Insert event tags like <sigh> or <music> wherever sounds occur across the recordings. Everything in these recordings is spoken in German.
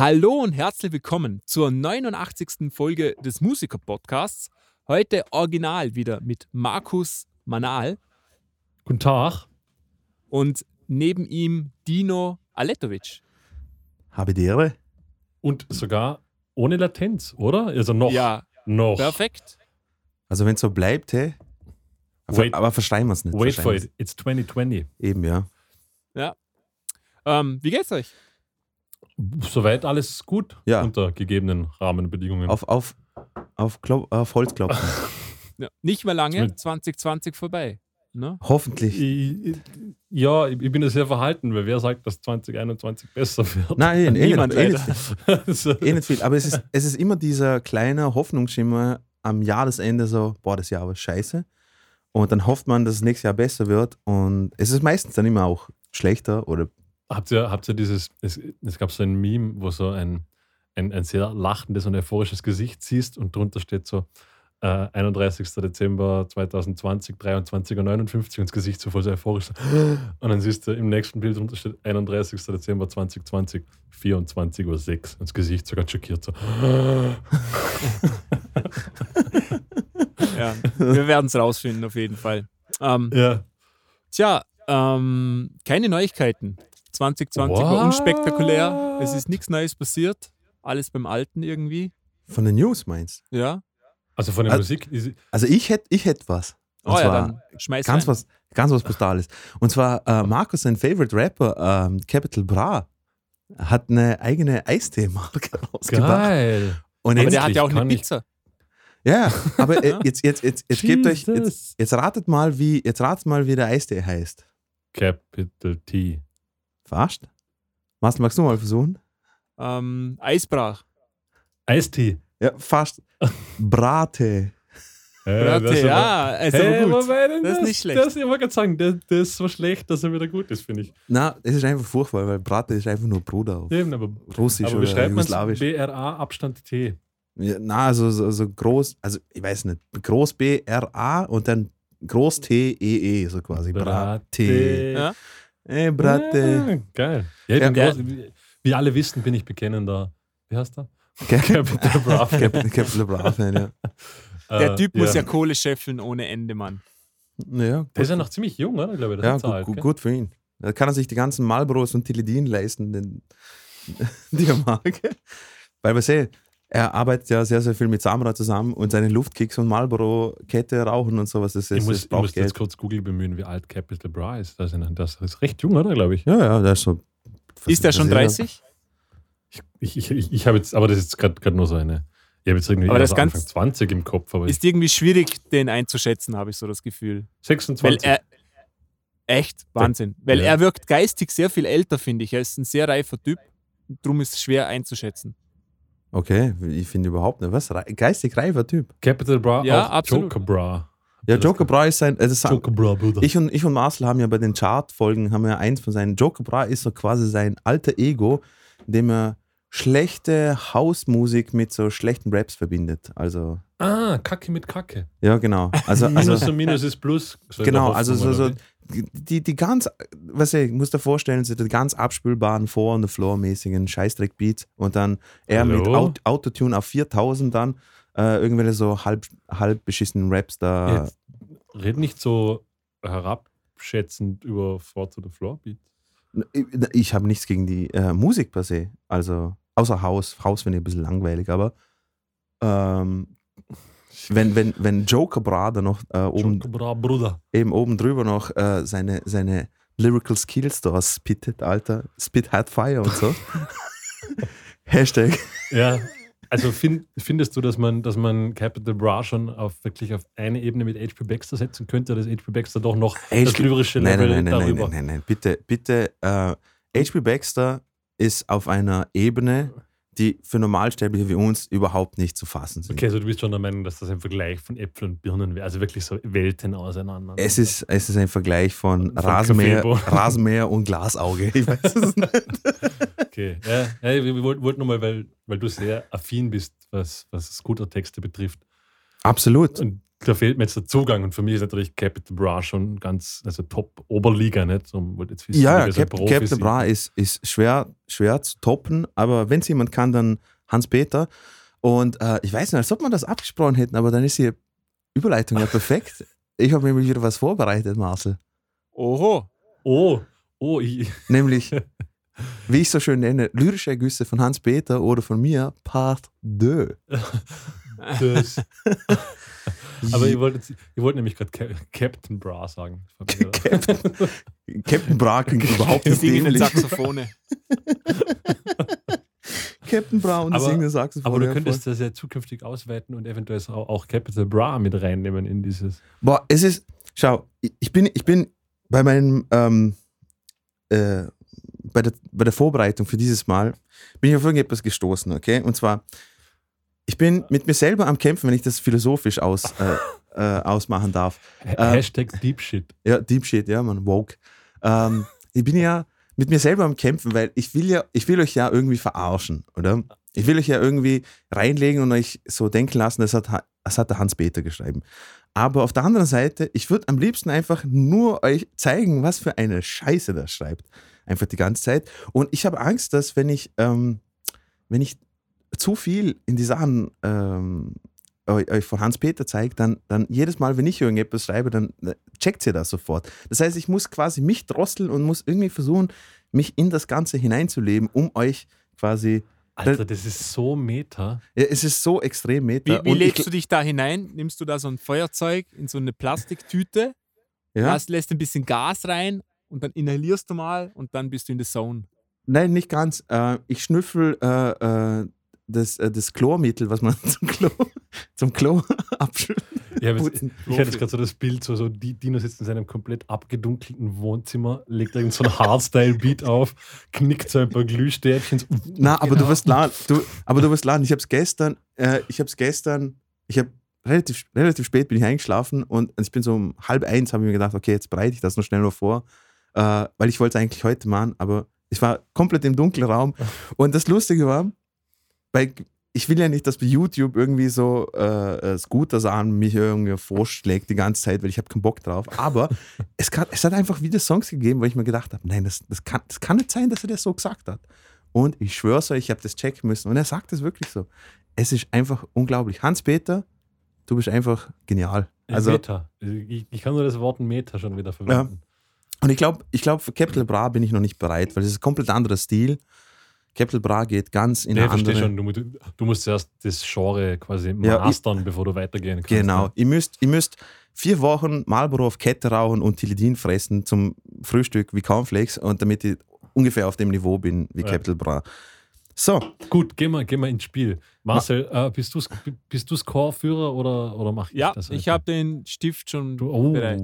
Hallo und herzlich willkommen zur 89. Folge des Musiker-Podcasts. Heute original wieder mit Markus Manal Guten Tag. und neben ihm Dino Aletovic. Habe die Ehre. Und sogar ohne Latenz, oder? Also noch. Ja, noch. perfekt. Also wenn es so bleibt, hey. Wait- aber verstehen wir es nicht. Wait for it. It's 2020. Eben, ja. Ähm, wie geht's euch? Soweit alles gut Ja. unter gegebenen Rahmenbedingungen. Auf, auf, auf, Klo auf Holz klopfen. <laughs> Ja, nicht mehr lange, Zumindest- 2020 vorbei. Ne? Hoffentlich. ich, ich- ja, ich bin da sehr verhalten, weil wer sagt, dass 2021 besser wird? Nein, eh, eh, Niemand nicht, eh, nicht, leider. Also, <laughs> eh nicht viel. Aber es ist, es ist immer dieser kleine Hoffnungsschimmer am Jahresende so, boah, das Jahr war scheiße. Und dann hofft man, dass es nächstes Jahr besser wird. Und es ist meistens dann immer auch schlechter oder habt, ihr, habt ihr dieses, es, es gab so ein Meme, wo so ein, ein, ein sehr lachendes und euphorisches Gesicht siehst und drunter steht so äh, 31. Dezember 2020, 23 und 59 und das Gesicht so voll so euphorisch. Und dann siehst du im nächsten Bild drunter steht 31. Dezember 2020, 24 Uhr 6 und das Gesicht so ganz schockiert so. Ja, wir werden es rausfinden, auf jeden Fall. Ähm, ja. tja, ähm, keine Neuigkeiten. 2020 war What? unspektakulär. Es ist nichts Neues passiert. Alles beim Alten irgendwie. von den News meinst. Ja. Also von der Also- Musik Also ich hätte ich hätt was. Und Oh ja, dann schmeiß ganz rein. was, ganz was Brutales. Und zwar äh, Markus, sein Favorite Rapper, ähm, Capital Bra, hat eine eigene Eistee-Marke <laughs> rausgebracht. geil. Und Aber der hat ja auch eine ich- Pizza. Ja, aber äh, <laughs> jetzt, jetzt, jetzt, jetzt gebt euch, jetzt, jetzt ratet mal, wie, jetzt ratet mal, wie der Eistee heißt. Capital T. Verarscht? Marcel, magst du mal versuchen? Ähm, Eisbrach. Eistee. Ja, fast. <laughs> Brate. Äh, Brate, das ist aber- ja, ist Hey, aber gut. wobei denn Das ist nicht schlecht. Das, ich wollte gerade sagen, das, das ist so schlecht, dass er wieder gut ist, finde ich. Na, es ist einfach furchtbar, weil Brate ist einfach nur Bruder auf Eben, aber, Russisch aber wie oder schreibt man Jugoslawisch. BRA Abstand T? Ja, na, also so, so groß, also ich weiß nicht, groß B, R, A und dann groß T, E, E, so quasi. Brate. Ja. Ey, Brate. Ja, geil. Ja, ich bin Ja. groß, wie, wie alle wissen, bin ich bekennender. Wie heißt er? <laughs> Capital Capital Bra. Capital Capital Bra Fan, ja. Der Äh, Typ muss ja Kohle scheffeln ohne Ende, Mann. Ja, Der ist ja noch ziemlich jung, oder? Glaube ich. Der Ja, gut, alt, gut, gut für ihn. Da kann er sich die ganzen Marlboros und Tilidin leisten, den, die er mag. Weil wir sehen, er arbeitet ja sehr, sehr viel mit Samra zusammen und seine Luftkicks und Marlboro-Kette rauchen und sowas, das, Ich ist, muss, das ich muss Geld. jetzt kurz Google bemühen, wie alt Capital Bra ist. Das ist, das ist recht jung, oder? Glaube ich. Ja, ja, der ist so. Ist der schon sehr- 30? Ich, ich, ich, ich habe jetzt, aber das ist gerade nur so eine. Ich habe jetzt irgendwie Aber das so ganz- Anfang 20 im Kopf, aber Ist irgendwie schwierig, den einzuschätzen, habe ich so das Gefühl. 26. Weil er. Echt? Wahnsinn. Weil Ja. er wirkt geistig sehr viel älter, finde ich. Er ist ein sehr reifer Typ. Darum ist es schwer einzuschätzen. Okay, ich finde überhaupt nicht. Was? Geistig reifer Typ. Capital Bra, Ja, auch absolut. Joker Bra. Ja, Joker Bra ist sein. Also Joker Bra, Bruder. ich, und, ich und Marcel haben ja bei den Chart-Folgen haben ja eins von seinen. Joker Bra ist so quasi sein alter Ego, indem er schlechte Hausmusik mit so schlechten Raps verbindet. Also, ah, Kacke mit Kacke. ja, genau. Also, <laughs> Minus also und Minus ist Plus. so Genau, also so, so die, die ganz, was ich, muss dir vorstellen, so die ganz abspülbaren Vor- und Floor-mäßigen Scheißdreck-Beats und dann er mit Hallo? Aut Autotune auf 4000 dann äh, irgendwelche so halb, halb beschissenen Raps da. Jetzt red nicht so herabschätzend über Four to the Floor Beat. Ich, ich habe nichts gegen die äh, Musik per se, also außer Haus. Haus finde ich ein bisschen langweilig, aber ähm, wenn, wenn, wenn Joker Bra dann noch äh, oben, Joker Bra, Bruder. eben oben drüber noch äh, seine, seine Lyrical Skills da spittet, Alter. Spit Hat Fire und so. <laughs> Hashtag. Ja, also find, findest du, dass man, dass man Capital Bra schon auf wirklich auf eine Ebene mit HP Baxter setzen könnte, dass HP Baxter doch noch das HP lyrische Nein, Level nein, nein, nein, darüber. nein, nein, nein, bitte, bitte. Äh, HP Baxter ist auf einer Ebene, die für Normalsterbliche wie uns überhaupt nicht zu fassen sind. Okay, also du bist schon der Meinung, dass das ein Vergleich von Äpfeln und Birnen wäre. Also wirklich so Welten auseinander. Es ist, es ist ein Vergleich von, Von Rasenmäher. <laughs> Rasenmäher und Glasauge. Ich weiß es nicht. <laughs> Okay. Ja, ja, wir wollten wollt nur mal, weil, weil du sehr affin bist, was, was Scooter-Texte betrifft. Absolut. Und da fehlt mir jetzt der Zugang. Und für mich ist natürlich Capital Bra schon ganz, also Top-Oberliga, nicht? So, jetzt wissen, Ja, wie ja Cap Profi Captain. Bra ist, ist schwer, schwer zu toppen, aber wenn es jemand kann, dann Hans-Peter. Und äh, ich weiß nicht, als ob wir das abgesprochen hätten, aber dann ist die Überleitung ja <laughs> perfekt. Ich habe nämlich wieder was vorbereitet, Marcel. Oho. Oh, oh, ich, <laughs> Nämlich, wie ich so schön nenne, lyrische Ergüsse von Hans-Peter oder von mir, Part 2. <laughs> das. <laughs> Aber ich wollte, jetzt- ich wollte nämlich gerade Ca- Captain Bra sagen. <laughs> Captain, Captain Bra klingt überhaupt Die nicht singenden dämlich. Saxophone. <laughs> Captain Bra und Aber- singende Saxophon. Aber du könntest das ja zukünftig ausweiten und eventuell auch, auch Capital Bra mit reinnehmen in dieses. Boah, es ist, schau, ich- ich bin, ich bin bei meinem, ähm, äh, bei, der, bei der Vorbereitung für dieses Mal, bin ich auf irgendetwas gestoßen, okay? Und zwar, ich bin mit mir selber am Kämpfen, wenn ich das philosophisch aus, äh, äh, ausmachen darf. Ha- Hashtag Deep Shit. Ja, Deep Shit, ja, man, woke. Ähm, ich bin ja mit mir selber am Kämpfen, weil ich will ja, ich will euch ja irgendwie verarschen, oder? Ich will euch ja irgendwie reinlegen und euch so denken lassen, das hat, Ha- das hat der Hans-Peter geschrieben. Aber auf der anderen Seite, ich würde am liebsten einfach nur euch zeigen, was für eine Scheiße das schreibt. Einfach die ganze Zeit. Und ich habe Angst, dass wenn ich, ähm, wenn ich zu viel in die Sachen ähm, euch euch von Hans-Peter zeige, dann, dann jedes Mal, wenn ich irgendetwas schreibe, dann äh, checkt ihr das sofort. Das heißt, ich muss quasi mich drosseln und muss irgendwie versuchen, mich in das Ganze hineinzuleben, um euch quasi. Alter, das ist so meta. Ja, es ist so extrem Wie, meta. wie Und legst ich, du dich da hinein? Nimmst du da so ein Feuerzeug in so eine Plastiktüte, ja? lässt, lässt ein bisschen Gas rein und dann inhalierst du mal und dann bist du in der Zone. Nein, nicht ganz. Äh, ich schnüffel äh, äh, das, äh, das Chlormittel, was man <laughs> zum Klo, zum Klo abschüttet. Putzen. ich hätte jetzt gerade so das Bild, so, so Di- Dino sitzt in seinem komplett abgedunkelten Wohnzimmer, legt irgend so ein Hardstyle-Beat auf, knickt so ein paar Glühstäbchen. so, Na, aber du genau. wirst laden. Du, aber du wirst laden. Ich habe es gestern, äh, ich habe es gestern, ich habe relativ, relativ spät bin ich eingeschlafen und ich bin so um halb eins, habe ich mir gedacht, okay, jetzt bereite ich das noch schnell noch vor, äh, weil ich wollte es eigentlich heute machen, aber ich war komplett im dunklen Raum <laughs> und das Lustige war, bei, ich will ja nicht, dass bei YouTube irgendwie so äh, äh, Scooter-Sachen mich irgendwie vorschlägt die ganze Zeit, weil ich habe keinen Bock drauf. Aber <laughs> es, kann, es hat einfach wieder Songs gegeben, wo ich mir gedacht habe, nein, das, das, kann, das kann nicht sein, dass er das so gesagt hat. Und ich schwör's euch, ich habe das checken müssen. Und er sagt es wirklich so. Es ist einfach unglaublich. Hans-Peter, du bist einfach genial. Also, Meta. Ich, ich kann nur das Wort Meta schon wieder verwenden. und ich glaube, ich glaub, für Capital Bra bin ich noch nicht bereit, weil es ist ein komplett anderer Stil. Capital Bra geht ganz in Nee, eine ich verstehe andere... schon, du, du musst zuerst das Genre quasi Ja, mastern, bevor du weitergehen kannst. Genau. Ja. Ihr müsst, ihr müsst vier Wochen Marlboro auf Kette rauchen und Tilidin fressen zum Frühstück wie Cornflakes und damit ich ungefähr auf dem Niveau bin wie Ja. Capital Bra. So, Gut, gehen wir, gehen wir ins Spiel. Marcel, äh, bist du bist du Scoreführer oder, oder mach ich Ja, das? ich heute? habe den Stift schon Du, oh, bereit.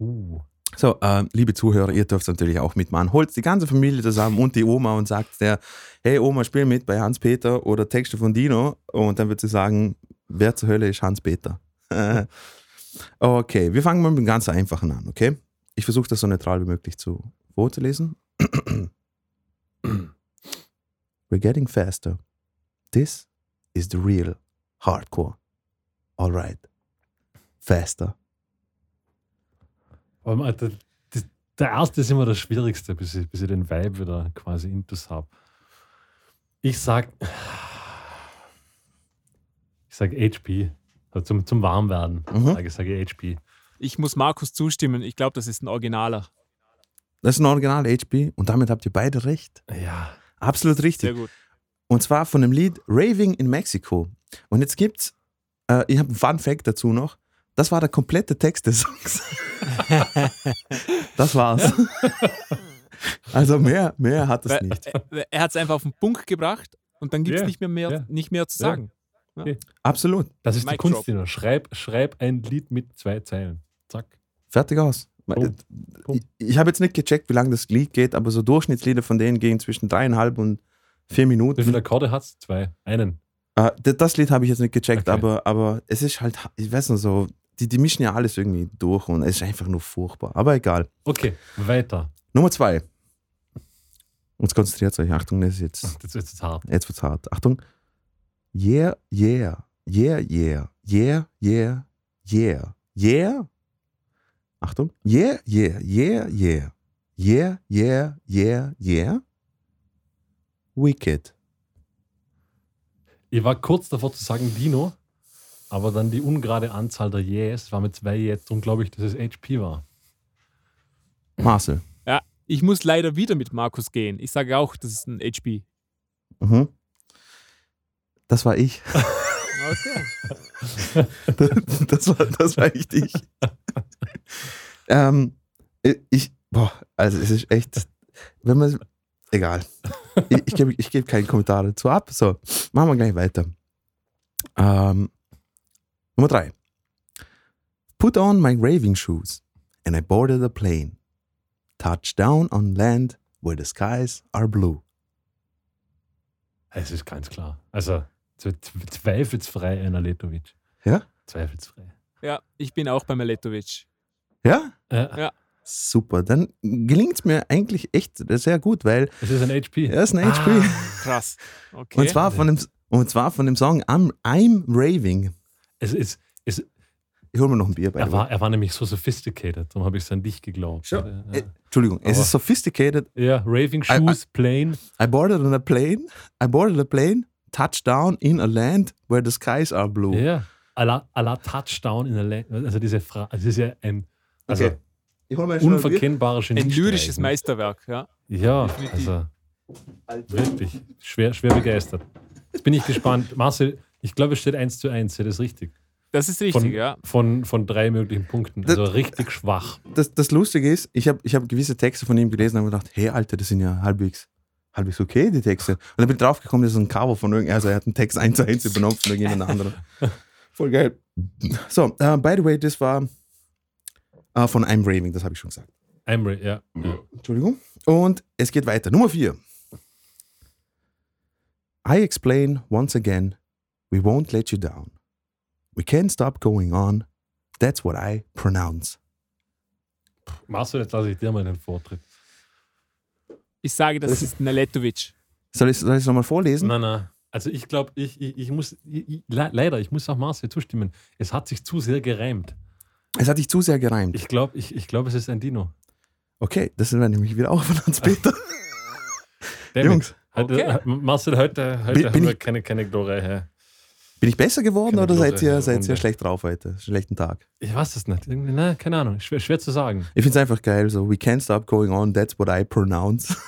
uh. So äh, liebe Zuhörer, ihr dürft natürlich auch mitmachen. Holt die ganze Familie zusammen und die Oma und sagt der, hey Oma, spiel mit bei Hans-Peter oder Texte von Dino und dann wird sie sagen, wer zur Hölle ist Hans-Peter? <laughs> okay, wir fangen mal mit dem ganz einfachen an, okay? Ich versuche das so neutral wie möglich zu vorzulesen. <clears throat> We're getting faster. This is the real hardcore. All right. Faster. Aber man, der, der erste ist immer das Schwierigste, bis ich, bis ich den Vibe wieder quasi intus habe. Ich sag, ich sag HP. Also zum, zum Warmwerden. Mhm. Sage ich sage HP. Ich muss Markus zustimmen. Ich glaube, das ist ein Originaler. Das ist ein Original HP und damit habt ihr beide recht. Ja. Absolut richtig. Sehr gut. Und zwar von dem Lied Raving in Mexico. Und jetzt gibt's, äh, ich habe einen Fun Fact dazu noch. Das war der komplette Text des Songs. das war's. also mehr, mehr hat es nicht. äh, er hat es einfach auf den Punkt gebracht und dann gibt es Ja, nicht, mehr mehr, ja. nicht mehr zu Ja. sagen. Absolut. Das ist die Mic Kunst, drop. Dino. Schreib, schreib ein Lied mit zwei Zeilen. Zack. Fertig aus. Punkt. Ich, ich habe jetzt nicht gecheckt, wie lange das Lied geht, aber so Durchschnittslieder von denen gehen zwischen dreieinhalb und vier Minuten. Wie viele Akkorde hat es? Zwei. Einen. Äh, das, das Lied habe ich jetzt nicht gecheckt, Okay. aber, aber es ist halt, ich weiß nicht so, die, die mischen ja alles irgendwie durch und es ist einfach nur furchtbar. Aber egal. Okay, weiter. Nummer zwei. Jetzt konzentriert euch. Achtung, das ist jetzt, jetzt hart. jetzt wird's hart. Achtung. Yeah, yeah, yeah, yeah. yeah, yeah, yeah, yeah. Achtung. Yeah, yeah, yeah, yeah. Yeah, yeah, yeah, yeah. Wicked. Ich war kurz davor zu sagen Dino, aber dann die ungerade Anzahl der Yes war mit zwei Yes, darum glaube ich, dass es HP war. Marcel. Ja, ich muss leider wieder mit Markus gehen. Ich sage auch, das ist ein HP. Mhm. Das war ich. Okay. <laughs> das, war, das war echt ich. ähm, ich, boah, also es ist echt, wenn man, egal. Ich, ich gebe ich geb keinen Kommentar dazu ab. So, machen wir gleich weiter. Ähm, Nummer drei. Put on my raving shoes and I boarded a plane. Touchdown on land where the skies are blue. Es ist ganz klar. Also zwe- zwe- zweifelsfrei einer Letovic. Ja? Zweifelsfrei. Ja, ich bin auch beim Letovic. Ja? Ja, Ja. Super. Dann gelingt es mir eigentlich echt sehr gut, weil es ist ein HP. er ist ein HP. Krass. Okay. Und zwar von dem, und zwar von dem Song I'm, I'm Raving. Es ist, es, Ich hole mir noch ein Bier bei. er, war, er war nämlich so sophisticated, darum habe ich es an dich geglaubt. Schau, Ja, äh, Entschuldigung, es Aber- ist sophisticated. ja, Raving I- I- Shoes, Plane. I boarded on a plane. I boarded a plane. Touchdown in a land where the skies are blue. Ja. A la, a la Touchdown in der Land. Also diese Frage, das ist ja ein also Okay. Ich mir ein lyrisches. Meisterwerk, ja. Ja, also wirklich schwer, schwer begeistert. Jetzt bin ich gespannt. Marcel, ich glaube, es steht 1 zu 1. Ja, das ist richtig. Das ist richtig, Von, ja. von, von drei möglichen Punkten. Also richtig schwach. Das, das Lustige ist, ich habe ich hab gewisse Texte von ihm gelesen und habe gedacht, hey Alter, das sind ja halbwegs, halbwegs okay, die Texte. Und dann bin ich draufgekommen, das ist ein Cover von irgendeinem, also er hat einen Text eins zu eins übernommen von irgendjemand anderem. <laughs> Voll geil. So, äh, by the way, das war äh, von I'm Raving, das habe ich schon gesagt. Emery, ja. ja. Entschuldigung. Und es geht weiter. Nummer vier. I explain once again, we won't let you down. We can't stop going on. That's what I pronounce. Marcel, jetzt lasse ich dir mal den Vortritt. Ich sage, das Das- ist ein Letovic. Soll ich es nochmal vorlesen? Nein, nein. Also ich glaube, ich, ich, ich muss, ich, ich, le- leider, ich muss auch Marcel zustimmen. Es hat sich zu sehr gereimt. Es hat dich zu sehr gereimt. Ich glaube, ich, ich glaub, es ist ein Dino. Okay, das sind wir nämlich wieder auch von Hans-Peter. Jungs, Heute, Okay. Marcel, heute, heute Bin- haben wir keine, keine Glorei. Bin ich besser geworden oder seid ihr, Glorreiche seid ihr schlecht drauf heute? Schlechten Tag. Ich weiß es nicht. Irgendwie, na, keine Ahnung. Schwer, schwer zu sagen. Ich finde es einfach geil, so, we can't stop going on, that's what I pronounce. <laughs>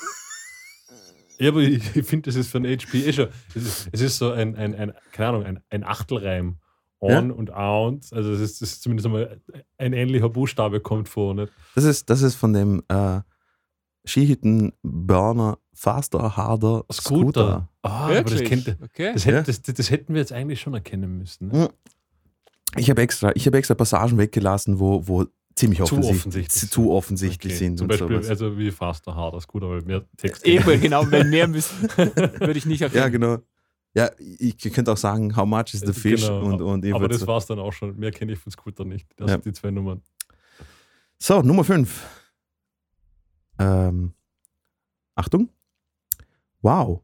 Ja, aber ich, ich finde, das ist für ein HP eh schon. Es ist, es ist so ein, ein, ein, keine Ahnung, ein, ein Achtelreim. On und out. Also, es ist, das ist zumindest einmal ein ähnlicher Buchstabe kommt vor. Nicht? Das ist, das ist von dem äh, Skihitten Burner Faster Harder Scooter. Scooter. Ah, aber das, Wirklich? kennt, okay. das, hätte, das, das hätten wir jetzt eigentlich schon erkennen müssen. Ne? Ich habe extra, ich hab extra Passagen weggelassen, wo, wo ziemlich Zu offensichtlich, offensichtlich. zu offensichtlich Okay. sind. Zum Beispiel, sowas. also wie Faster, Harder, Scooter, weil mehr Text. Eben, <laughs> genau, wenn mehr müssen, <laughs> würde ich nicht erkennen. Ja, genau. Ja, ich, ihr könnt auch sagen, how much is the fish Genau. und, und aber das so- war es dann auch schon. Mehr kenne ich von Scooter nicht. Das Ja. sind die zwei Nummern. So, Nummer 5. Ähm, Achtung. Wow.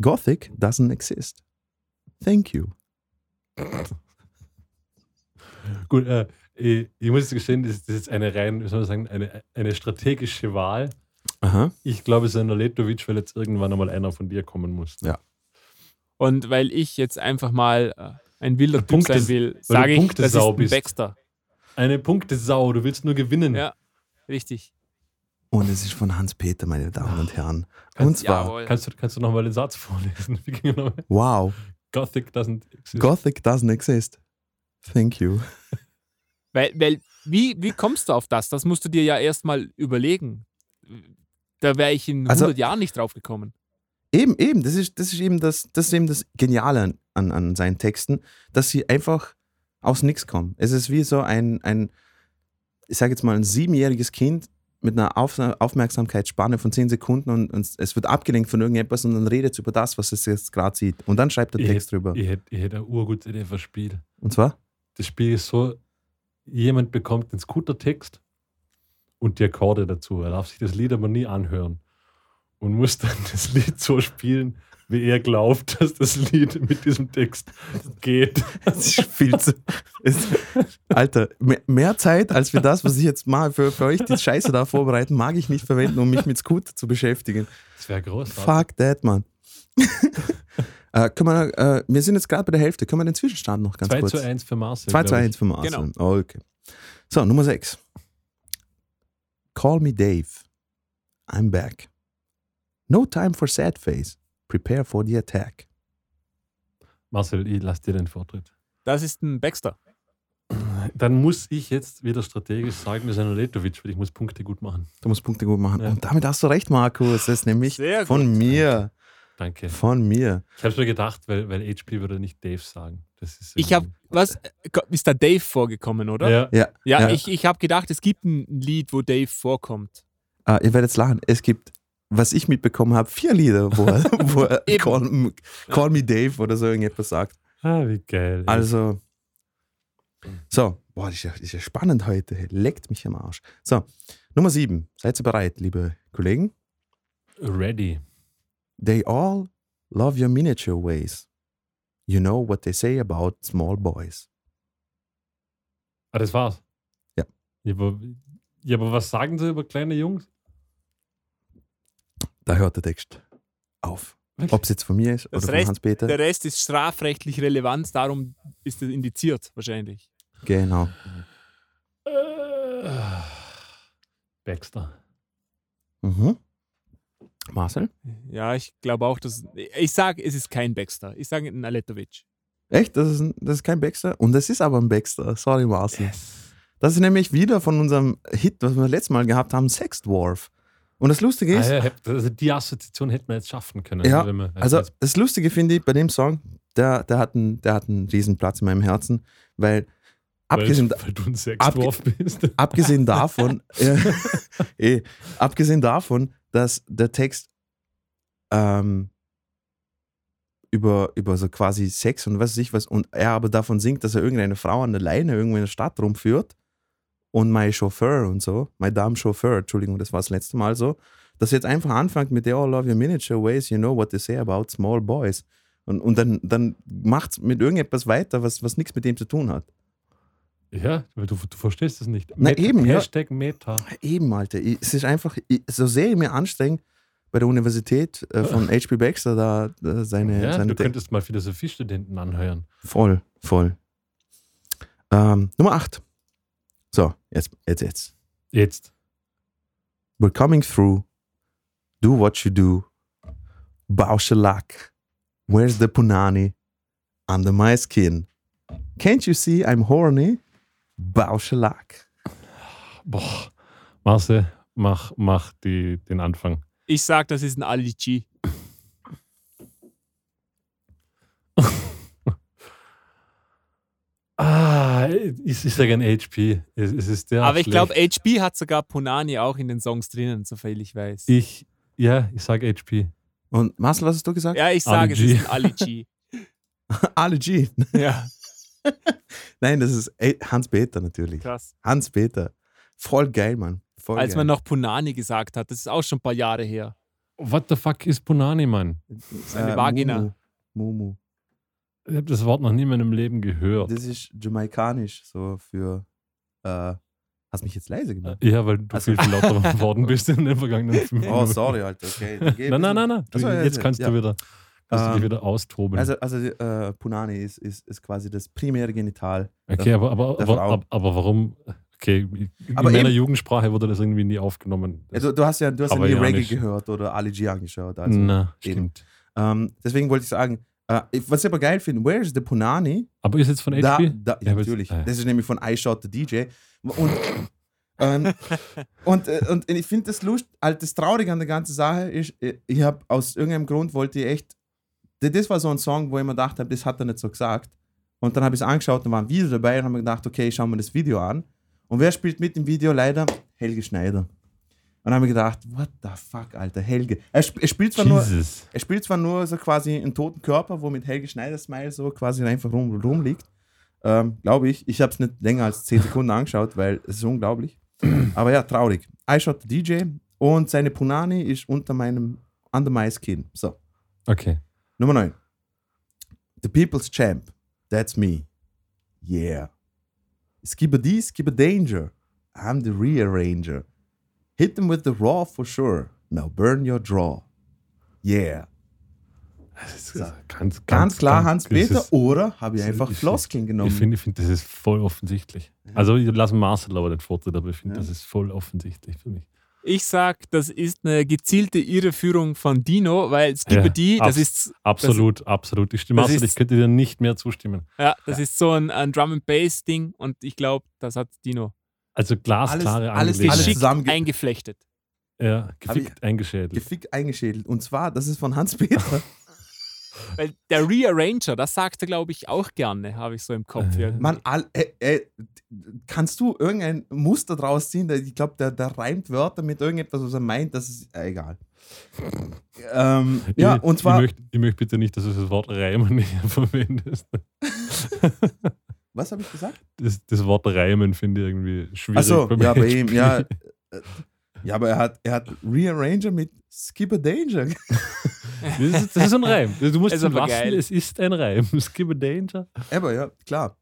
Gothic doesn't exist. Thank you. <laughs> Gut, äh, ich, ich muss jetzt gestehen, das, das ist jetzt eine rein, wie soll man sagen, eine, eine strategische Wahl. Aha. Ich glaube, es ist ein Letovic, weil jetzt irgendwann einmal einer von dir kommen muss. Ja. Und weil ich jetzt einfach mal äh, ein wilder Typ Punkte- sein will, du sage ich, das ist ein. Baxter. Eine Punktesau, du willst nur gewinnen. Ja. Richtig. Und es ist von Hans-Peter, meine Damen und Herren. Kannst- Und zwar, Jawohl. Kannst du, kannst du nochmal den Satz vorlesen? <laughs> Wow. Gothic doesn't exist. Gothic doesn't exist. Thank you. Weil, weil wie, wie kommst du auf das? Das musst du dir ja erstmal überlegen. Da wäre ich in Also- 100 Jahren nicht drauf gekommen. Eben, eben, das ist, das ist eben das, das ist eben das Geniale an, an, an seinen Texten, dass sie einfach aus nichts kommen. Es ist wie so ein, ein ich sage jetzt mal, ein siebenjähriges Kind mit einer Auf Aufmerksamkeitsspanne von zehn Sekunden und, und es wird abgelenkt von irgendetwas und dann redet es über das, was es jetzt gerade sieht. Und dann schreibt er Ich Text drüber. Ich hätte ich hätt eine urgute Idee für das Spiel. Und zwar? Das Spiel ist so, jemand bekommt den Scooter-Text und die Akkorde dazu. Er darf sich das Lied aber nie anhören und muss dann <laughs> das Lied so spielen, wie er glaubt, dass das Lied mit diesem Text geht. Das ist viel zu. Ist, Alter, mehr, mehr Zeit als für das, was ich jetzt mal für, für euch die Scheiße da vorbereiten, mag ich nicht verwenden, um mich mit Scooter zu beschäftigen. Das wäre großartig. Fuck that, man. <laughs> äh, können wir, äh, wir sind jetzt gerade bei der Hälfte. Können wir den Zwischenstand noch ganz 2 kurz? zu 1 für Marcel. 2 zu glaub ich. 1 für Marcel. Genau. Oh, okay. So, Nummer 6. Call me Dave. I'm back. No time for sad face. Prepare for the attack. Marcel, ich lasse dir den Vortritt. Das ist ein Baxter. Dann muss ich jetzt wieder strategisch sagen, das ist ein Letovic, weil ich muss Punkte gut machen. Du musst Punkte gut machen. Ja. Und damit hast du recht, Markus. Das ist nämlich Sehr von gut. mir. Danke. Von mir. Ich habe mir gedacht, weil, weil HP würde nicht Dave sagen. Das ist Ich habe, was, ist da Dave vorgekommen, oder? Ja, Ja, Ja, Ja. ich, ich habe gedacht, es gibt ein Lied, wo Dave vorkommt. Ah, ihr werdet jetzt lachen. Es gibt, was ich mitbekommen habe, vier Lieder, wo er, <laughs> wo er call, call me Dave oder so irgendetwas sagt. Ah, wie geil. Also, so, boah, das ist ja, das ist ja spannend heute. Leckt mich am Arsch. So, Nummer sieben. Seid ihr bereit, liebe Kollegen? Ready. They all love your miniature ways. You know what they say about small boys. Ah, das war's. Ja. Ja, aber, ja, aber was sagen sie über kleine Jungs? Da hört der Text auf. Ob es jetzt von mir ist Das oder von Hans-Peter. Der Rest ist strafrechtlich relevant, darum ist es indiziert wahrscheinlich. Genau. Äh, Baxter. Mhm. Marcel? Ja, ich glaube auch, dass. Ich sage, es ist kein Baxter. Ich sage ein Aletovic. Echt? Das ist, ein, das ist kein Baxter? Und das ist aber ein Baxter. Sorry, Marcel. Das ist nämlich wieder von unserem Hit, was wir letztes Mal gehabt haben, Sex Dwarf. Und das Lustige Ah, ist, ja, hätt- also die Assoziation hätten wir jetzt schaffen können. Ja, wenn wir- also das Lustige finde ich bei dem Song, der, der, hat einen, der hat einen riesen Platz in meinem Herzen, weil abgesehen, weil, weil du ein Sexdorf bist. <laughs> abgesehen davon, <laughs> äh, eh, abgesehen davon, dass der Text ähm, über, über so quasi Sex und was weiß ich was und er aber davon singt, dass er irgendeine Frau an der Leine irgendwo in der Stadt rumführt und mein Chauffeur und so, mein Dame Chauffeur, Entschuldigung, das war das letzte Mal so, dass jetzt einfach anfängt mit They all love your miniature ways, you know what they say about small boys. Und, und dann, dann macht es mit irgendetwas weiter, was, was nichts mit dem zu tun hat. Ja, weil du, du verstehst es nicht. Na eben, ja. Hashtag Meta. Eben, Alter. Ich, es ist einfach, ich, so sehr ich mir anstrenge, bei der Universität äh, von <laughs> H.P. Baxter da, da seine, Ja, seine du Te- könntest mal Philosophiestudenten anhören. Voll, voll. Ähm, Nummer 8. So, jetzt, jetzt, jetzt. Jetzt. We're coming through. Do what you do. Baushalak. Where's the punani? Under my skin. Can't you see I'm horny? Baushalak. Boah. Marce, mach, mach die, den Anfang. Ich sage, das ist ein Ali G. Ah, ich, ich sage ein HP. Es, es ist der. Aber ich glaube, HB hat sogar Punani auch in den Songs drinnen, soviel ich weiß. Ich, ja, ich sage HP. Und Marcel, was hast du gesagt? ja, ich sage, es Ali G. ist Ali G. Ali G. ja, <laughs> Nein, das ist Hans-Peter natürlich. krass. Hans-Peter. Voll geil, Mann. Voll Als geil. man noch Punani gesagt hat, das ist auch schon ein paar Jahre her. What the fuck ist Punani, Mann? Seine Vagina. Mumu. Mumu. Ich habe das Wort noch nie in meinem Leben gehört. Das ist jamaikanisch, so für. Äh, hast mich jetzt leise gemacht? Ja, weil du Also- viel, viel lauter <laughs> geworden bist in den vergangenen fünf Oh, Minuten. sorry, Alter. Okay. Nein, nein, nein, nein. Du, ja, jetzt kannst ja. du wieder, kannst du dich Ähm, wieder austoben. Also, also äh, Punani ist, ist, ist quasi das primäre Genital. okay, aber, aber, der aber, Frau. aber, aber warum? Okay, in Aber meiner eben- Jugendsprache wurde das irgendwie nie aufgenommen. Ja, du, du hast ja, du hast ja nie. Reggae gehört oder Ali G angeschaut. Also, Na, stimmt. ähm, deswegen wollte ich sagen, ich- was ich aber geil finde, Where is the Punani? Aber ist jetzt von Da, HP? da, Ja, aber- natürlich. äh. Das ist nämlich von I Shot the DJ. Und, ähm, und, äh, und ich finde das lustig, halt das Traurige an der ganzen Sache ist, äh, ich habe aus irgendeinem Grund wollte ich echt, das- das war so ein Song, wo ich mir gedacht habe, das hat er nicht so gesagt. Und dann habe ich es angeschaut und war ein Video dabei und habe mir gedacht, okay, ich schaue mir das Video an. Und wer spielt mit im Video? Leider Helge Schneider. Und dann habe ich gedacht, what the fuck, Alter, Helge. Er, sp er spielt zwar nur, er spielt zwar nur so quasi einen toten Körper, wo mit Helge Schneider Smile so quasi einfach rum, rumliegt. Ähm, Glaube ich. Ich habe es nicht länger als 10 Sekunden angeschaut, weil es ist unglaublich. Aber ja, traurig. I shot the DJ und seine Punani ist unter meinem Under my skin. So. Okay. Nummer 9. The People's Champ. That's me. Yeah. Skibbity, skibba danger. I'm the rearranger. Hit them with the raw for sure. Now burn your draw. Yeah. Das ist ganz, ganz, Ganz klar ganz- Hans-Peter das ist- oder habe ich das einfach ich- Floskeln genommen? Ich finde, ich find, das ist voll offensichtlich. Also, ich lasse Marcel aber den Vortritt, aber ich finde, Ja. das ist voll offensichtlich für mich. Ich sag, das ist eine gezielte Irreführung von Dino, weil Skibbity, Ja, das abs- ist Absolut, absolut. Ich stimme das Marcel, ist- ich könnte dir nicht mehr zustimmen. ja, das ist so ein, ein Drum and Bass Ding und ich glaube, das hat Dino Also glasklare Alles- alles- zusammenge- eingeflechtet. Ja, gefickt eingeschädelt. Gefickt eingeschädelt. Und zwar, das ist von Hans-Peter. <laughs> Weil der Rearranger, das sagt er, glaube ich, auch gerne, habe ich so im Kopf. Äh. Mann, all, äh, äh, kannst du irgendein Muster draus ziehen? Der- Ich glaube, der, der reimt Wörter mit irgendetwas, was er meint. Das ist äh, egal. ähm, ja, ich, und zwar. Ich möchte, ich möchte bitte nicht, dass du das Wort Reimen <laughs> nicht verwendest. <laughs> was habe ich gesagt? Das, das Wort Reimen finde ich irgendwie schwierig. Achso, ja, bei ihm, ja. <laughs> äh, Ja, aber er hat, er hat Rearranger mit Skipper Danger. Das ist, das ist ein Reim. Du musst es geil. es ist ein Reim. <laughs> Skip a Danger. Aber ja, klar.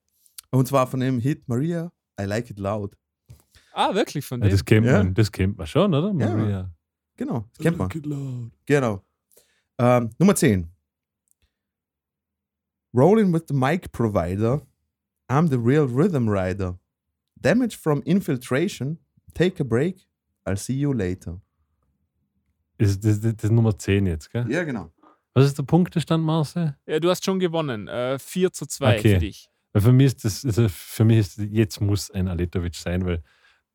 Und zwar von dem Hit Maria, I Like It Loud. Ah, wirklich von Ja, dem? das, kennt Ja. man, das kennt man schon, oder? Ja. Maria. Genau, das kennt man. Like it loud. Genau. Ähm, Nummer 10. Rolling with the mic provider. I'm the real rhythm rider. Damage from infiltration. Take a break. I'll see you later. Das, das, das, ist Nummer 10 jetzt, gell? Ja, genau. Was ist der Punktestand, Marcel? Ja, du hast schon gewonnen. Äh, 4 zu 2 Okay. für dich. Weil für mich ist das, also für mich ist jetzt muss ein Aletovic sein, weil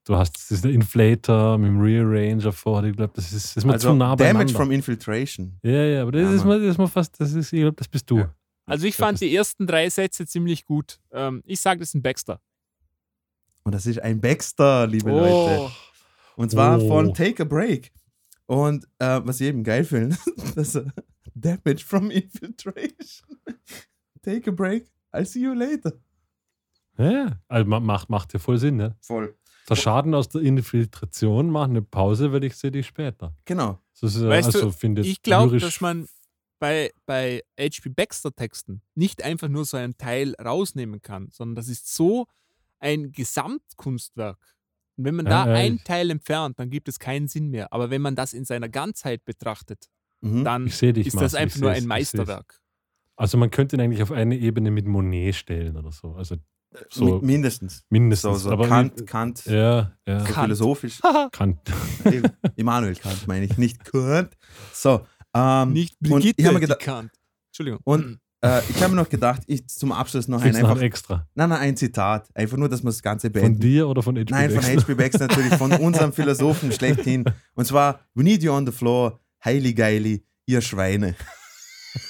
du hast das der Inflator mit dem Rearranger vor. Ich glaube, das ist, das ist mir Also zu nah Damage beieinander. from infiltration. ja, ja, aber das Ja, ist mir, das ist mir fast, das ist, ich glaube, das bist du. Ja. Also ich fand die ersten drei Sätze ziemlich gut. Ähm, ich sage, das ist ein Baxter. Und das ist ein Baxter, liebe Leute. Oh, Und zwar Oh. von Take a Break. Und äh, was ich eben geil finde, <laughs> das ist Damage from Infiltration. <laughs> Take a Break. I'll see you later. Ja, also ma- macht, macht ja voll Sinn. Ne? Voll. Der Schaden aus der Infiltration macht eine Pause, weil ich sehe dich später. Genau. Das ist, äh, Weißt du, also, finde ich glaube, dass man bei, bei H.P. Baxter-Texten nicht einfach nur so einen Teil rausnehmen kann, sondern das ist so ein Gesamtkunstwerk. Und wenn man da ja, einen Teil entfernt, dann gibt es keinen Sinn mehr. Aber wenn man das in seiner Ganzheit betrachtet, Mhm. dann Ich sehe dich, ist das Marcel, ich einfach nur ein. Meisterwerk. Also man könnte ihn eigentlich auf eine Ebene mit Monet stellen oder so. Also so Mi- mindestens. So, mindestens. so aber Kant, Kant, Ja, ja. so Kant. philosophisch. <laughs> Kant. Immanuel Kant meine ich, nicht Kant. So, ähm, Nicht Brigitte, ich mir gedacht, Kant. Entschuldigung. Und- äh, ich habe mir noch gedacht, ich zum Abschluss noch ein, noch einfach, ein extra? nein, nein, ein Zitat. Einfach nur, dass wir das Ganze Von beenden. dir oder von HP Nein, von? H.P. Baxter natürlich, von <laughs> unserem Philosophen schlechthin. Und zwar, we need you on the floor, heili geili, ihr Schweine.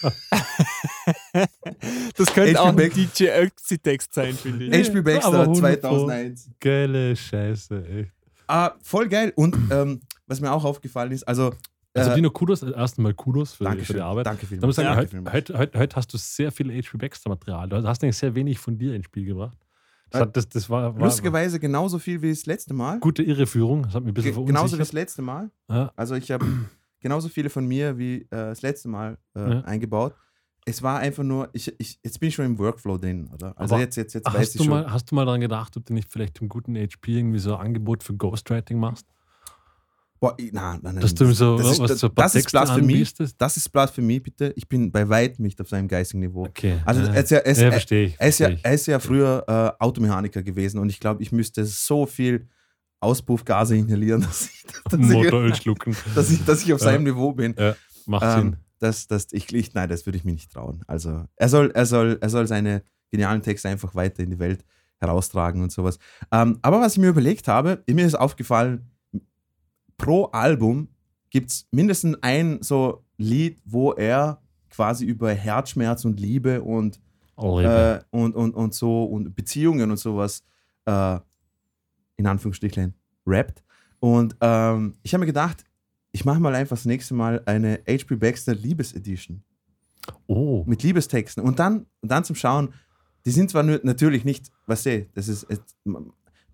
<laughs> das könnte auch ein DJ Ötzi-Text sein, finde ich. H.P. Baxter 100 2001. Geile Scheiße, echt. Ah, voll geil. Und ähm, was mir auch aufgefallen ist, also. Also äh, Dino, Kudos, erst einmal Kudos für, die, für die Arbeit. Danke Da muss ich vielmals. sagen, heute, vielmals. heute, heute, heute hast du sehr viel HP Baxter-Material. Du hast eigentlich sehr wenig von dir ins Spiel gebracht. Das, Äh, hat, das, das war, war Lustigerweise genauso viel wie das letzte Mal. gute Irreführung. Das hat mich ein bisschen Ge genauso wie das verunsichert. letzte Mal. Ja, Also ich habe <clears throat> genauso viele von mir wie äh, das letzte Mal äh, Ja. eingebaut. Es war einfach nur, ich, ich, jetzt bin ich schon im Workflow drin, oder? Also Aber jetzt, jetzt, jetzt weiß hast, ich du schon. mal, hast du mal daran gedacht, ob du nicht vielleicht im guten HP irgendwie so ein Angebot für Ghostwriting machst? Boah, ich, nein, nein, nein. Dass du ihm so, das ist, was, so das ist Texte Blasphemie. anbietest? Das ist Blasphemie, bitte. Ich bin bei weitem nicht auf seinem geistigen Niveau. Okay. Also ja, er ist ja, er ist, ja, er, verstehe ich. er ist ja, ich. er ist ja früher äh, Automechaniker gewesen und ich glaube, ich müsste so viel Auspuffgase inhalieren, <laughs> dass ich, dass ich, Motoröl schlucken. <laughs> dass ich, dass ich auf Ja. seinem Niveau bin. Macht Ähm, Sinn. das, das, ich, ich, nein, das würde ich mir nicht trauen. Also er soll, er soll, er soll seine genialen Texte einfach weiter in die Welt heraustragen und sowas. Ähm, aber was ich mir überlegt habe, mir ist aufgefallen, pro Album gibt es mindestens ein so Lied, wo er quasi über Herzschmerz und Liebe und, Liebe. äh, und, und, und so und Beziehungen und sowas äh, in Anführungsstrichen rappt. Und ähm, ich habe mir gedacht, ich mache mal einfach das nächste Mal eine HP Baxter Liebesedition oh. mit Liebestexten und dann, und dann zum Schauen, die sind zwar natürlich nicht, was ich, das ist,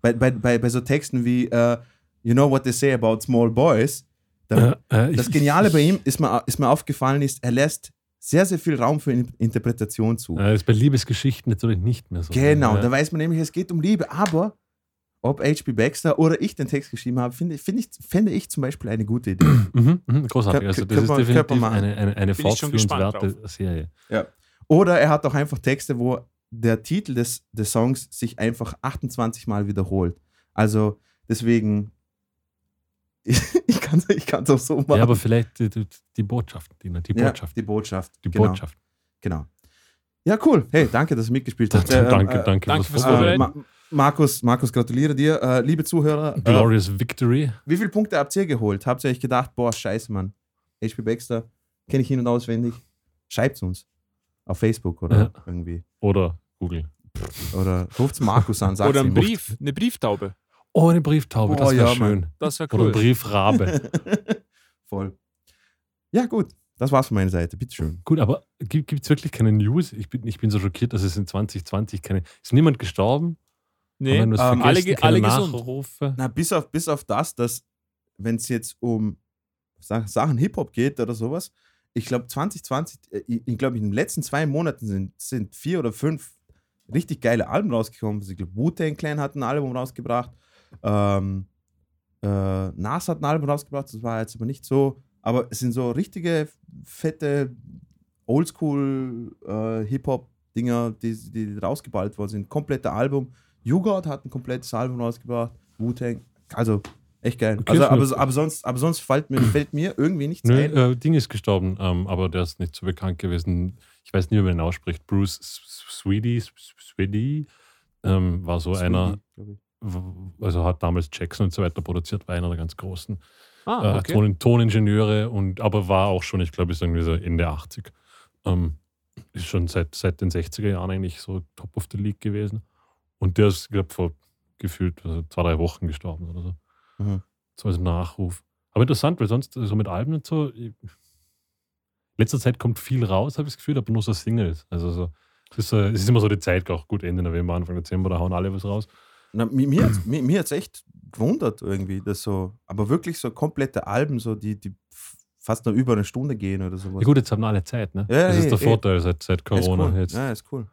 bei, bei, bei, bei so Texten wie äh, You know what they say about small boys, da, Äh, äh, das Geniale ich- bei ihm ist mir, ist mir aufgefallen, ist, er lässt sehr, sehr viel Raum für In Interpretation zu. Das ist bei Liebesgeschichten natürlich nicht mehr so. Genau, Ja. da weiß man nämlich, es geht um Liebe, aber ob H.P. Baxter oder ich den Text geschrieben habe, finde finde ich, fände ich zum Beispiel eine gute Idee. Mhm, mhm, großartig. Kö- Also das ist man- könnte definitiv eine, eine, eine fortführenswerte Serie. Oder er hat auch einfach Texte, wo der Titel des, des Songs sich einfach 28 Mal wiederholt. Also deswegen, <laughs> ich, kann es ich kann's auch so machen. Ja, aber vielleicht die, die, die Botschaft, die, die Ja, Botschaft. die Botschaft. die genau, Botschaft. Genau. Ja, cool. Hey, danke, dass du mitgespielt hast. Danke, Äh, danke, äh, danke danke fürs Äh. Ma Markus, Markus, gratuliere dir. Äh, liebe Zuhörer, äh, Glorious Victory. wie viele Punkte habt ihr geholt? Habt ihr euch gedacht, boah, scheiße, Mann. HP Baxter, kenne ich ihn und auswendig. Schreibt uns. Auf Facebook oder Ja. irgendwie. Oder Google. Oder ruft Markus an, sagt Oder ein ihm. Brief, eine Brieftaube. Oh, eine Brieftaube, Oh, das wäre ja, Mann. schön. Das wäre Oder ein cool. Briefrabe. <laughs> Voll. Ja, gut. Das war's von meiner Seite. Bitteschön. Gut, aber gibt es wirklich keine News? Ich bin, ich bin so schockiert, dass es in 2020 keine. Ist niemand gestorben? Nee, ähm, alle, ge- alle gesund. Nachrufe? Na, bis auf, bis auf das, dass, wenn es jetzt um Sa- Sachen Hip-Hop geht oder sowas, ich glaube 2020, äh, ich, ich glaube in den letzten zwei Monaten sind, sind vier oder fünf richtig geile Alben rausgekommen. Also ich glaube, Wu-Tang Clan hat ein Album rausgebracht. Ähm, äh, Nas hat ein Album rausgebracht, das war jetzt aber nicht so. Aber es sind so richtige, fette, Oldschool äh, Hip-Hop-Dinger, die, die rausgeballt worden sind. Komplette Album. YouGod hat ein komplettes Album rausgebracht. Wu-Tang. Also, echt geil. Okay, also, aber, aber, sonst, aber sonst fällt mir, fällt mir irgendwie nichts Nö, ein. äh, Ding ist gestorben, ähm, aber der ist nicht so bekannt gewesen. Ich weiß nie, wie man ihn ausspricht. Bruce Sweetie, Sweetie ähm, war so einer, ich. w- also hat damals Jackson und so weiter produziert, war einer der ganz großen Ah, äh, okay. Ton, Toningenieure und aber war auch schon, ich glaube, ist irgendwie so Ende 80. Ähm, ist schon seit, seit den 60er Jahren eigentlich so Top of the League gewesen. Und der ist, glaube vor gefühlt also zwei, drei Wochen gestorben oder so. Mhm. So als Nachruf. Aber interessant, weil sonst so mit Alben und so. ich- letzter Zeit kommt viel raus, habe ich das Gefühl, aber nur so Singles. Also so. Es ist, so, es ist immer so die Zeit, auch gut Ende November, Anfang Dezember, da hauen alle was raus. Na, mir mir hat mir, mir hat's echt gewundert irgendwie, dass so, aber wirklich so komplette Alben, so die, die fast noch über eine Stunde gehen oder sowas. Ja, gut, jetzt haben alle Zeit, ne? Ja, das ist eh, der eh. Vorteil seit, seit Ja, ist Corona. cool. Jetzt, Ja, ist cool.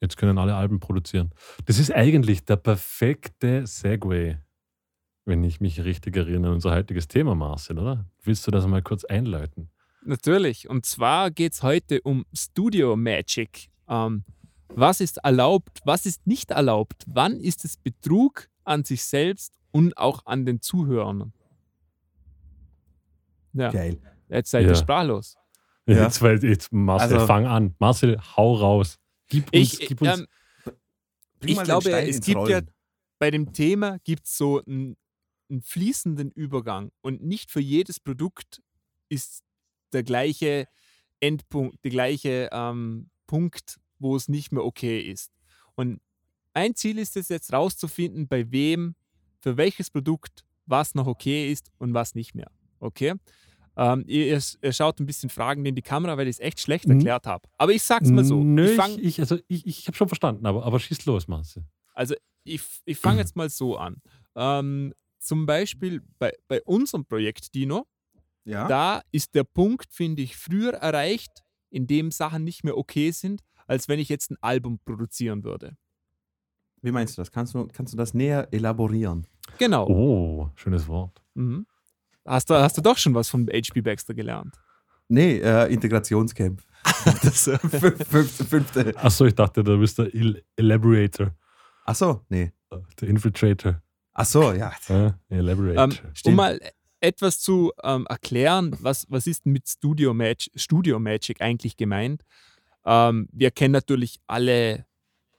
jetzt können alle Alben produzieren. Das ist eigentlich der perfekte Segway, wenn ich mich richtig erinnere, an unser heutiges Thema, Marcel, oder? Willst du das mal kurz einleiten? Natürlich. Und zwar geht es heute um Studio Magic. Ähm, was ist erlaubt, was ist nicht erlaubt? Wann ist es Betrug an sich selbst und auch an den Zuhörern? Ja, Geil. jetzt seid Ja. ihr sprachlos. Ja. Jetzt, weil, jetzt Marcel, Also- fang an. Marcel, hau raus. Gib uns, Ich, gib uns ähm, ich glaube, es gibt ja bei dem Thema gibt es so einen, einen fließenden Übergang und nicht für jedes Produkt ist der gleiche Endpunkt, der gleiche ähm, Punkt, wo es nicht mehr okay ist. Und ein Ziel ist es jetzt rauszufinden, bei wem, für welches Produkt was noch okay ist und was nicht mehr. Okay? Ähm, ihr, ihr, schaut ein bisschen Fragen in die Kamera, weil ich es echt schlecht Mhm. erklärt habe. Aber ich sag's mal so. Nö, ich ich, fang, ich, also ich, ich habe schon verstanden, aber, aber schieß los, Marcel. ich, ich fange jetzt mal so an. Ähm, zum Beispiel bei, bei unserem Projekt Dino, Ja? da ist der Punkt, finde ich, früher erreicht, in dem Sachen nicht mehr okay sind, als wenn ich jetzt ein Album produzieren würde. Wie meinst du das? Kannst du, kannst du das näher elaborieren? Genau. Oh, schönes Wort. Mhm. Hast, du, hast du doch schon was von HP Baxter gelernt? Nee, äh, Integrationscamp. <laughs> das äh, fünf- fünfte, fünfte. Achso, ich dachte, du bist der El Elaborator, Achso, nee. der Infiltrator. Achso, ja. Äh, Elaborator. Ähm, um mal etwas zu ähm, erklären, was, was ist denn mit Studio, Mag Studio Magic eigentlich gemeint? Ähm, wir kennen natürlich alle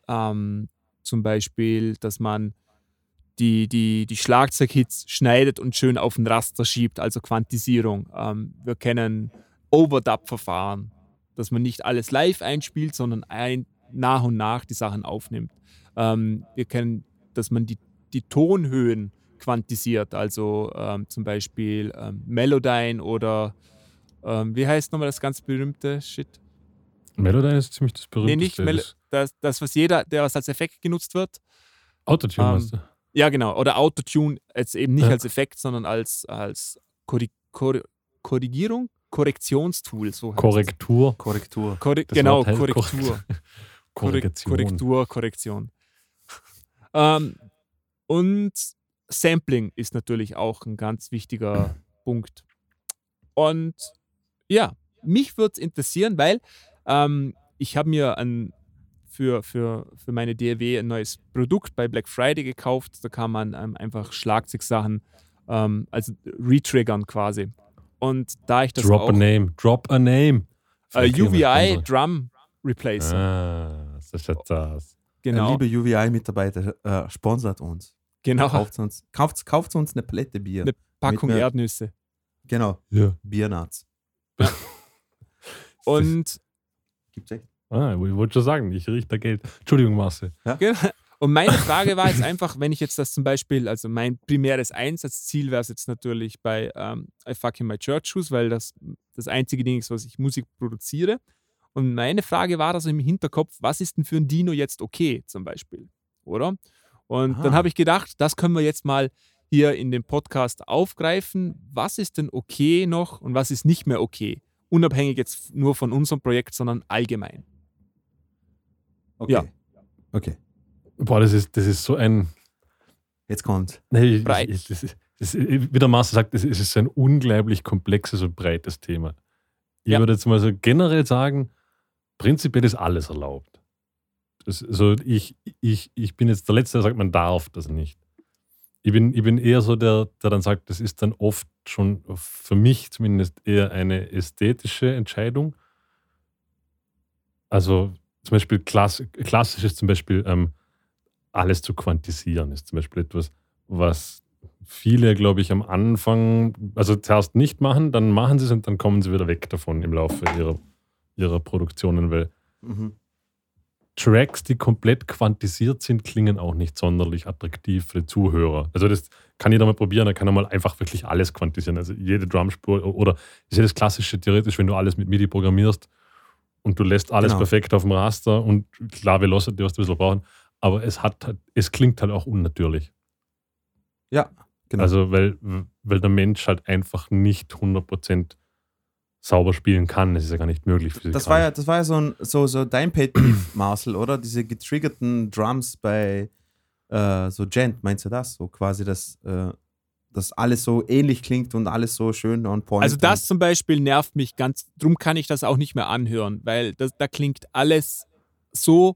ähm, zum Beispiel, dass man die, die, die Schlagzeughits schneidet und schön auf ein Raster schiebt, also Quantisierung. Ähm, wir kennen Overdub-Verfahren, dass man nicht alles live einspielt, sondern ein, nach und nach die Sachen aufnimmt. Ähm, wir kennen, dass man die, die Tonhöhen quantisiert, also ähm, zum Beispiel ähm, Melodyne oder ähm, wie heißt nochmal das ganz berühmte Shit? Melodyne ist ziemlich das berühmteste. Nee, nicht Mel das das, was jeder, der was als Effekt genutzt wird. Autotune, Ähm, meinst du? Ja, genau. Oder Autotune, jetzt eben nicht Ja. als Effekt, sondern als, als Korri Korri Korrigierung, Korrektionstool. So heißt es. Korrektur. Korrektur. Korre Das genau, Korrektur. Korrekt- <laughs> Korrek Korrektion. Korrektur, Korrektion. ähm, und Sampling ist natürlich auch ein ganz wichtiger <clears throat> Punkt. Und ja, mich würde es interessieren, weil ähm, ich habe mir ein, für, für, für meine DAW ein neues Produkt bei Black Friday gekauft. Da kann man ähm, einfach Schlagzeugsachen, ähm, also retriggern quasi. Und da ich das Drop auch a name. Drop a name. äh, UVI. Drum Replacer, Ah, das ist ja das. genau, Der liebe UVI-Mitarbeiter äh, sponsert uns. genau, Kauft uns, kauft, kauft uns eine Palette Bier. Eine Packung Erdnüsse. Genau, Ja. Biernuts. <laughs> Und, Gibt's echt? Ah, ich wollte schon sagen, ich rieche da Geld. Entschuldigung, Marcel. genau. und meine Frage war jetzt einfach, wenn ich jetzt das zum Beispiel, also mein primäres Einsatzziel wäre es jetzt natürlich bei ähm, I Fuck in My Church Shoes, weil das das einzige Ding ist, was ich Musik produziere. Und meine Frage war also im Hinterkopf, was ist denn für ein Dino jetzt okay zum Beispiel, oder? Und dann Aha. habe ich gedacht, das können wir jetzt mal hier in dem Podcast aufgreifen. Was ist denn okay noch und was ist nicht mehr okay? Unabhängig jetzt nur von unserem Projekt, sondern allgemein. Okay. Ja. Okay, Boah, das ist, das ist so ein. jetzt kommt. Nee, Breit. ich, das ist, das ist, wie der Marcel sagt, es ist ein unglaublich komplexes und breites Thema. Ich Ja. würde jetzt mal so generell sagen, prinzipiell ist alles erlaubt. Das, also ich, ich, ich bin jetzt der Letzte, der sagt, man darf das nicht. Ich bin, ich bin eher so der, der dann sagt, das ist dann oft schon für mich zumindest eher eine ästhetische Entscheidung. Also zum Beispiel klass, klassisch ist zum Beispiel ähm, alles zu quantisieren, ist zum Beispiel etwas, was viele, glaube ich, am Anfang, also zuerst nicht machen, dann machen sie es und dann kommen sie wieder weg davon im Laufe ihrer, ihrer Produktionen, weil Mhm. Tracks, die komplett quantisiert sind, klingen auch nicht sonderlich attraktiv für die Zuhörer. Also das kann jeder mal probieren, da kann er mal einfach wirklich alles quantisieren. Also jede Drumspur oder ist ja das Klassische theoretisch, wenn du alles mit MIDI programmierst und du lässt alles Genau. perfekt auf dem Raster und klar, Velocity wirst du ein bisschen brauchen, aber es hat es klingt halt auch unnatürlich. Ja, genau. Also weil, weil der Mensch halt einfach nicht 100% sauber spielen kann. Das ist ja gar nicht möglich. das war ja, das war ja so, ein, so, so dein Pet Marcel, oder? Diese getriggerten Drums bei äh, so Gent, meinst du das? So quasi, dass, äh, dass alles so ähnlich klingt und alles so schön on point. Also das zum Beispiel nervt mich ganz, drum kann ich das auch nicht mehr anhören, weil das, da klingt alles so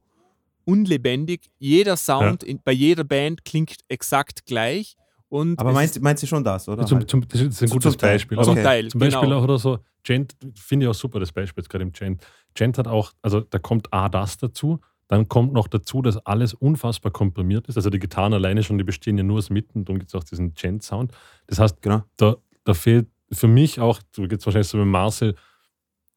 unlebendig. Jeder Sound in, bei jeder Band klingt exakt gleich. Und Aber meinst, meinst du schon das, oder? Zum, Halt. zum, das ist ein Zum- gutes zum Teil. Beispiel. Okay. Aber zum Teil, Zum Beispiel genau. auch oder so, Gent, finde ich auch super, das Beispiel jetzt gerade im Gent. Gent hat auch, also da kommt A das dazu, dann kommt noch dazu, dass alles unfassbar komprimiert ist. Also die Gitarren alleine schon, die bestehen ja nur aus Mitten, darum gibt es auch diesen Gent-Sound. Das heißt, Genau. da, da fehlt für mich auch, so geht es wahrscheinlich so mit Marcel,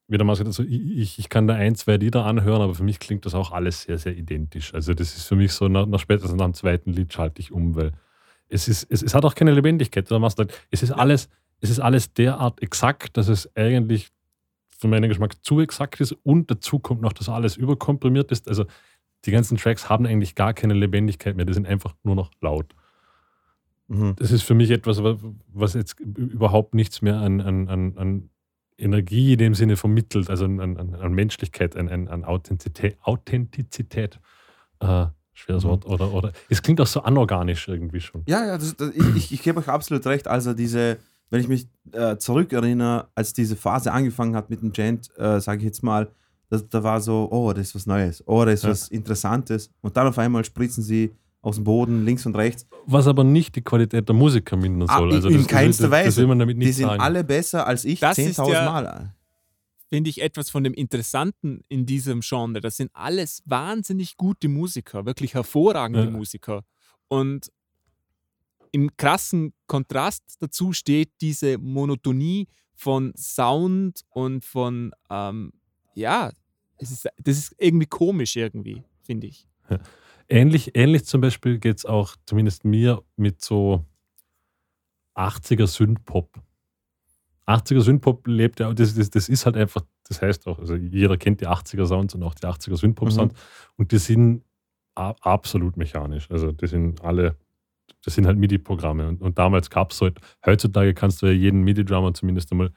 wie der Marcel gesagt hat, so, ich, ich kann da ein, zwei Lieder anhören, aber für mich klingt das auch alles sehr, sehr identisch. Also das ist für mich so, nach, nach spätestens nach dem zweiten Lied schalte ich um, weil es, ist, es, es hat auch keine Lebendigkeit. Der Marcel sagt, Es ist alles, es ist alles derart exakt, dass es eigentlich für meinen Geschmack zu exakt ist und dazu kommt noch, dass alles überkomprimiert ist. Also die ganzen Tracks haben eigentlich gar keine Lebendigkeit mehr, die sind einfach nur noch laut. Mhm. Das ist für mich etwas, wa- was jetzt überhaupt nichts mehr an, an, an, Energie in dem Sinne vermittelt, also an, an, Menschlichkeit, an Authentizität. Authentizität. Äh, schweres Mhm. Wort. Oder, oder es klingt auch so anorganisch irgendwie schon. Ja, ja, das, das, ich, ich, ich gebe euch absolut recht. Also diese, wenn ich mich äh, zurückerinnere, als diese Phase angefangen hat mit dem Gent, äh, sage ich jetzt mal, das, da war so, oh, das ist was Neues, oh, das ist Ja. was Interessantes. Und dann auf einmal spritzen sie aus dem Boden, links und rechts. Was aber nicht die Qualität der Musiker mindern Ah, soll. in- Also in das, keinster das, das, das Weise. will man damit Die nicht sind sagen. alle besser als ich Das ist 10.000 ja- Mal. Finde ich etwas von dem Interessanten in diesem Genre. Das sind alles wahnsinnig gute Musiker, wirklich hervorragende Ja. Musiker. Und im krassen Kontrast dazu steht diese Monotonie von Sound und von, ähm, ja, es ist, das ist irgendwie komisch irgendwie, finde ich. Ähnlich, ähnlich zum Beispiel geht es auch, zumindest mir, mit so 80er Synthpop. 80er Synthpop lebt ja, das, das, das ist halt einfach, das heißt auch, also jeder kennt die 80er Sounds und auch die 80er Synthpop Sounds und die sind absolut mechanisch. Also die sind alle, das sind halt MIDI-Programme und, und damals gab es halt, heutzutage kannst du ja jeden MIDI-Drummer zumindest einmal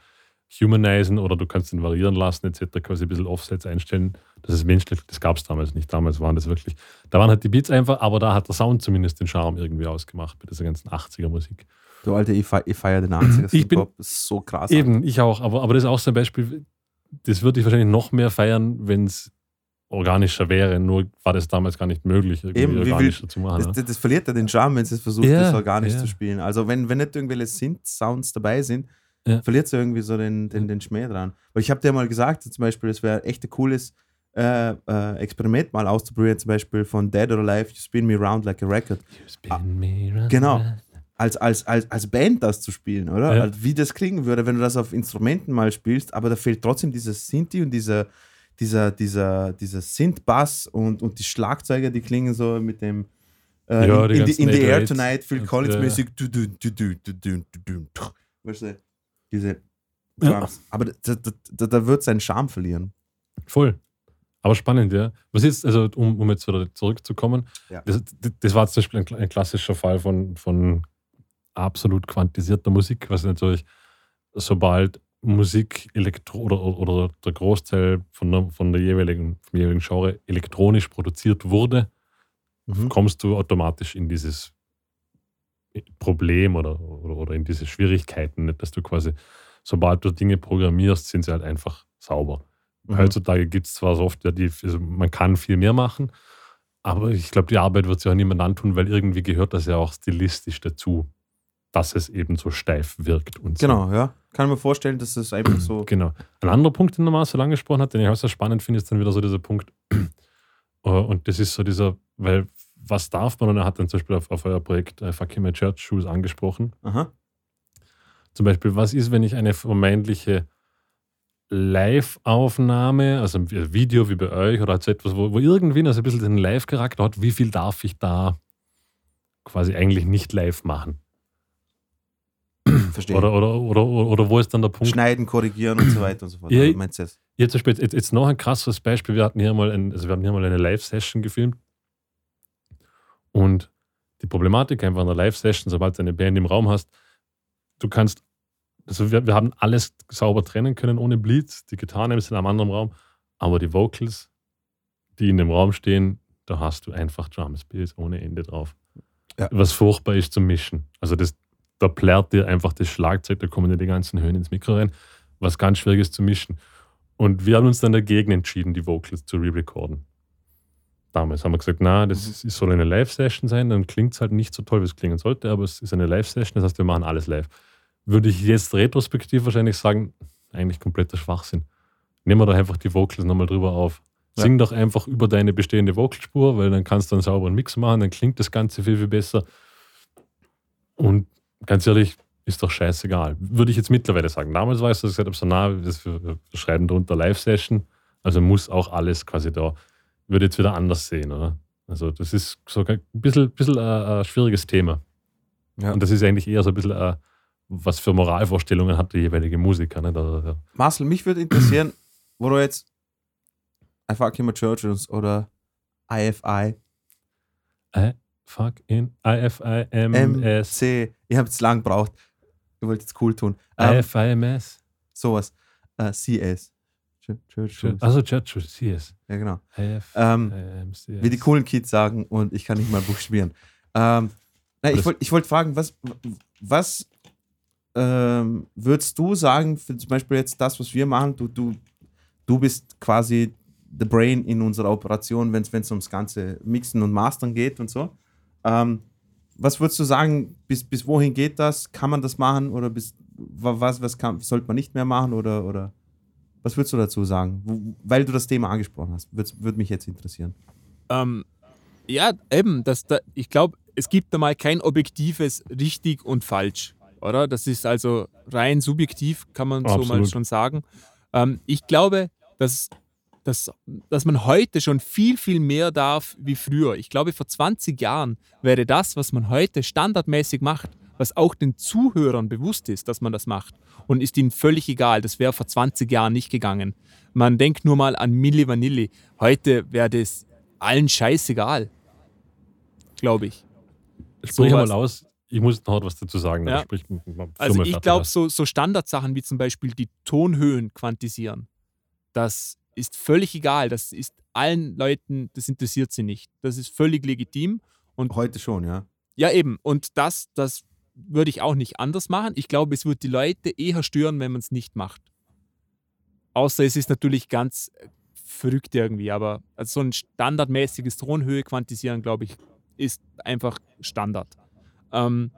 humanisieren oder du kannst ihn variieren lassen, etc., quasi ein bisschen Offsets einstellen. Das ist menschlich, das gab es damals nicht. Damals waren das wirklich, da waren halt die Beats einfach, aber da hat der Sound zumindest den Charme irgendwie ausgemacht mit dieser ganzen 80er-Musik. Du Alter, ich, fe ich feiere den 80er <clears throat> Ich bin- so krass. Eben, ich auch, aber, aber das ist auch so ein Beispiel, das würde ich wahrscheinlich noch mehr feiern, wenn es organischer wäre, nur war das damals gar nicht möglich, irgendwie Eben, wie will- organischer zu machen. Das, ne? das, das verliert ja den Charme, wenn es versucht, Ja, das organisch ja. zu spielen. Also wenn, wenn nicht irgendwelche Synth-Sounds dabei sind, Ja. verliert es irgendwie so den, den, den Schmäh dran. Weil ich habe dir mal gesagt, zum Beispiel, es wäre echt ein cooles äh, äh, Experiment mal auszuprobieren, zum Beispiel von Dead or Alive, You Spin Me Round Like a Record. You spin me ah, round genau. Als, als, als, als Band das zu spielen, oder? Ja. Also wie das klingen würde, wenn du das auf Instrumenten mal spielst, aber da fehlt trotzdem dieses Sinti und dieser, dieser, dieser, dieser Synth-Bass und, und die Schlagzeuger, die klingen so mit dem äh, ja, in, in, in, the Air Tonight, Phil Collins-mäßig. Äh, weißt du, diese Drums. Aber da, da, da, da wird sein Charme verlieren. Voll. Aber spannend, ja. Was ist, also um, um jetzt wieder zurückzukommen, Ja. das, das war zum Beispiel ein, ein klassischer Fall von, von absolut quantisierter Musik, was natürlich, sobald Musik elektro oder, oder der Großteil von der, von der jeweiligen, vom jeweiligen Genre elektronisch produziert wurde, Mhm. kommst du automatisch in dieses Problem oder, oder, oder in diese Schwierigkeiten, dass du quasi, sobald du Dinge programmierst, sind sie halt einfach sauber. Mhm. Heutzutage gibt es zwar Software, die, also man kann viel mehr machen, aber ich glaube, die Arbeit wird sich auch niemand antun, weil irgendwie gehört das ja auch stilistisch dazu, dass es eben so steif wirkt. Und so. Genau, ja. Kann mir vorstellen, dass das einfach so. <clears throat> Genau. Ein anderer Punkt, den der Marcel angesprochen hat, den ich auch sehr spannend finde, ist dann wieder so dieser Punkt. <clears throat> äh, Und das ist so dieser, weil was darf man? Und er hat dann zum Beispiel auf, auf euer Projekt äh, Fucking My Church Shoes angesprochen. Aha. Zum Beispiel, was ist, wenn ich eine vermeintliche Live-Aufnahme, also ein Video wie bei euch oder halt so etwas, wo, wo irgendwie also ein bisschen den Live-Charakter hat, wie viel darf ich da quasi eigentlich nicht live machen? Verstehe. Oder, oder, oder, oder wo ist dann der Punkt? Schneiden, korrigieren und so weiter und so fort. Ja, Oder meinst du das? Jetzt, jetzt, jetzt noch ein krasses Beispiel. Wir hatten hier mal, ein, also wir hatten hier mal eine Live-Session gefilmt. Und die Problematik einfach in einer Live-Session, sobald du eine Band im Raum hast, du kannst, also wir, wir haben alles sauber trennen können ohne Blitz. Die Gitarren sind am anderen Raum, aber die Vocals, die in dem Raum stehen, da hast du einfach Drumspeeds ohne Ende drauf. Ja. Was furchtbar ist zum Mischen. Also das, da plärrt dir einfach das Schlagzeug, da kommen dir die ganzen Höhen ins Mikro rein, was ganz schwierig ist zu mischen. Und wir haben uns dann dagegen entschieden, die Vocals zu re-recorden. Damals haben wir gesagt, na, das Mhm. ist- soll eine Live-Session sein, dann klingt es halt nicht so toll, wie es klingen sollte, aber es ist eine Live-Session, das heißt, wir machen alles live. Würde ich jetzt retrospektiv wahrscheinlich sagen, eigentlich kompletter Schwachsinn. Nehmen wir doch einfach die Vocals nochmal drüber auf. Ja. Sing doch einfach über deine bestehende Vocalspur, weil dann kannst du einen sauberen Mix machen, dann klingt das Ganze viel, viel besser. Und ganz ehrlich, ist doch scheißegal. Würde ich jetzt mittlerweile sagen. Damals war es, dass ich gesagt habe, so, na, wir wir schreiben drunter Live-Session, also muss auch alles quasi da, würde jetzt wieder anders sehen, oder? Also das ist so ein bisschen, bisschen ein, ein schwieriges Thema. Ja. Und das ist eigentlich eher so ein bisschen, ein, was für Moralvorstellungen hat der jeweilige Musiker. Ne? Da, da, Marcel, mich würde interessieren, wo du jetzt I Fuck My Churches oder IFI, I fuck in IFIMS. MC, ich habe es lang gebraucht. Ich wollte jetzt cool tun. Ähm, IFIMS. sowas. Äh, CS. Church. Also Church, CS. Ja, genau. IF, Ähm, wie die coolen Kids sagen und ich kann nicht mal buchstabieren. Ähm, na, ich wollte ich wollt fragen, was, was ähm, würdest du sagen, für zum Beispiel jetzt das, was wir machen, du, du, du bist quasi the brain in unserer Operation, wenn es ums ganze Mixen und Mastern geht und so. Ähm, was würdest du sagen, bis, bis wohin geht das? Kann man das machen oder bis wa- was, was kann, sollte man nicht mehr machen oder, oder was würdest du dazu sagen? Weil du das Thema angesprochen hast, würde mich jetzt interessieren. Ähm, ja, eben, das, da, ich glaube, es gibt da mal kein objektives richtig und falsch, oder? Das ist also rein subjektiv, kann man so mal Absolut. schon sagen. Ähm, ich glaube, dass, dass, dass man heute schon viel, viel mehr darf wie früher. Ich glaube, vor 20 Jahren wäre das, was man heute standardmäßig macht, was auch den Zuhörern bewusst ist, dass man das macht. Und ist ihnen völlig egal. Das wäre vor 20 Jahren nicht gegangen. Man denkt nur mal an Milli Vanilli. Heute wäre das allen scheißegal. Glaube ich. Sprich sowas. mal aus, ich muss noch was dazu sagen. Ja. Sprich, Also ich glaube, so, so Standardsachen wie zum Beispiel die Tonhöhen quantisieren, das ist völlig egal. Das ist allen Leuten, das interessiert sie nicht. Das ist völlig legitim. Heute schon, ja. Ja, eben. Und das, das würde ich auch nicht anders machen. Ich glaube, es wird die Leute eher stören, wenn man es nicht macht. Außer es ist natürlich ganz äh, verrückt irgendwie, aber also so ein standardmäßiges Tonhöhe quantisieren, glaube ich, ist einfach Standard. Ähm,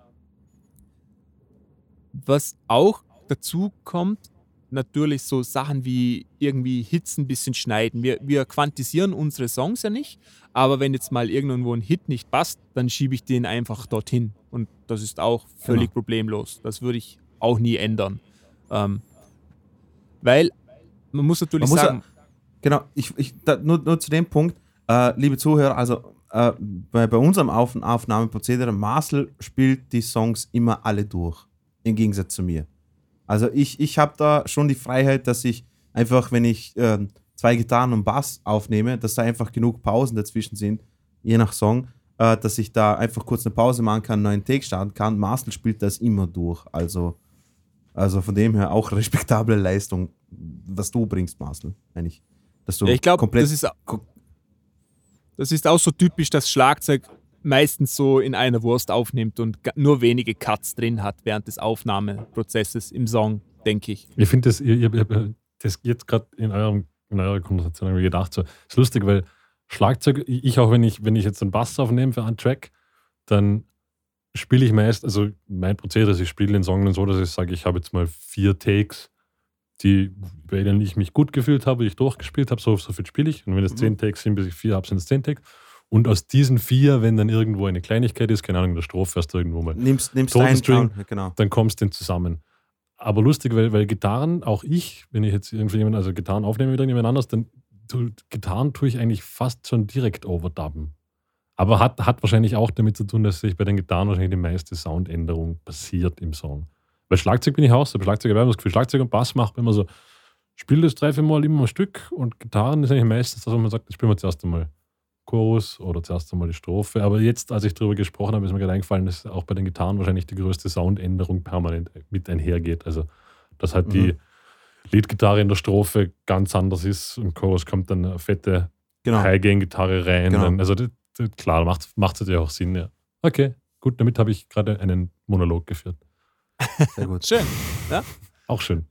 was auch dazu kommt, natürlich so Sachen wie irgendwie Hits ein bisschen schneiden. Wir, wir quantisieren unsere Songs ja nicht, aber wenn jetzt mal irgendwo ein Hit nicht passt, dann schiebe ich den einfach dorthin. Und das ist auch völlig Genau. problemlos. Das würde ich auch nie ändern. Ähm, weil man muss natürlich Man muss ja- sagen, Genau, ich, ich, da, nur, nur zu dem Punkt, äh, liebe Zuhörer, also äh, bei, bei unserem Auf Aufnahmeprozedere, Marcel spielt die Songs immer alle durch, im Gegensatz zu mir. Also ich, ich habe da schon die Freiheit, dass ich einfach, wenn ich ähm, zwei Gitarren und Bass aufnehme, dass da einfach genug Pausen dazwischen sind, je nach Song, äh, dass ich da einfach kurz eine Pause machen kann, einen neuen Take starten kann. Marcel spielt das immer durch, also, also von dem her auch respektable Leistung, was du bringst, Marcel, eigentlich. Dass du ja, ich glaube, komplett das ist, das ist auch so typisch, dass Schlagzeug meistens so in einer Wurst aufnimmt und nur wenige Cuts drin hat während des Aufnahmeprozesses im Song, denke ich. Ich finde das, ihr, ihr, das jetzt gerade in, in eurer Konversation irgendwie gedacht, so, ist lustig, weil Schlagzeug, ich auch, wenn ich, wenn ich jetzt einen Bass aufnehme für einen Track, dann spiele ich meist, also mein Prozedere ist, ich spiele den Song dann so, dass ich sage, ich habe jetzt mal vier Takes, die, bei denen ich mich gut gefühlt habe, die ich durchgespielt habe, so, so viel spiele ich. Und wenn es Mhm. zehn Takes sind, bis ich vier habe, sind es zehn Takes. Und aus diesen vier, wenn dann irgendwo eine Kleinigkeit ist, keine Ahnung, in der Strophe hast du irgendwo mal nimmst, nimmst deinen String. Genau. dann kommst du den zusammen. Aber lustig, weil, weil Gitarren, auch ich, wenn ich jetzt irgendwie jemand, also Gitarren aufnehme mit irgendjemand anders, dann tu, Gitarren tue ich eigentlich fast schon direkt overdubben. Aber hat, hat wahrscheinlich auch damit zu tun, dass sich bei den Gitarren wahrscheinlich die meiste Soundänderung passiert im Song. Weil Schlagzeug bin ich auch so, bei Schlagzeug habe ich das Gefühl, Schlagzeug und Bass macht man immer so, spiel das drei, vier Mal immer ein Stück und Gitarren ist eigentlich meistens, dass man sagt, jetzt spielen wir zuerst einmal Chorus oder zuerst einmal die Strophe. Aber jetzt, als ich darüber gesprochen habe, ist mir gerade eingefallen, dass auch bei den Gitarren wahrscheinlich die größte Soundänderung permanent mit einhergeht. Also, dass halt die Mhm. Leadgitarre in der Strophe ganz anders ist und Chorus kommt dann eine fette Genau. High-Gain-Gitarre rein. Genau. Dann, also, das, das, klar, macht es natürlich auch Sinn. Ja. Okay, gut, damit habe ich gerade einen Monolog geführt. Sehr gut. Schön. Auch schön.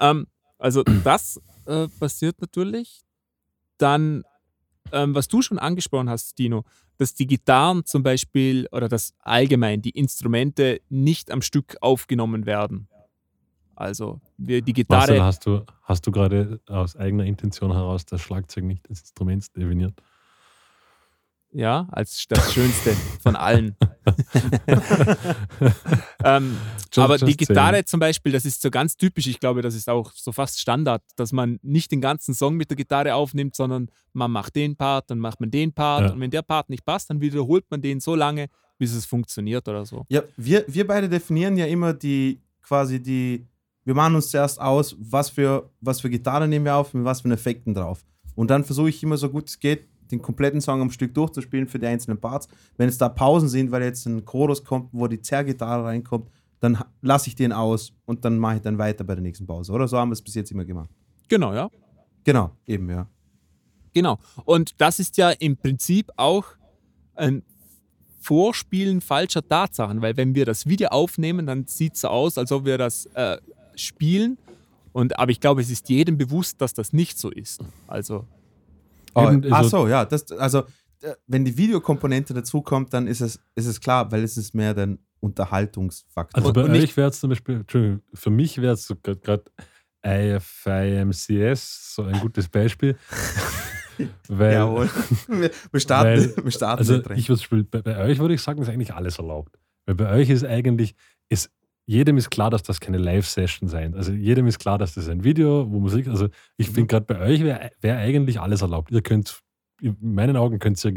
Ähm, also das äh, passiert natürlich. Dann, ähm, was du schon angesprochen hast, Dino, dass die Gitarren zum Beispiel oder dass allgemein die Instrumente nicht am Stück aufgenommen werden. Also wir, die Marcel, Gitarre, hast du, hast du gerade aus eigener Intention heraus das Schlagzeug nicht als Instrument definiert? Ja, als das <laughs> Schönste von allen. <laughs> ähm, Just- aber die just Gitarre saying. zum Beispiel, das ist so ganz typisch, ich glaube, das ist auch so fast Standard, dass man nicht den ganzen Song mit der Gitarre aufnimmt, sondern man macht den Part, dann macht man den Part Ja. und wenn der Part nicht passt, dann wiederholt man den so lange, bis es funktioniert oder so. Ja, wir, wir beide definieren ja immer die, quasi die, wir machen uns zuerst aus, was für, was für Gitarre nehmen wir auf, mit was für Effekten drauf. Und dann versuche ich immer so gut es geht, den kompletten Song am Stück durchzuspielen für die einzelnen Parts. Wenn es da Pausen sind, weil jetzt ein Chorus kommt, wo die Zerrgitarre reinkommt, dann lasse ich den aus und dann mache ich dann weiter bei der nächsten Pause. Oder so haben wir es bis jetzt immer gemacht. Genau, ja. Genau, eben, ja. Genau. Und das ist ja im Prinzip auch ein Vorspielen falscher Tatsachen, weil wenn wir das Video aufnehmen, dann sieht es so aus, als ob wir das äh, spielen. Und, aber ich glaube, es ist jedem bewusst, dass das nicht so ist. Also, Oh, Eben, ach also- so, ja. Das, also, äh, wenn die Videokomponente dazukommt, dann ist es, ist es klar, weil es ist mehr der Unterhaltungsfaktor. Also bei und euch wäre es zum Beispiel, Entschuldigung, für mich wäre es so gerade IFIMCS so ein gutes Beispiel. <laughs> weil, Jawohl. wir, starten, weil- <laughs> wir starten also ich würde bei, bei euch würde ich sagen, ist eigentlich alles erlaubt. Weil bei euch ist eigentlich, ist, jedem ist klar, dass das keine Live-Session sein. Also jedem ist klar, dass das ein Video, wo Musik, also ich Mhm. finde gerade bei euch wäre wär eigentlich alles erlaubt. Ihr könnt, in meinen Augen könnt ihr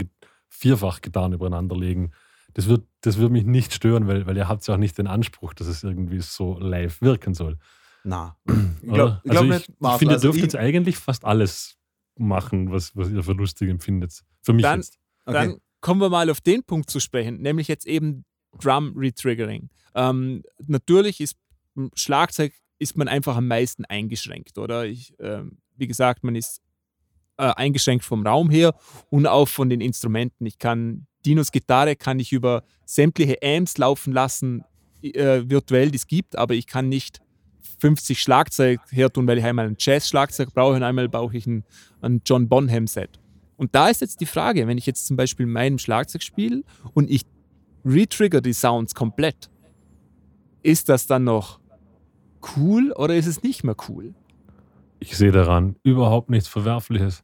vierfach Gitarren übereinander legen. Das wird, das wird mich nicht stören, weil, weil ihr habt ja auch nicht den Anspruch, dass es irgendwie so live wirken soll. Na, <clears throat> ich glaube glaub also nicht, ich, ich Marcel. finde, ihr Also dürft ich- jetzt eigentlich fast alles machen, was, was ihr für lustig empfindet. Für mich Dann- jetzt. okay. dann kommen wir mal auf den Punkt zu sprechen, nämlich jetzt eben Drum Retriggering. Ähm, natürlich ist Schlagzeug ist man einfach am meisten eingeschränkt, oder? Ich, ähm, wie gesagt, man ist äh, eingeschränkt vom Raum her und auch von den Instrumenten. Ich kann Dinos Gitarre kann ich über sämtliche Amps laufen lassen, äh, virtuell, die es gibt, aber ich kann nicht 50 Schlagzeug her tun, weil ich einmal ein Jazz-Schlagzeug brauche und einmal brauche ich ein, ein John Bonham-Set. Und da ist jetzt die Frage, wenn ich jetzt zum Beispiel meinem Schlagzeug spiele und ich retrigger die Sounds komplett, ist das dann noch cool oder ist es nicht mehr cool? Ich sehe daran überhaupt nichts Verwerfliches.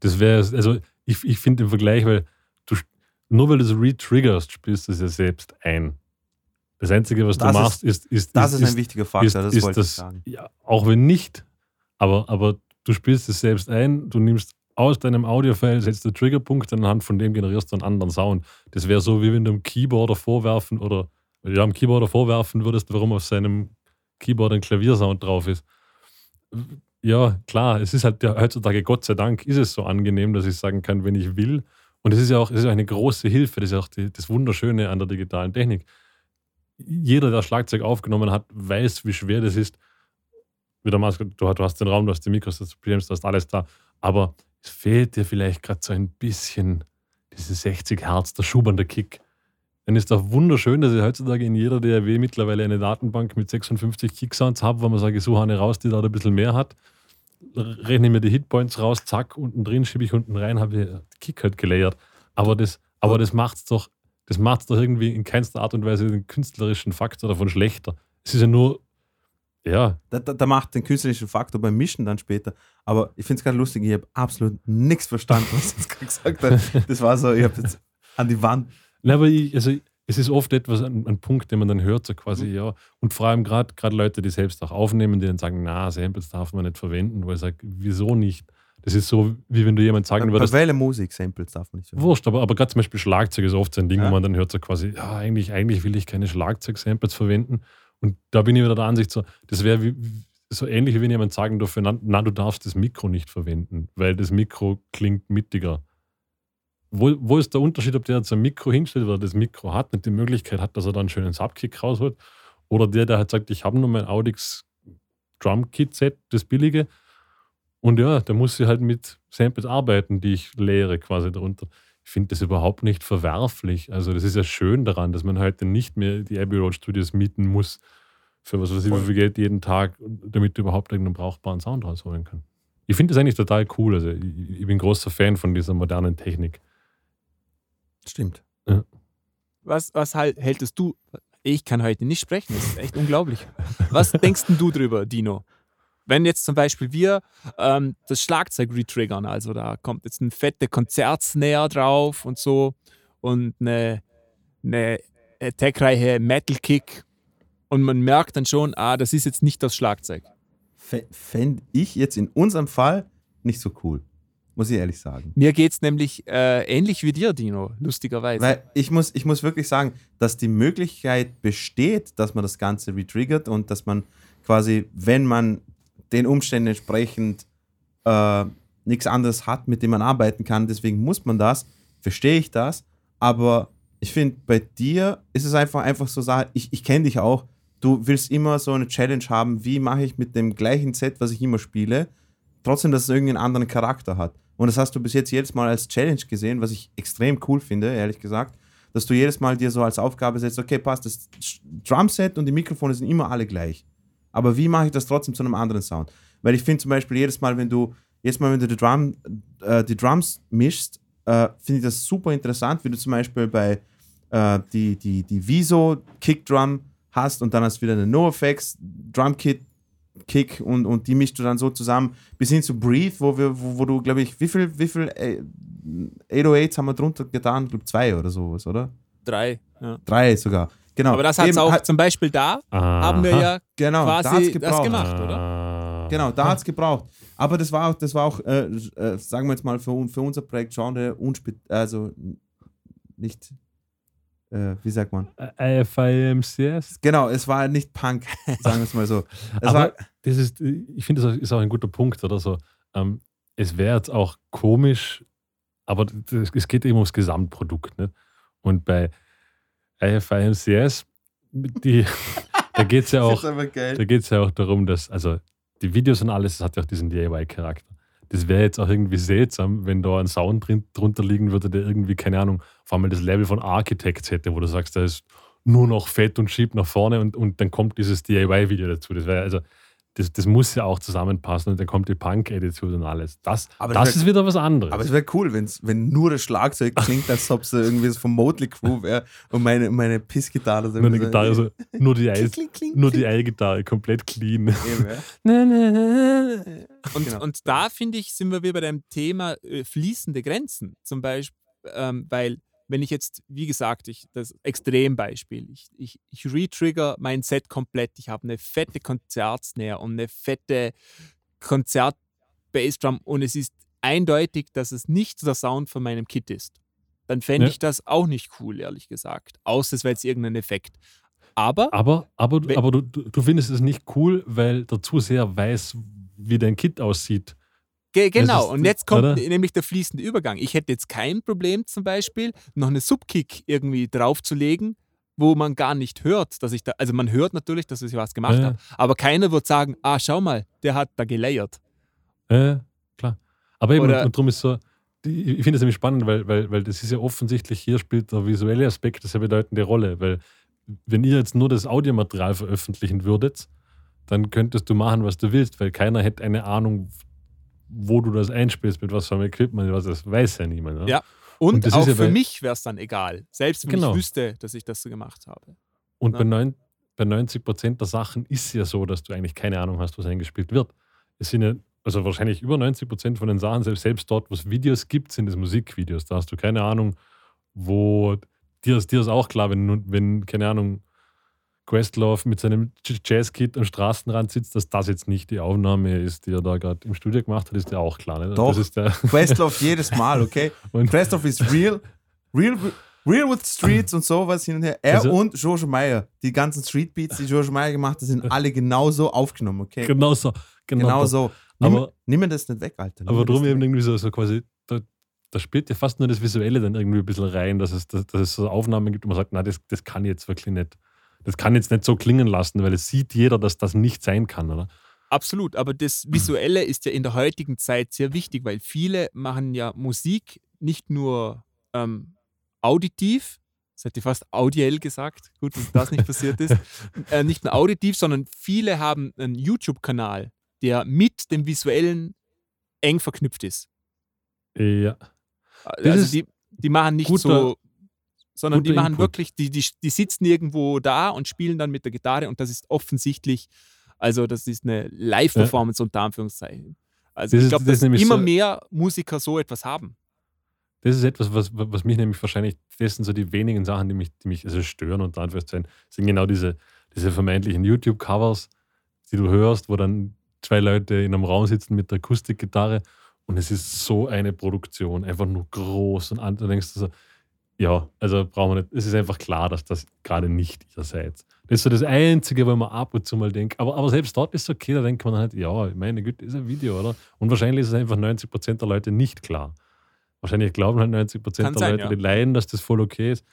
Das wäre, also ich, ich finde den Vergleich, weil du, nur weil du es retriggerst, spielst du es ja selbst ein. Das Einzige, was Das du ist- machst, ist, ist, Das ist, ist ein wichtiger Faktor, ist, das ist wollte ich sagen. Ja, auch wenn nicht, aber, aber du spielst es selbst ein, du nimmst aus deinem Audiofile, setzt den Triggerpunkt und anhand von dem generierst du einen anderen Sound. Das wäre so, wie wenn du einem Keyboarder vorwerfen oder ja, einem Keyboarder vorwerfen würdest, warum auf seinem Keyboard ein Klaviersound drauf ist. Ja, klar, es ist halt ja, heutzutage, Gott sei Dank, ist es so angenehm, dass ich sagen kann, wenn ich will. Und es ist ja auch, ist eine große Hilfe, das ist ja auch die, das Wunderschöne an der digitalen Technik. Jeder, der Schlagzeug aufgenommen hat, weiß, wie schwer das ist. Wie der Maske, du, du hast den Raum, du hast die Mikros, du hast du hast alles da. Aber es fehlt dir vielleicht gerade so ein bisschen diese 60 Hertz, der schubernde Kick. Dann ist doch wunderschön, dass ich heutzutage in jeder DAW mittlerweile eine Datenbank mit 56 Kicksounds habe, wo man sagt, ich suche eine raus, die da ein bisschen mehr hat. Rechne mir die Hitpoints raus, zack, unten drin schiebe ich unten rein, habe ich den Kick halt gelayert. Aber das, aber das macht es doch, doch irgendwie in keinster Art und Weise den künstlerischen Faktor davon schlechter. Es ist ja nur, ja, Da, da, da macht den künstlerischen Faktor beim Mischen dann später. Aber ich finde es gerade lustig, ich habe absolut nichts verstanden, was du jetzt gerade gesagt hast. Das war so, ich habe jetzt an die Wand. Na, aber ich, also es ist oft etwas, ein, ein Punkt, den man dann hört, so quasi, Mhm. ja. Und vor allem gerade Leute, die selbst auch aufnehmen, die dann sagen, na, Samples darf man nicht verwenden, wo ich sage, wieso nicht? Das ist so, wie wenn du jemand sagen Bei würdest, welcher Musik Samples darf man nicht hören. wurscht, aber, aber gerade zum Beispiel Schlagzeug ist oft so ein Ding, Ja. wo man dann hört so quasi, ja, eigentlich, eigentlich will ich keine Schlagzeug-Samples verwenden. Und da bin ich wieder der Ansicht so, das wäre so ähnlich, wie wenn jemand sagen dürfte, na, du darfst das Mikro nicht verwenden, weil das Mikro klingt mittiger. Wo, wo ist der Unterschied, ob der jetzt ein Mikro hinstellt oder das Mikro hat, nicht die Möglichkeit hat, dass er dann einen schönen Subkick rausholt, oder der, der halt sagt, ich habe nur mein Audix Drum Kit Set, das billige, und ja, da muss sie halt mit Samples arbeiten, die ich lehre quasi darunter. Ich finde das überhaupt nicht verwerflich. Also das ist ja schön daran, dass man heute nicht mehr die Abbey Road Studios mieten muss für was weiß ich, wie viel Geld jeden Tag, damit du überhaupt irgendeinen brauchbaren Sound rausholen kannst. Ich finde das eigentlich total cool. Also ich, ich bin großer Fan von dieser modernen Technik. Stimmt. Was, was halt, hältst du? Ich kann heute nicht sprechen, das ist echt unglaublich. Was denkst denn du drüber, Dino? Wenn jetzt zum Beispiel wir ähm, das Schlagzeug retriggern, also da kommt jetzt ein fette Konzertsnare drauf und so und eine, eine attackreiche Metal-Kick und man merkt dann schon, ah, das ist jetzt nicht das Schlagzeug. Fände ich jetzt in unserem Fall nicht so cool. Muss ich ehrlich sagen. Mir geht es nämlich äh, ähnlich wie dir, Dino, lustigerweise. Weil ich muss, ich muss wirklich sagen, dass die Möglichkeit besteht, dass man das Ganze retriggert und dass man quasi, wenn man den Umständen entsprechend äh, nichts anderes hat, mit dem man arbeiten kann, deswegen muss man das, verstehe ich das. Aber ich finde, bei dir ist es einfach, einfach so, ich, ich kenne dich auch, du willst immer so eine Challenge haben, wie mache ich mit dem gleichen Set, was ich immer spiele, trotzdem, dass es irgendwie einen anderen Charakter hat. Und das hast du bis jetzt jedes Mal als Challenge gesehen, was ich extrem cool finde, ehrlich gesagt, dass du jedes Mal dir so als Aufgabe setzt, okay, passt, das Drumset und die Mikrofone sind immer alle gleich. Aber wie mache ich das trotzdem zu einem anderen Sound? Weil ich finde zum Beispiel jedes Mal, wenn du jedes Mal, wenn du die, Drum, äh, die Drums mischst, äh, finde ich das super interessant, wie du zum Beispiel bei äh, die, die, die Viso Kickdrum hast und dann hast du wieder eine NoFX Drum Kit Kick und, und die mischst du dann so zusammen bis hin zu Breathe, wo, wir, wo, wo du, glaube ich, wie viel, wie viel äh, 808s haben wir drunter getan? Ich glaube zwei oder sowas, oder? Drei. Ja. Drei sogar. Genau. Aber das hat Eben, auch hat- zum Beispiel da, haben wir Aha. ja genau, da hat's quasi das gebraucht. gemacht, oder? Ah. Genau, da hat es gebraucht. Aber das war auch, das war auch äh, äh, sagen wir jetzt mal, für, für unser Projekt Genre unspe also nicht, äh, wie sagt man? IFIMCS. Genau, es war nicht Punk, <laughs> sagen wir es mal so. Es Aber war, das ist, ich finde, das ist auch ein guter Punkt oder so. Ähm, es wäre jetzt auch komisch, aber das, es geht eben ums Gesamtprodukt. Nicht? Und bei IFI-MCS, die, <laughs> da geht es ja auch da ja auch darum, dass, also die Videos und alles, das hat ja auch diesen DIY-Charakter. Das wäre jetzt auch irgendwie seltsam, wenn da ein Sound drin, drunter liegen würde, der irgendwie, keine Ahnung, vor allem das Level von Architects hätte, wo du sagst, da ist nur noch fett und schiebt nach vorne und, und dann kommt dieses DIY-Video dazu. Das wäre also, das, das muss ja auch zusammenpassen und dann kommt die Punk-Attitude und alles. Das, Aber das das ist wieder was anderes. Aber es wäre cool, wenn's, wenn nur das Schlagzeug klingt, als ob es irgendwie so vom Motley Crew wäre und meine, meine Pissgitarre so nur eine so- Gitarre, so, <laughs> nur die, Ei, Kling, kling, nur die kling. Ei-Gitarre, komplett clean. Eben, ja. <laughs> Und, Genau. und da finde ich, sind wir wieder bei dem Thema äh, fließende Grenzen. Zum Beispiel, ähm, weil, wenn ich jetzt, wie gesagt, ich, das Extrembeispiel, ich, ich, ich retrigger mein Set komplett. Ich habe eine fette Konzertsnare und eine fette Konzert-Bassdrum und es ist eindeutig, dass es nicht der Sound von meinem Kit ist. Dann fände Ja. ich das auch nicht cool, ehrlich gesagt. Außer es wäre jetzt irgendein Effekt. Aber Aber, aber, Wenn- aber du, du du findest es nicht cool, weil der Zuseher weiß, wie dein Kit aussieht. Ge genau, und jetzt kommt oder? nämlich der fließende Übergang. Ich hätte jetzt kein Problem zum Beispiel, noch eine Subkick irgendwie draufzulegen, wo man gar nicht hört, dass ich da, also man hört natürlich, dass ich was gemacht Ja. habe, aber keiner wird sagen, ah, schau mal, der hat da gelayert. Ja, klar. Aber eben, Oder- und, darum ist so, ich finde es nämlich spannend, weil, weil, weil das ist ja offensichtlich, hier spielt der visuelle Aspekt das eine bedeutende Rolle, weil wenn ihr jetzt nur das Audiomaterial veröffentlichen würdet, dann könntest du machen, was du willst, weil keiner hätte eine Ahnung, wo du das einspielst, mit was für einem Equipment, was das weiß ja niemand. oder? Ja. Und, Und auch ja für mich wäre es dann egal, selbst wenn Genau. ich wüsste, dass ich das so gemacht habe. Und Ja. bei, neun, bei 90 Prozent der Sachen ist es ja so, dass du eigentlich keine Ahnung hast, was eingespielt wird. Es sind ja, also wahrscheinlich über 90 Prozent von den Sachen, selbst, selbst dort, wo es Videos gibt, sind es Musikvideos. Da hast du keine Ahnung, wo dir ist, dir ist auch klar, wenn, wenn keine Ahnung, Questlove mit seinem Jazzkit am Straßenrand sitzt, dass das jetzt nicht die Aufnahme ist, die er da gerade im Studio gemacht hat, ist dir auch klar. Ne? Doch. Das ist der, <laughs> Questlove jedes Mal, okay? <laughs> Und- Questlove ist real, real, real with Streets und sowas hin und her. Er Also- und George Meyer, die ganzen Street Beats, die George Meyer gemacht hat, sind <laughs> alle genauso aufgenommen, okay? genau so. Genau, Genau so. Nimm, Aber- nimm mir das nicht weg, Alter. Nimm Aber drum eben weg. irgendwie so, so quasi, da, da spielt ja fast nur das Visuelle dann irgendwie ein bisschen rein, dass es, dass, dass es so Aufnahmen gibt, wo man sagt, na, das, das kann jetzt wirklich nicht. Das kann jetzt nicht so klingen lassen, weil es sieht jeder, dass das nicht sein kann, oder? Absolut, aber das Visuelle ist ja in der heutigen Zeit sehr wichtig, weil viele machen ja Musik nicht nur ähm, auditiv, das hätte ich fast audiell gesagt, gut, dass das nicht passiert ist, <laughs> äh, nicht nur auditiv, sondern viele haben einen YouTube-Kanal, der mit dem Visuellen eng verknüpft ist. Ja. Also ist die, die machen nicht guter- so, sondern die guter machen Input. wirklich, die, die, die sitzen irgendwo da und spielen dann mit der Gitarre und das ist offensichtlich, also das ist eine Live-Performance unter Anführungszeichen. Also Das ich glaube, dass immer so- mehr Musiker so etwas haben. Das ist etwas, was, was mich nämlich wahrscheinlich, das sind so die wenigen Sachen, die mich, die mich also stören, unter Anführungszeichen, sind genau diese, diese vermeintlichen YouTube-Covers, die du hörst, wo dann zwei Leute in einem Raum sitzen mit der Akustikgitarre und es ist so eine Produktion, einfach nur groß und an, denkst du so, ja, also brauchen wir nicht, es ist einfach klar, dass das gerade nicht ihr seid. Das ist so das Einzige, wo man ab und zu mal denkt, aber, aber selbst dort ist es okay, da denkt man halt, ja, meine Güte, ist ein Video, oder? Und wahrscheinlich ist es einfach 90% der Leute nicht klar. Wahrscheinlich glauben halt 90% Kann der sein, Leute, ja. die leiden, dass das voll okay ist.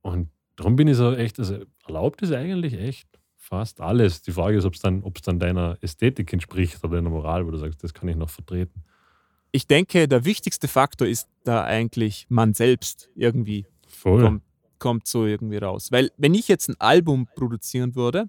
Und darum bin ich so echt, also erlaubt ist eigentlich echt fast alles. Die Frage ist, ob es dann, ob's dann deiner Ästhetik entspricht oder deiner Moral, wo du sagst, das kann ich noch vertreten. Ich denke, der wichtigste Faktor ist da eigentlich man selbst irgendwie Voll. kommt, kommt so irgendwie raus. Weil wenn ich jetzt ein Album produzieren würde,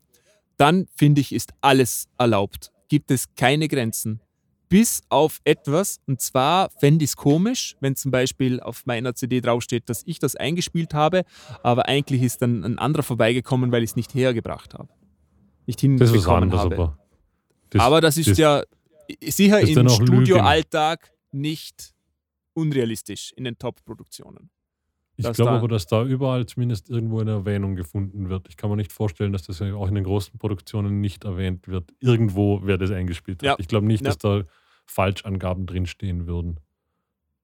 dann finde ich, ist alles erlaubt. Gibt es keine Grenzen. Bis auf etwas, und zwar fände ich es komisch, wenn zum Beispiel auf meiner CD draufsteht, dass ich das eingespielt habe, aber eigentlich ist dann ein anderer vorbeigekommen, weil ich es nicht hergebracht habe. Nicht Das ist hinbekommen habe. aber. Das, aber das ist das- ja sicher ist im. Studioalltag nicht unrealistisch in den Top-Produktionen. Ich glaube aber, dass da überall zumindest irgendwo eine Erwähnung gefunden wird. Ich kann mir nicht vorstellen, dass das auch in den großen Produktionen nicht erwähnt wird. Irgendwo, wer das eingespielt. Ja. Ich glaube nicht, Ja. dass da Falschangaben drinstehen würden.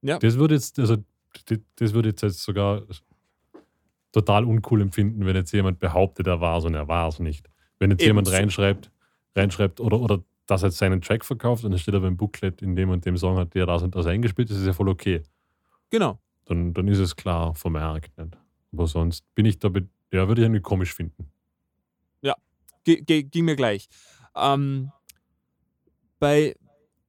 Ja. Das würde jetzt, also das- würde jetzt, jetzt sogar total uncool empfinden, wenn jetzt jemand behauptet, er war es und er war es nicht. Wenn jetzt jemand Ebenso. reinschreibt, reinschreibt oder, oder das jetzt seinen Track verkauft und dann steht er beim Booklet, in dem und dem Song hat der das und das eingespielt, das ist ja voll okay Genau. dann, dann ist es klar vermerkt. Aber sonst bin ich da, Ja, würde ich irgendwie komisch finden. Ge ge ging mir gleich. Ähm, bei,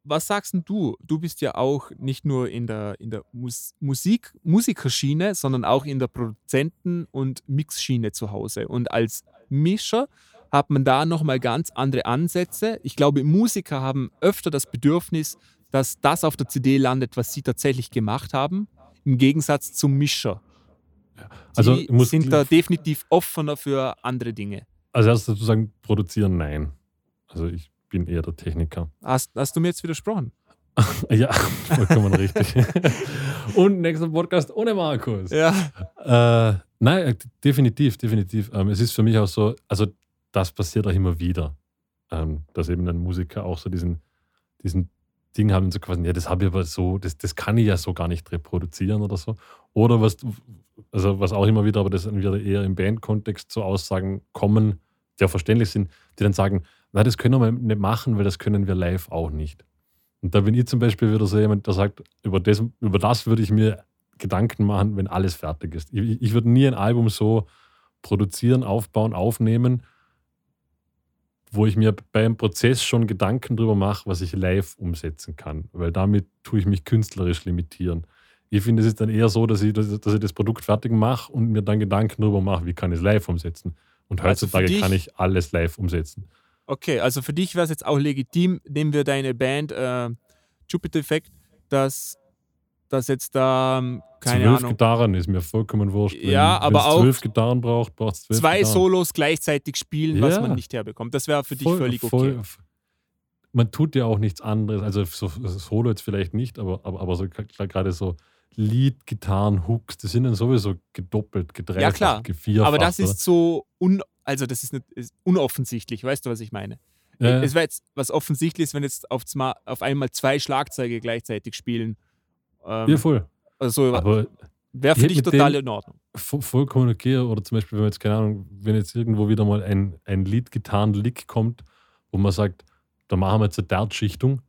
was sagst du? Du bist ja auch nicht nur in der, in der Mus Musik, Musikerschiene, sondern auch in der Produzenten- und Mixschiene zu Hause. Und als Mischer hat man da nochmal ganz andere Ansätze. Ich glaube, Musiker haben öfter das Bedürfnis, dass das auf der CD landet, was sie tatsächlich gemacht haben, im Gegensatz zum Mischer. Also Die sind da definitiv offener für andere Dinge. Also erst dazu sagen, produzieren, nein. Also ich bin eher der Techniker. Hast, hast du mir jetzt widersprochen? <laughs> Ja, vollkommen <laughs> richtig. Und nächster Podcast ohne Markus. Ja. Äh, nein, äh, definitiv, definitiv. Ähm, es ist für mich auch so, also das passiert auch immer wieder, ähm, dass eben ein Musiker auch so diesen, diesen Ding haben so quasi, ja, das habe ich aber so, das, das kann ich ja so gar nicht reproduzieren oder so. Oder was, also was auch immer wieder, aber das dann wieder eher im Bandkontext zu Aussagen kommen, die auch verständlich sind, die dann sagen, na, das können wir nicht machen, weil das können wir live auch nicht. Und da bin ich zum Beispiel wieder so jemand, der sagt, über das, über das würde ich mir Gedanken machen, wenn alles fertig ist. Ich, ich würde nie ein Album so produzieren, aufbauen, aufnehmen, wo ich mir beim Prozess schon Gedanken darüber mache, was ich live umsetzen kann. Weil damit tue ich mich künstlerisch limitieren. Ich finde, es ist dann eher so, dass ich, dass, ich das Produkt fertig mache und mir dann Gedanken darüber mache, wie kann ich es live umsetzen. Und Also heutzutage dich- kann ich alles live umsetzen. Okay, also für dich wäre es jetzt auch legitim, nehmen wir deine Band äh, Jupiter Effect, dass, dass jetzt da, ähm, keine zwölf Ahnung, Gitarren ist mir vollkommen wurscht. Ja, aber auch zwölf Gitarren braucht, braucht zwölf zwei Gitarren. Solos gleichzeitig spielen, was Ja. man nicht herbekommt. Das wäre für dich Voll- völlig okay. voll- man tut ja auch nichts anderes. Also so, Solo jetzt vielleicht nicht, aber, aber, aber so gerade so Lead, Gitarren, Hooks, die sind dann sowieso gedoppelt, gedreifacht, Ja, klar. gevierfacht. Aber das oder? ist so, un, also das ist, nicht, ist unoffensichtlich, weißt du, was ich meine? Ja, Es wäre jetzt was offensichtliches, wenn jetzt auf, auf einmal zwei Schlagzeuge gleichzeitig spielen. Ähm, ja, voll. also Aber wäre für ich dich total in Ordnung. vo- vollkommen okay. Oder zum Beispiel, wenn jetzt, keine Ahnung, wenn jetzt irgendwo wieder mal ein, ein Lead-Gitarren-Lick kommt, wo man sagt, da machen wir jetzt eine Dart-Schichtung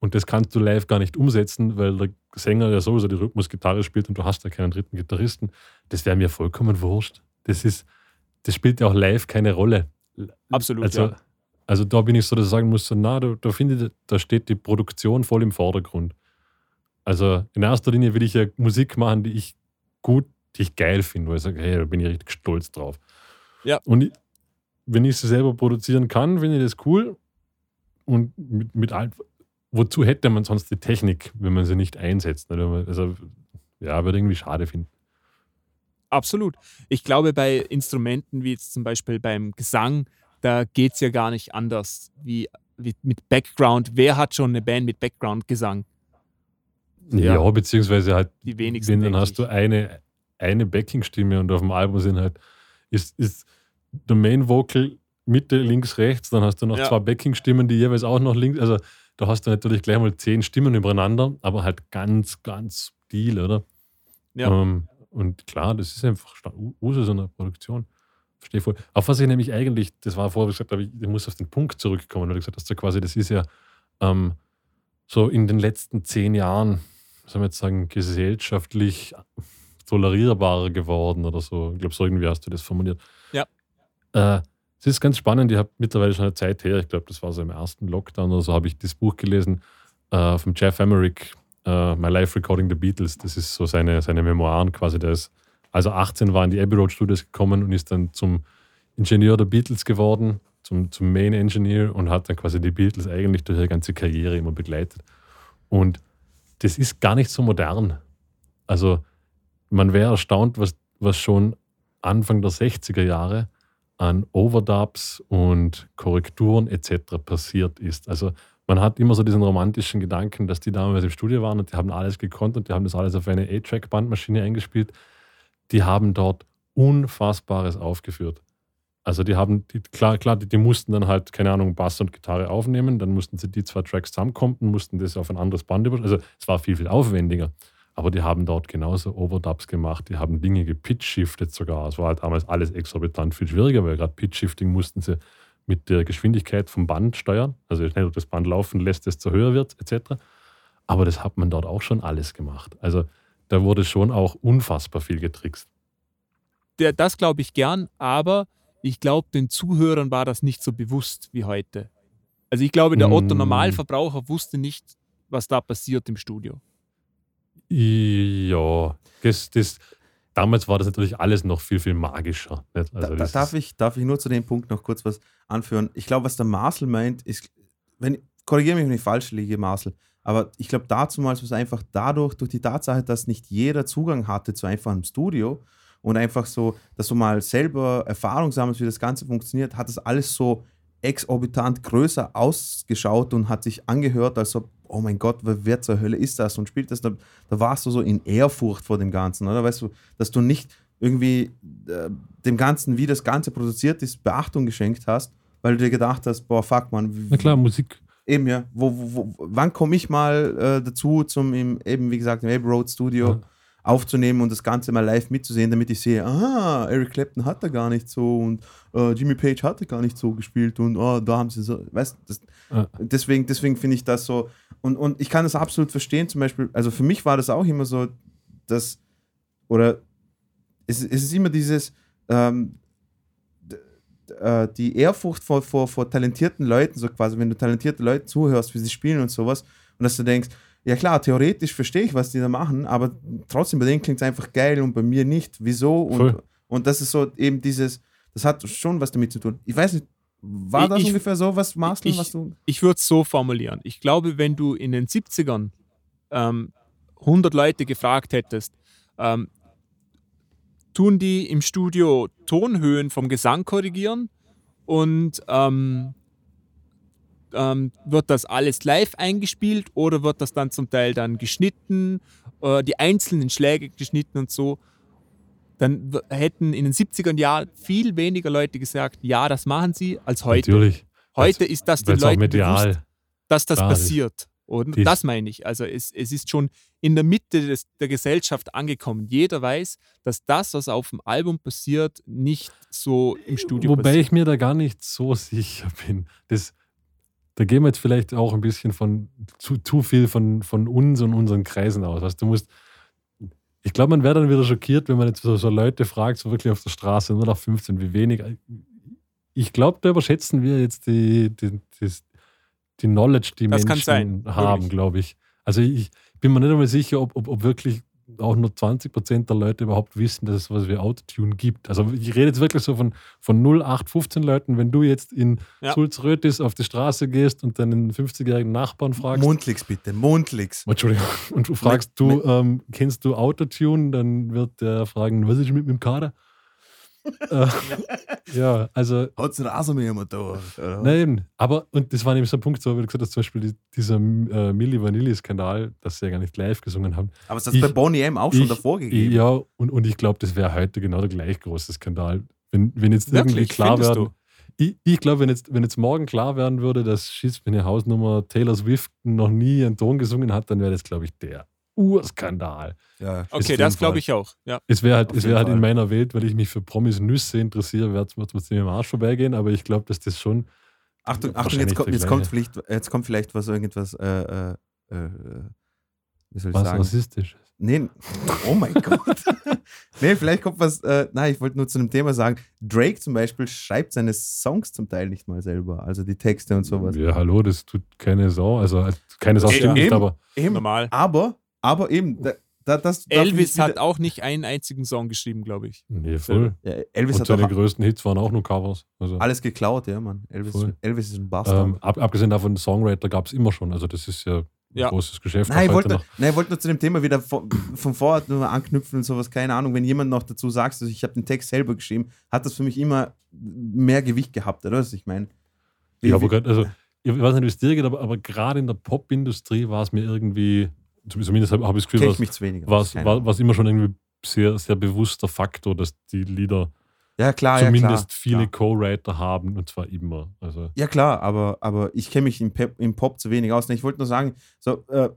und das kannst du live gar nicht umsetzen, weil der Sänger ja sowieso die Rhythmusgitarre spielt und du hast da keinen dritten Gitarristen. Das wäre mir vollkommen wurscht. Das ist, das spielt ja auch live keine Rolle. Absolut, Also, ja. also da bin ich so, dass ich sagen muss, so, na, da, da finde ich, da steht die Produktion voll im Vordergrund. Also in erster Linie will ich ja Musik machen, die ich gut, die ich geil finde, wo ich sage, hey, da bin ich richtig stolz drauf. Ja. Und ich, wenn ich sie selber produzieren kann, finde ich das cool. Und mit, mit all, wozu hätte man sonst die Technik, wenn man sie nicht einsetzt? ne? Also, ja, würde irgendwie schade finden. Absolut. Ich glaube, bei Instrumenten wie jetzt zum Beispiel beim Gesang, da geht es ja gar nicht anders wie, wie mit Background. Wer hat schon eine Band mit Background-Gesang? Ja, beziehungsweise halt, Die wenigsten. wenn dann hast du eine, eine Backing-Stimme und auf dem Album sind halt, ist, ist der Main Vocal Mitte, links, rechts, dann hast du noch Ja. zwei Backing-Stimmen, die jeweils auch noch links, also da hast du natürlich gleich mal zehn Stimmen übereinander, aber halt ganz, ganz subtil, oder? Ja. Ähm, und klar, das ist einfach Usus in der Produktion. Verstehe voll. Auf was ich nämlich eigentlich, das war vorher gesagt, aber ich, ich muss auf den Punkt zurückkommen, weil du gesagt hast, so quasi, das ist ja ähm, so in den letzten zehn Jahren, soll man jetzt sagen, gesellschaftlich tolerierbarer geworden oder so. Ich glaube, so irgendwie hast du das formuliert. Ja. Äh, es ist ganz spannend, ich habe mittlerweile schon eine Zeit her, ich glaube, das war so im ersten Lockdown oder so, habe ich das Buch gelesen äh, von Jeff Emerick, äh, My Life Recording the Beatles. Das ist so seine, seine Memoiren quasi. Der ist, also 18 war in die Abbey Road Studios gekommen und ist dann zum Ingenieur der Beatles geworden, zum, zum Main Engineer und hat dann quasi die Beatles eigentlich durch ihre ganze Karriere immer begleitet. Und das ist gar nicht so modern. Also man wäre erstaunt, was, was schon Anfang der 60er Jahre an Overdubs und Korrekturen etc. passiert ist. Also man hat immer so diesen romantischen Gedanken, dass die damals im Studio waren und die haben alles gekonnt und die haben das alles auf eine A-Track-Bandmaschine eingespielt. Die haben dort Unfassbares aufgeführt. Also die haben, die, klar, klar, die, die mussten dann halt, keine Ahnung, Bass und Gitarre aufnehmen, dann mussten sie die zwei Tracks zusammenkommen, mussten das auf ein anderes Band über. Also es war viel, viel aufwendiger. Aber die haben dort genauso Overdubs gemacht, die haben Dinge gepitch-shiftet sogar. Es war halt damals alles exorbitant viel schwieriger, weil gerade Pitch-Shifting mussten sie mit der Geschwindigkeit vom Band steuern. Also je schneller das Band laufen lässt, desto höher wird etc. Aber das hat man dort auch schon alles gemacht. Also da wurde schon auch unfassbar viel getrickst. der, das glaube ich gern, aber ich glaube, den Zuhörern war das nicht so bewusst wie heute. Also ich glaube, der Otto Mm. Normalverbraucher wusste nicht, was da passiert im Studio. Ja, das, das, damals war das natürlich alles noch viel, viel magischer. Also Da, da, das darf, ich, darf ich nur zu dem Punkt noch kurz was anführen? Ich glaube, was der Marcel meint, ist, wenn, korrigiere mich, wenn ich falsch liege, Marcel, aber ich glaube, dazumals war es einfach dadurch, durch die Tatsache, dass nicht jeder Zugang hatte zu einfach einem Studio und einfach so, dass du mal selber Erfahrung sammelst, wie das Ganze funktioniert, hat das alles so exorbitant größer ausgeschaut und hat sich angehört, als ob, oh mein Gott, wer, zur Hölle ist das und spielt das? Da, da warst du so in Ehrfurcht vor dem Ganzen, oder? Weißt du, dass du nicht irgendwie äh, dem Ganzen, wie das Ganze produziert ist, Beachtung geschenkt hast, weil du dir gedacht hast, boah, fuck, man, Na klar, Musik. eben ja, wo, wo, wo, wann komme ich mal äh, dazu, zum im, eben, wie gesagt, im Abbey Road Studio Ja. Aufzunehmen und das Ganze mal live mitzusehen, damit ich sehe, ah, Eric Clapton hat da gar nicht so und äh, Jimmy Page hat da gar nicht so gespielt und oh, da haben sie so, weißt du, Ja. deswegen, deswegen finde ich das so, und, und ich kann das absolut verstehen, zum Beispiel, also für mich war das auch immer so, dass, oder es, es ist immer dieses, ähm, äh, die Ehrfurcht vor, vor, vor talentierten Leuten, so quasi, wenn du talentierte Leute zuhörst, wie sie spielen und sowas, und dass du denkst, ja klar, theoretisch verstehe ich, was die da machen, aber trotzdem bei denen klingt es einfach geil und bei mir nicht. Wieso? Und, Voll. und das ist so eben dieses, das hat schon was damit zu tun. Ich weiß nicht, war das ich- ungefähr so, was Marcel, ich- was du. Ich würde es so formulieren. Ich glaube, wenn du in den 70ern ähm, 100 Leute gefragt hättest, ähm, tun die im Studio Tonhöhen vom Gesang korrigieren und ähm, ähm, wird das alles live eingespielt oder wird das dann zum Teil dann geschnitten, äh, die einzelnen Schläge geschnitten und so, dann hätten in den 70er Jahren viel weniger Leute gesagt, ja, das machen sie, als heute. Natürlich. Heute ist das den Leuten bewusst, dass das passiert. Und das meine ich. Also es, es ist schon in der Mitte des, der Gesellschaft angekommen. Jeder weiß, dass das, was auf dem Album passiert, nicht so im Studio Wobei passiert. ich mir da gar nicht so sicher bin. Das, da gehen wir jetzt vielleicht auch ein bisschen von zu, zu viel von, von uns und unseren Kreisen aus. Was du musst. Ich glaube, man wäre dann wieder schockiert, wenn man jetzt so, so Leute fragt, so wirklich auf der Straße, nur nach 15, wie wenig. Ich glaube, da überschätzen wir jetzt die, die, die, die Knowledge, die Das Menschen sein, haben, glaube ich. Also ich bin mir nicht einmal sicher, ob, ob, ob wirklich auch nur 20 Prozent der Leute überhaupt wissen, dass es sowas wie Autotune gibt. Also ich rede jetzt wirklich so von, von 0, 8, 15 Leuten. Wenn du jetzt in Ja. Sulzrötis auf die Straße gehst und deinen 50-jährigen Nachbarn fragst, Mundlicks bitte, Mundlicks. Entschuldigung, und du fragst, du, ähm, kennst du Autotune? Dann wird der fragen, was ist mit dem Kader? Äh, <laughs> ja, also Hat's einen Rasenmähermotor? oder? Nein, aber, und das war nämlich so ein Punkt, so, wie du gesagt hast, zum Beispiel die, dieser äh, Milli Vanilli-Skandal, dass sie ja gar nicht live gesungen haben. Aber es hat bei Bonnie M auch schon Ich- davor gegeben. Ja, und, und ich glaube, das wäre heute genau der gleich große Skandal. Wenn, wenn jetzt irgendwie Wirklich? klar Findest werden. Ich, ich glaube, wenn jetzt, wenn jetzt morgen klar werden würde, dass Schieß meine Hausnummer Taylor Swift noch nie einen Ton gesungen hat, dann wäre das, glaube ich, der Urskandal. Ja. Okay, das glaube ich auch. Ja. Es wäre halt, es wär halt in meiner Welt, weil ich mich für Promis Nüsse interessiere, wird es mir im Arsch vorbeigehen, aber ich glaube, dass das schon. Achtung, Achtung jetzt, kommt, jetzt, kommt vielleicht, jetzt kommt vielleicht was irgendwas, äh, äh, äh, wie soll ich Was sagen? rassistisch ist. Nee, oh mein <laughs> Gott. nee, vielleicht kommt was, äh, nein, ich wollte nur zu dem Thema sagen, Drake zum Beispiel schreibt seine Songs zum Teil nicht mal selber, also die Texte und sowas. Ja, hallo, das tut keine Sau. Also äh, keine Sau Ja, stimmt nicht, aber Eben, Normal. aber, aber eben, da, da, das da find Elvis hat auch nicht einen einzigen Song geschrieben, glaube ich. nee, voll. ja, Elvis Und hat seine größten Hits waren auch nur Covers. Also, alles geklaut, ja, Mann. Elvis, Voll. Elvis ist ein Bastard. ähm, ab, abgesehen davon, Songwriter gab es immer schon. Also das ist ja ein Ja. großes Geschäft. Nein, ich wollte, nein, ich wollte nur zu dem Thema wieder von, von vorher nur anknüpfen und sowas, keine Ahnung. Wenn jemand noch dazu sagt, also ich habe den Text selber geschrieben, hat das für mich immer mehr Gewicht gehabt, oder? Was ich meine. Ja, aber grad, also, ich weiß nicht, wie es dir geht, aber, aber gerade in der Popindustrie war es mir irgendwie, zumindest habe hab ich das Gefühl, zu wenig. was, Ahnung. was immer schon irgendwie sehr, sehr bewusster Faktor, dass die Lieder ja, klar, zumindest ja, klar, viele. Co-Writer haben und zwar immer. Also, Ja, klar, aber, aber ich kenne mich im, Pep, im Pop zu wenig aus. Ich wollte nur sagen, so, äh,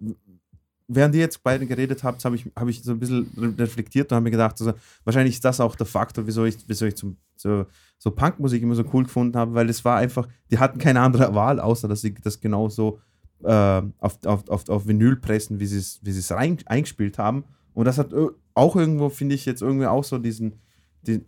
während ihr jetzt beide geredet habt, habe ich, hab ich so ein bisschen re- reflektiert und habe mir gedacht, also, wahrscheinlich ist das auch der Faktor, wieso ich, wieso ich zum, so, so Punkmusik immer so cool gefunden habe, weil es war einfach, die hatten keine andere Wahl, außer dass sie das genau so äh, auf, auf, auf, auf Vinyl pressen, wie sie es wie es rein, eingespielt haben. Und das hat ö- auch irgendwo, finde ich, jetzt irgendwie auch so diesen, die,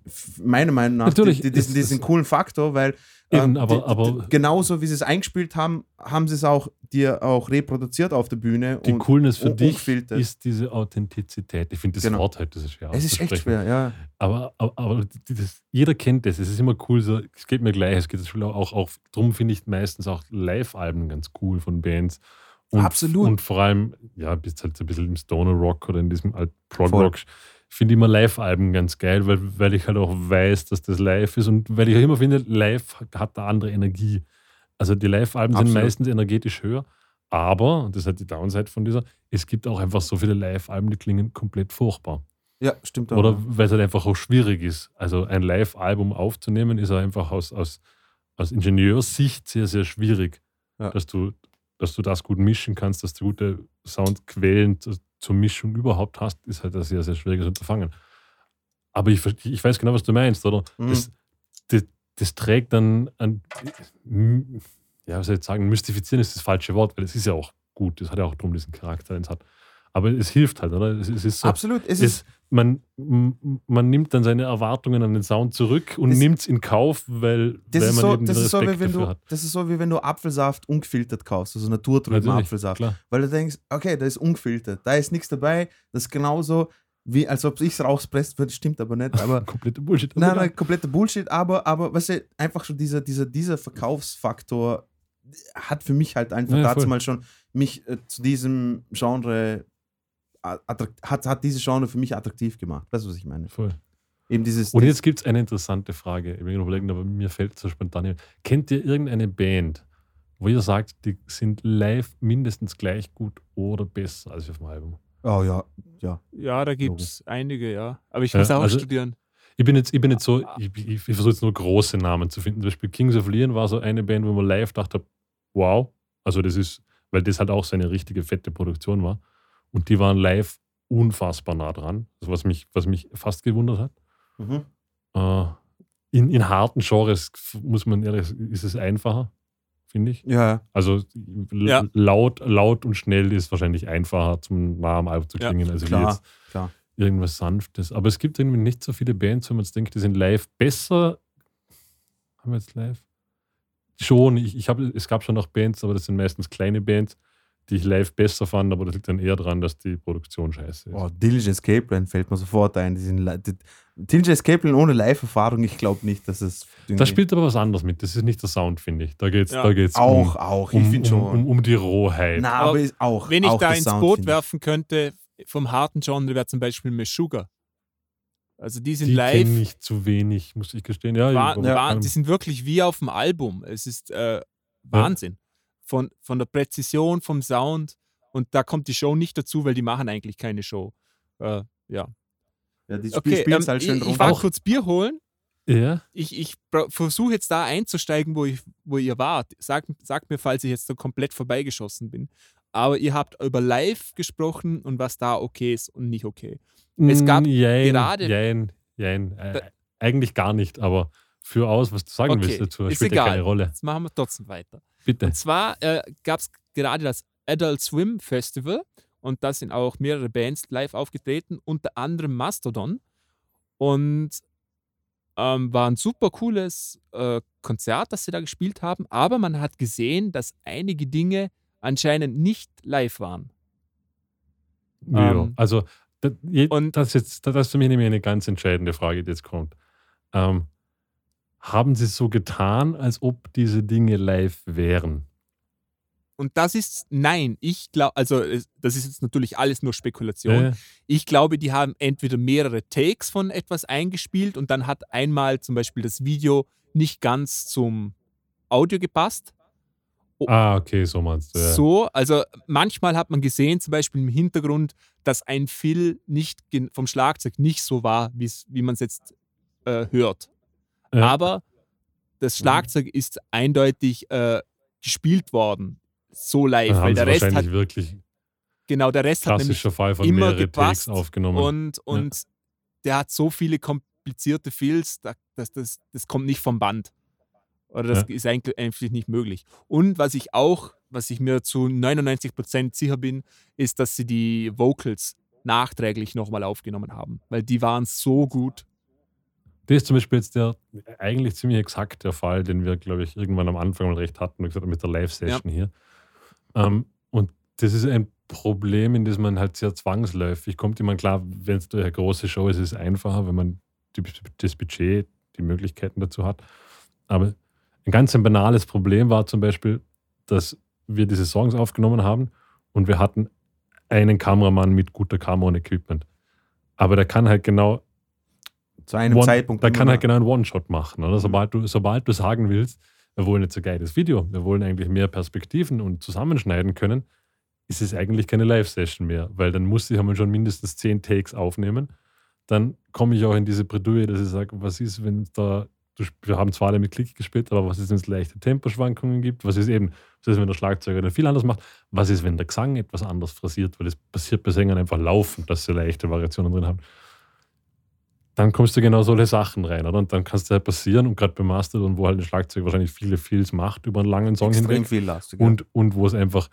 meiner Meinung nach Natürlich, die, die, diesen, es- diesen es- coolen Faktor, weil Eben, ähm, aber- aber- genauso wie sie es eingespielt haben, haben sie es auch dir auch reproduziert auf der Bühne. Die und Coolness für dich ist diese Authentizität. Ich finde das Genau. Wort halt, das ist schwer es ist echt schwer, ja. Aber, aber, aber das, jeder kennt das. Es ist immer cool, so, es geht mir gleich. Es geht auch, auch darum, finde ich meistens auch Live-Alben ganz cool von Bands. Und, Absolut. Und vor allem, ja, bist halt so ein bisschen im Stoner Rock oder in diesem alt Prog Voll. Finde immer Live-Alben ganz geil, weil, weil ich halt auch weiß, dass das live ist und weil ich auch immer finde, live hat eine andere Energie. Also die Live-Alben sind meistens energetisch höher, aber, und das ist halt die Downside von dieser, es gibt auch einfach so viele Live-Alben, die klingen komplett furchtbar. Ja, stimmt auch. Oder weil es halt einfach auch schwierig ist. Also ein Live-Album aufzunehmen, ist einfach aus, aus, aus Ingenieurssicht sehr, sehr schwierig. Ja. Dass, du, dass du das gut mischen kannst, dass du gute Soundquellen zu- zur Mischung überhaupt hast, ist halt ein sehr, sehr schwieriges Unterfangen. Aber ich, ich weiß genau, was du meinst, oder? Mhm. Das, das, das trägt dann an, ja, was soll ich sagen, mystifizieren ist das falsche Wort, weil es ist ja auch gut, es hat ja auch drum diesen Charakter, den es hat. Aber es hilft halt, oder? Es, es ist so, Absolut. Es es, ist, man, man nimmt dann seine Erwartungen an den Sound zurück und nimmt es in Kauf, weil, das weil man so, eben das, so, Respekt wenn dafür du, hat. das ist so, wie wenn du Apfelsaft ungefiltert kaufst, also naturtrüben Apfelsaft. klar. Weil du denkst, okay, da ist ungefiltert, da ist nichts dabei, das ist genauso, wie als ob ich es rauspresst würde, stimmt aber nicht. Aber <laughs> Komplette Bullshit. Nein, Aber nein, kompletter Bullshit, aber, aber weißt du, einfach schon dieser, dieser, dieser Verkaufsfaktor hat für mich halt einfach Ja, dazu voll. mal schon mich äh, zu diesem Genre hat, hat dieses Genre für mich attraktiv gemacht. Weißt du, was ich meine? Voll. Eben dieses. Und jetzt gibt es eine interessante Frage. Ich bin überlegen, aber mir fällt so spontan. Kennt ihr irgendeine Band, wo ihr sagt, die sind live mindestens gleich gut oder besser als auf dem Album? oh ja, ja. Ja, da gibt es einige, ja. Aber ich Ja, muss auch also- studieren. Ich bin jetzt, ich bin jetzt so, ich, ich, ich versuche jetzt nur große Namen zu finden. Zum Beispiel Kings of Leon war so eine Band, wo man live dachte, wow, also das ist, weil das halt auch so eine richtige fette Produktion war. Und die waren live unfassbar nah dran, also was, mich, was mich fast gewundert hat. Mhm. Äh, in, in harten Genres muss man ehrlich ist es einfacher, finde ich. Ja, Also Ja. laut, laut und schnell ist wahrscheinlich einfacher zum am Album zu Ja, klingen, als wie klar, jetzt klar. irgendwas Sanftes. Aber es gibt irgendwie nicht so viele Bands, wenn man jetzt denkt, die sind live besser. Haben wir jetzt live? Schon, ich, ich hab, es gab schon noch Bands, aber das sind meistens kleine Bands, die ich live besser fand, aber das liegt dann eher daran, dass die Produktion scheiße ist. Oh, Diligent Escape Plan fällt mir sofort ein. Die sind die, Diligent Escape Plan ohne Live-Erfahrung, ich glaube nicht, dass es. Da spielt aber was anderes mit. Das ist nicht der Sound, finde ich. Da geht es Ja. da geht's auch, um, auch, ich um, finde um, schon. um, um die Rohheit. Na, Aber aber ist auch. Wenn ich auch da ins Sound, Boot werfen könnte, vom harten Genre wäre zum Beispiel Meshuggah. Also die sind die live, ich zu wenig, muss ich gestehen. Ja, wa- ich- wa- kann- die sind wirklich wie auf dem Album. Es ist äh, Wahnsinn. Von, von der Präzision, vom Sound. Und da kommt die Show nicht dazu, weil die machen eigentlich keine Show. Äh, ja. Ja, die Spiel, Okay, spielen ähm, halt schön ich, drum. ich war Auch- kurz Bier holen. ja, Ich, ich versuche jetzt da einzusteigen, wo, ich, wo ihr wart. Sagt, sagt mir, falls ich jetzt so komplett vorbeigeschossen bin. Aber ihr habt über Live gesprochen und was da okay ist und nicht okay. Es gab Mm, jein, gerade- Jein, jein. Äh, eigentlich gar nicht, aber für aus, was du sagen Okay, willst dazu, ist spielt ja egal. keine Rolle. Jetzt machen wir trotzdem weiter. Bitte. Und zwar äh, gab es gerade das Adult Swim Festival und da sind auch mehrere Bands live aufgetreten, unter anderem Mastodon. Und ähm, war ein super cooles äh, Konzert, das sie da gespielt haben, aber man hat gesehen, dass einige Dinge anscheinend nicht live waren. Ja, ähm, also, das, je, und- das, ist jetzt, das ist für mich nämlich eine ganz entscheidende Frage, die jetzt kommt. Ähm, haben sie so getan, als ob diese Dinge live wären? Und das ist, nein, ich glaube, also das ist jetzt natürlich alles nur Spekulation. Äh, Ich glaube, die haben entweder mehrere Takes von etwas eingespielt und dann hat einmal zum Beispiel das Video nicht ganz zum Audio gepasst. ah, okay, so meinst du. Ja. So, also manchmal hat man gesehen, zum Beispiel im Hintergrund, dass ein Fill nicht vom Schlagzeug nicht so war, wie man es jetzt äh, hört. Ja. Aber das Schlagzeug ist eindeutig äh, gespielt worden, so live, weil der Rest wahrscheinlich hat wirklich genau der Rest hat nämlich Fall von immer gepasst aufgenommen. und, und der hat so viele komplizierte Fills, da- das, das, kommt nicht vom Band. Oder das ist eigentlich, eigentlich nicht möglich. Und was ich auch, was ich mir zu 99% sicher bin, ist, dass sie die Vocals nachträglich nochmal aufgenommen haben. Weil die waren so gut. Das ist zum Beispiel jetzt der eigentlich ziemlich exakt der Fall, den wir, glaube ich, irgendwann am Anfang mal recht hatten, gesagt, mit der Live-Session hier. Ähm, und das ist ein Problem, in das man halt sehr zwangsläufig kommt. Ich meine, klar, wenn es eine große Show ist, ist es einfacher, wenn man das Budget, die Möglichkeiten dazu hat. Aber ein ganz ein banales Problem war zum Beispiel, dass wir diese Songs aufgenommen haben und wir hatten einen Kameramann mit guter Kamera und Equipment. Aber der kann halt genau zu einem One, Zeitpunkt. der kann halt genau einen One-Shot machen. Oder? Mhm. Sobald, du, sobald du sagen willst, wir wollen jetzt ein geiles Video, wir wollen eigentlich mehr Perspektiven und zusammenschneiden können, ist es eigentlich keine Live-Session mehr, weil dann muss ich einmal schon mindestens zehn Takes aufnehmen. Dann komme ich auch in diese Bredouille, dass ich sage, was ist, wenn da, wir haben zwar alle mit Klick gespielt, aber was ist, wenn es leichte Temposchwankungen gibt? Was ist eben, was ist, wenn der Schlagzeuger dann viel anders macht? Was ist, wenn der Gesang etwas anders phrasiert? Weil es passiert bei Sängern einfach laufend, dass sie leichte Variationen drin haben dann kommst du genau solche Sachen rein, oder? Und dann kannst du halt passieren, und gerade bei Mastodon, wo halt ein Schlagzeug wahrscheinlich viele Feels macht über einen langen Song extrem hinweg. viel lastig. Und, und wo es einfach,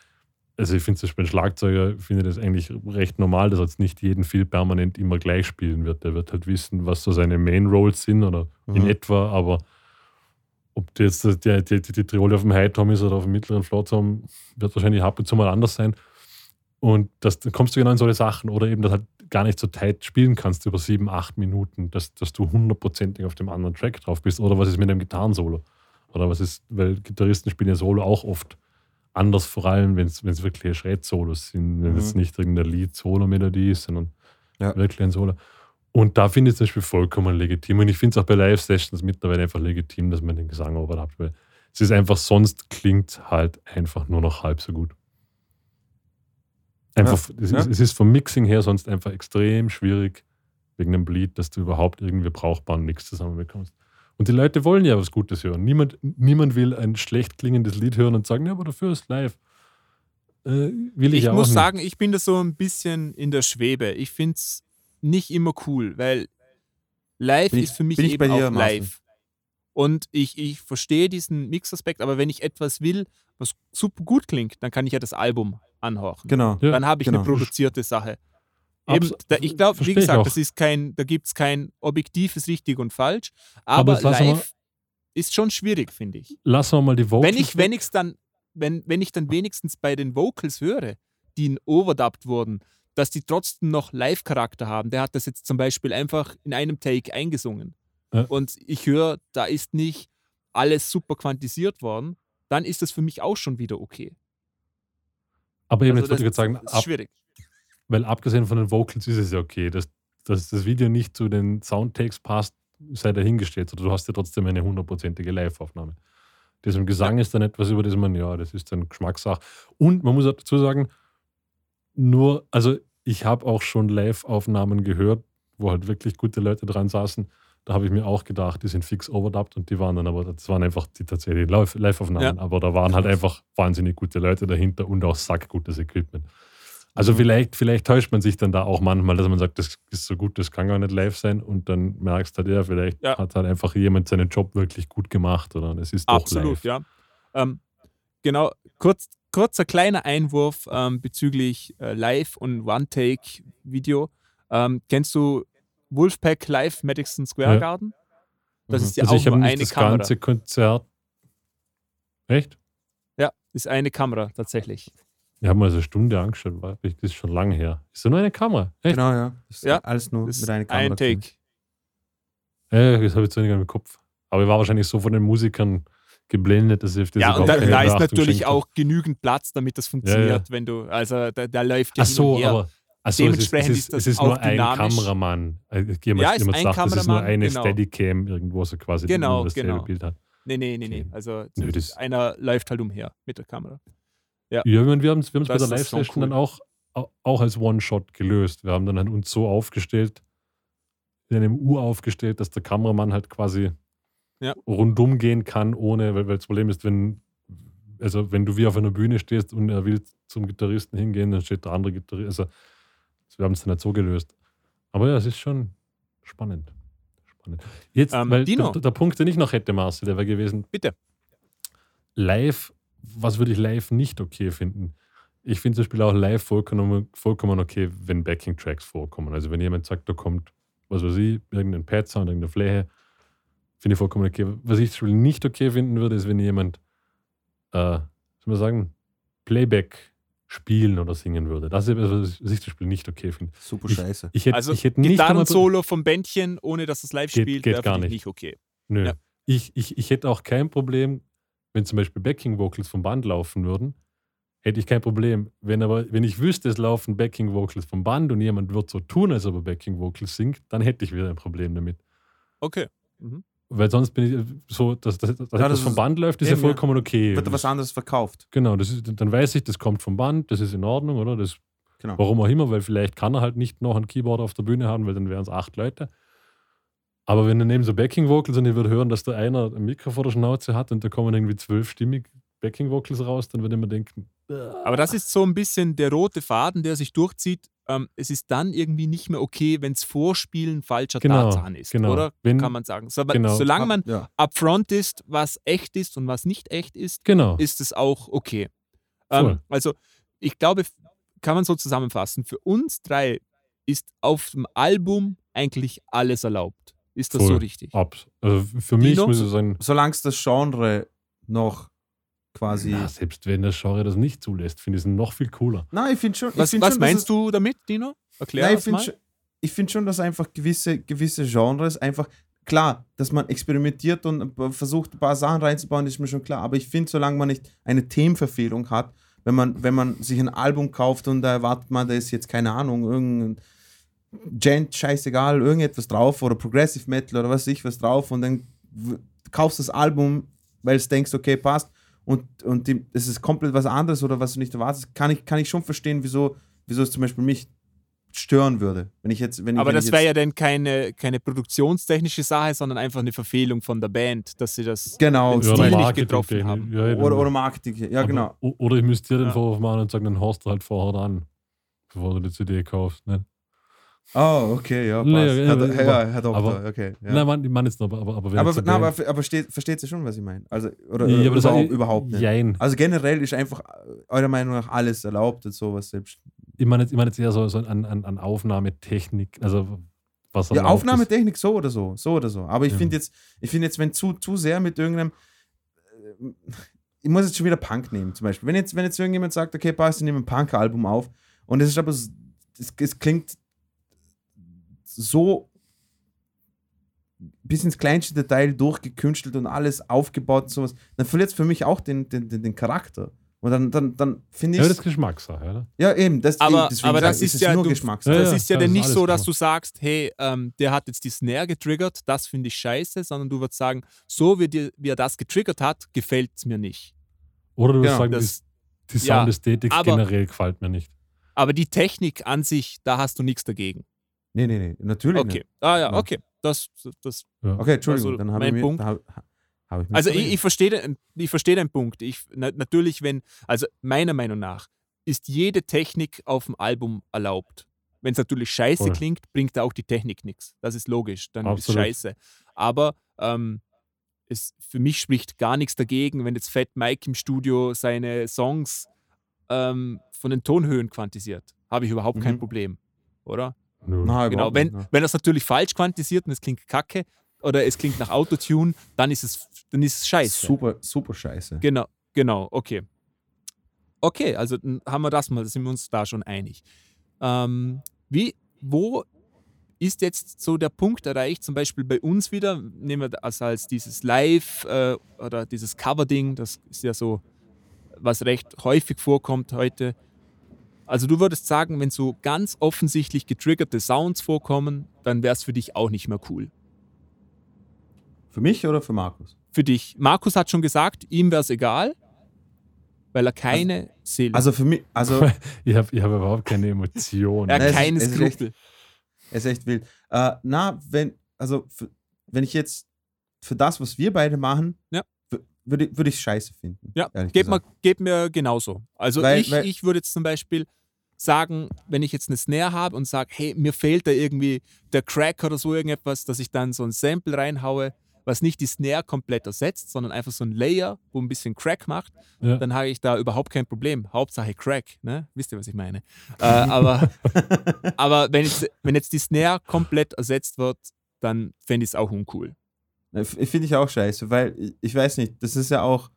also ich finde zum Beispiel ein Schlagzeuger, finde das eigentlich recht normal, dass er jetzt nicht jeden Feel permanent immer gleich spielen wird. Der wird halt wissen, was so seine Main Roles sind oder in Mhm. etwa, aber ob jetzt die, die, die, die Triole auf dem High Tom ist oder auf dem mittleren Floor Tom, wird wahrscheinlich ab und zu mal anders sein. Und das, dann kommst du genau in solche Sachen oder eben, dass halt gar nicht so tight spielen kannst über sieben, acht Minuten, dass, dass du hundertprozentig auf dem anderen Track drauf bist. Oder was ist mit einem Gitarrensolo? Oder was ist, weil Gitarristen spielen ja Solo auch oft anders, vor allem wenn es wirklich Schräg-Solos sind, wenn Mhm. es nicht irgendeine Lied-Solo-Melodie ist, sondern Ja. wirklich ein Solo. Und da finde ich es zum Beispiel vollkommen legitim. Und ich finde es auch bei Live-Sessions mittlerweile einfach legitim, dass man den Gesang overlappt, weil es ist einfach, sonst klingt halt einfach nur noch halb so gut. Einfach, es, ja. ist, es ist vom Mixing her sonst einfach extrem schwierig, wegen dem Bleed, dass du überhaupt irgendwie brauchbaren Mix zusammenbekommst. Und die Leute wollen ja was Gutes hören. Niemand, niemand will ein schlecht klingendes Lied hören und sagen, ja, aber dafür ist live. Äh, will ich, Ich ja muss auch sagen, ich bin da so ein bisschen in der Schwebe. Ich finde es nicht immer cool, weil live ich- ist für mich bin ich eben bei dir, auch live. Und ich, ich verstehe diesen Mixaspekt, aber wenn ich etwas will, was super gut klingt, dann kann ich ja das Album anhorchen. Genau. Ja, dann habe ich genau. eine produzierte Sache. Eben, da, ich glaube, wie gesagt, das ist kein, da gibt es kein objektives richtig und falsch, aber, Aber live ist schon schwierig, finde ich. Lassen wir mal die Vocals Wenn ich, wenn ich's dann, wenn, wenn ich dann wenigstens bei den Vocals höre, die in overdubbed wurden, dass die trotzdem noch Live-Charakter haben. Der hat das jetzt zum Beispiel einfach in einem Take eingesungen. Ja. Und ich höre, da ist nicht alles super quantisiert worden, dann ist das für mich auch schon wieder okay. Aber eben, Also jetzt wollte ich jetzt sagen, das ist ab, schwierig. weil abgesehen von den Vocals ist es ja okay, dass, dass das Video nicht zu den Soundtakes passt, sei dahingestellt. Oder du hast ja trotzdem eine hundertprozentige Live-Aufnahme. Im Gesang ist dann etwas, über das man, ja, das ist dann Geschmackssache. Und man muss auch dazu sagen, nur, also ich habe auch schon Live-Aufnahmen gehört, wo halt wirklich gute Leute dran saßen. Da habe ich mir auch gedacht, die sind fix overdubbed und die waren dann aber, das waren einfach die tatsächlichen Live- Live-Aufnahmen. Aber da waren halt einfach wahnsinnig gute Leute dahinter und auch sackgutes Equipment. Also Mhm. vielleicht, vielleicht täuscht man sich dann da auch manchmal, dass man sagt, das ist so gut, das kann gar nicht live sein und dann merkst du halt, ja, vielleicht Ja. hat halt einfach jemand seinen Job wirklich gut gemacht oder es ist doch Absolut, live. ja. Ähm, genau, kurz, kurzer kleiner Einwurf ähm, bezüglich äh, Live- und One-Take-Video. Ähm, kennst du Wolfpack Live Madison Square Ja. Garden? Das Mhm. ist ja also auch ich habe nur eine das Kamera. ganze Konzert. Echt? Ja, ist eine Kamera tatsächlich. Ich habe mal so eine Stunde angeschaut, war, das ist schon lange her. Ist ja nur eine Kamera. Echt? Genau, ja. Das ist Ja, alles nur Das mit ist einer Kamera. ein Take. Ja, das habe ich zu wenig im Kopf. Aber ich war wahrscheinlich so von den Musikern geblendet, dass ich auf das Ja, und da, da ist natürlich auch genügend Platz, damit das funktioniert, wenn du, also da, da läuft ja Ach hin so, und her. aber also es ist, es Dementsprechend ist, ist das es ist auch nur ein dynamisch. Kameramann. Äh, Ich gehe mal, Ja, ich ist ein gesagt, das ist nur Kameramann, eine genau. Steadicam irgendwo so quasi, Genau, dasselbe genau. Bild hat. Nee, nee, nee, nee. Also Nö, das- einer läuft halt umher mit der Kamera. Ja, meine, wir haben es wir haben's bei Das der Live-Session cool. dann auch, au- auch als One-Shot gelöst. Wir haben dann halt uns so aufgestellt, in einem U aufgestellt, dass der Kameramann halt quasi Ja. rundum gehen kann, ohne, weil, weil das Problem ist, wenn, also wenn du wie auf einer Bühne stehst und er will zum Gitarristen hingehen, dann steht der andere Gitarrist. Also wir haben es dann halt so gelöst. Aber ja, es ist schon spannend. spannend. Jetzt, Ähm, weil Dino. Der, der Punkt, den ich noch hätte, Marcel, der wäre gewesen, Bitte. live, was würde ich live nicht okay finden? Ich finde zum Beispiel auch live vollkommen, vollkommen okay, wenn Backing-Tracks vorkommen. Also wenn jemand sagt, da kommt, was weiß ich, irgendein Pad-Sound, irgendeine Fläche Finde ich vollkommen okay. Was ich zum Beispiel nicht okay finden würde, ist, wenn jemand, äh, soll man sagen, Playback spielen oder singen würde. Das ist etwas, was ich zum Beispiel nicht okay finde. Super Ich- scheiße. Ich hätte, Also ich hätte Gitarren-Solo vom Bändchen, ohne dass es live Geht- spielt, geht wäre gar nicht. nicht okay. Nö. Ja. Ich, ich, ich hätte auch kein Problem, wenn zum Beispiel Backing Vocals vom Band laufen würden. Hätte ich kein Problem. Wenn aber, wenn ich wüsste, es laufen Backing Vocals vom Band und jemand wird so tun, als ob er Backing Vocals singt, dann hätte ich wieder ein Problem damit. Okay. Weil sonst bin ich so, dass, dass, dass das etwas vom Band läuft, ist ja ja. vollkommen okay. Wird da was anderes verkauft. Genau, das ist, dann weiß ich, das kommt vom Band, das ist in Ordnung, oder? Das, Genau. Warum auch immer, weil vielleicht kann er halt nicht noch ein Keyboard auf der Bühne haben, weil dann wären es acht Leute. Aber wenn er neben so Backing Vocals und ich würde hören, dass da einer ein Mikro vor der Schnauze hat und da kommen irgendwie zwölfstimmig Backing Vocals raus, dann würde ich mir denken, Aber das ist so ein bisschen der rote Faden, der sich durchzieht. Ähm, es ist dann irgendwie nicht mehr okay, wenn es Vorspielen falscher Genau, Tatsachen ist, genau. oder? Wenn- Kann man sagen. So, aber genau. Solange man Ja. upfront ist, was echt ist und was nicht echt ist, genau. ist es auch okay. Ähm, also ich glaube, kann man so zusammenfassen, für uns drei ist auf dem Album eigentlich alles erlaubt. Ist das so Voll. richtig? Abs. Also für mich Dino? muss ich sagen, Solange es das Genre noch quasi. na, selbst wenn das Genre das nicht zulässt, finde ich es noch viel cooler. Nein, ich finde schon. ich Was, find was schon, meinst du damit, Dino? Erklär Nein, ich das finde mal. schon, ich find schon, dass einfach gewisse, gewisse Genres einfach, klar, dass man experimentiert und versucht, ein paar Sachen reinzubauen, ist mir schon klar. Aber ich finde, solange man nicht eine Themenverfehlung hat, wenn man, wenn man sich ein Album kauft und da erwartet man, da ist jetzt, keine Ahnung, irgendein Gent, scheißegal, irgendetwas drauf oder Progressive Metal oder was weiß ich was drauf und dann kaufst das Album, weil du denkst, okay, passt und, und die, es ist komplett was anderes oder was du nicht erwartest, kann ich, kann ich schon verstehen, wieso, wieso es zum Beispiel mich stören würde. Wenn ich jetzt, wenn, Aber wenn das wäre ja dann keine, keine produktionstechnische Sache, sondern einfach eine Verfehlung von der Band, dass sie das. Genau, den Stil nicht Marketing- getroffen haben. Ja, oder, oder Marketing, ja Aber- genau. Oder ich müsste dir den Ja. Vorwurf machen und sagen, dann haust du halt vorher an, bevor du die CD kaufst. Ne? Oh, okay, ja, passt. Nee, Herr, ja, Do- aber- ja, Herr Doktor, aber- okay. Ja. Nein, Mann, ich meine jetzt noch, aber, aber, aber wenn aber aber, steht, versteht ihr schon, was ich meine? Also, oder, Ja, oder aber das überhaupt, ich- überhaupt nicht. Jein. Also generell ist einfach äh, eurer Meinung nach alles erlaubt und sowas selbst. Ich meine jetzt, ich meine jetzt eher so, so an, an, an Aufnahmetechnik, also was Ja, erlaubt ist. Aufnahmetechnik so oder so, so oder so. Aber ich Ja. finde jetzt, ich finde jetzt, wenn zu, zu sehr mit irgendeinem, äh, ich muss jetzt schon wieder Punk nehmen, zum Beispiel. Wenn jetzt, wenn jetzt irgendjemand sagt, okay, passt, ich nehme ein Punk-Album auf und es ist aber, es, es klingt so bis ins kleinste Detail durchgekünstelt und alles aufgebaut und sowas, dann verliert es für mich auch den, den, den, den Charakter. Und dann, dann, dann finde Ja, ich. das ist Geschmackssache, oder? Ja, eben. Das, Aber- eben, aber das ist ja- nur du- Geschmackssache. Ja, Das ja, ist ja das dann nicht so, dass klar. du sagst, hey, ähm, der hat jetzt die Snare getriggert, das finde ich scheiße, sondern du würdest sagen, so wie, dir, wie er das getriggert hat, gefällt es mir nicht. Oder du Ja, würdest sagen, das- die, ja, Soundästhetik aber- generell gefällt mir nicht. Aber die Technik an sich, da hast du nichts dagegen. Nee, nee, nee. Natürlich Okay. nicht. Ah ja, Ja. okay. Das, das, Ja. Okay, Entschuldigung, Also, dann habe mein ich mir. Punkt- da Hab, hab ich mich also ich, ich verstehe den, ich verstehe den Punkt. Ich, na, natürlich, wenn, also meiner Meinung nach, ist jede Technik auf dem Album erlaubt. Wenn es natürlich scheiße Voll. klingt, bringt auch die Technik nichts. Das ist logisch, dann Absolut. ist scheiße. Aber ähm, es, für mich spricht gar nichts dagegen, wenn jetzt Fat Mike im Studio seine Songs ähm, von den Tonhöhen quantisiert. Habe ich überhaupt kein Mhm. Problem, oder? Nein, Genau, wenn, nicht, ne. wenn das natürlich falsch quantisiert und es klingt kacke oder es klingt nach Autotune, dann ist es, dann ist es scheiße. Super, super scheiße. Genau, genau, okay. Okay, also haben wir das mal, sind wir uns da schon einig. Ähm, wie, wo ist jetzt so der Punkt erreicht, zum Beispiel bei uns wieder, nehmen wir das als dieses Live äh, oder dieses Cover-Ding, das ist ja so, was recht häufig vorkommt heute. Also du würdest sagen, wenn so ganz offensichtlich getriggerte Sounds vorkommen, dann wäre es für dich auch nicht mehr cool. Für mich oder für Markus? Für dich. Markus hat schon gesagt, ihm wäre es egal, weil er keine Seele Also für mich, also <laughs> Ich habe ich hab überhaupt keine Emotionen. Er hat keine es ist echt- Skrupel. es ist echt wild. Äh, na, wenn, also für, wenn ich jetzt für das, was wir beide machen, Ja. Würde würd ich scheiße finden. Ja, geht mir, geht mir genauso. Also Weil- ich, weil- ich würde jetzt zum Beispiel sagen, wenn ich jetzt eine Snare habe und sage, hey, mir fehlt da irgendwie der Crack oder so irgendetwas, dass ich dann so ein Sample reinhaue, was nicht die Snare komplett ersetzt, sondern einfach so ein Layer, wo ein bisschen Crack macht, Ja. dann habe ich da überhaupt kein Problem. Hauptsache Crack, ne? Wisst ihr, was ich meine? <laughs> äh, aber aber wenn, jetzt, wenn jetzt die Snare komplett ersetzt wird, dann fände ich es auch uncool. Finde ich auch scheiße, weil ich, weiß nicht, das ist ja auch,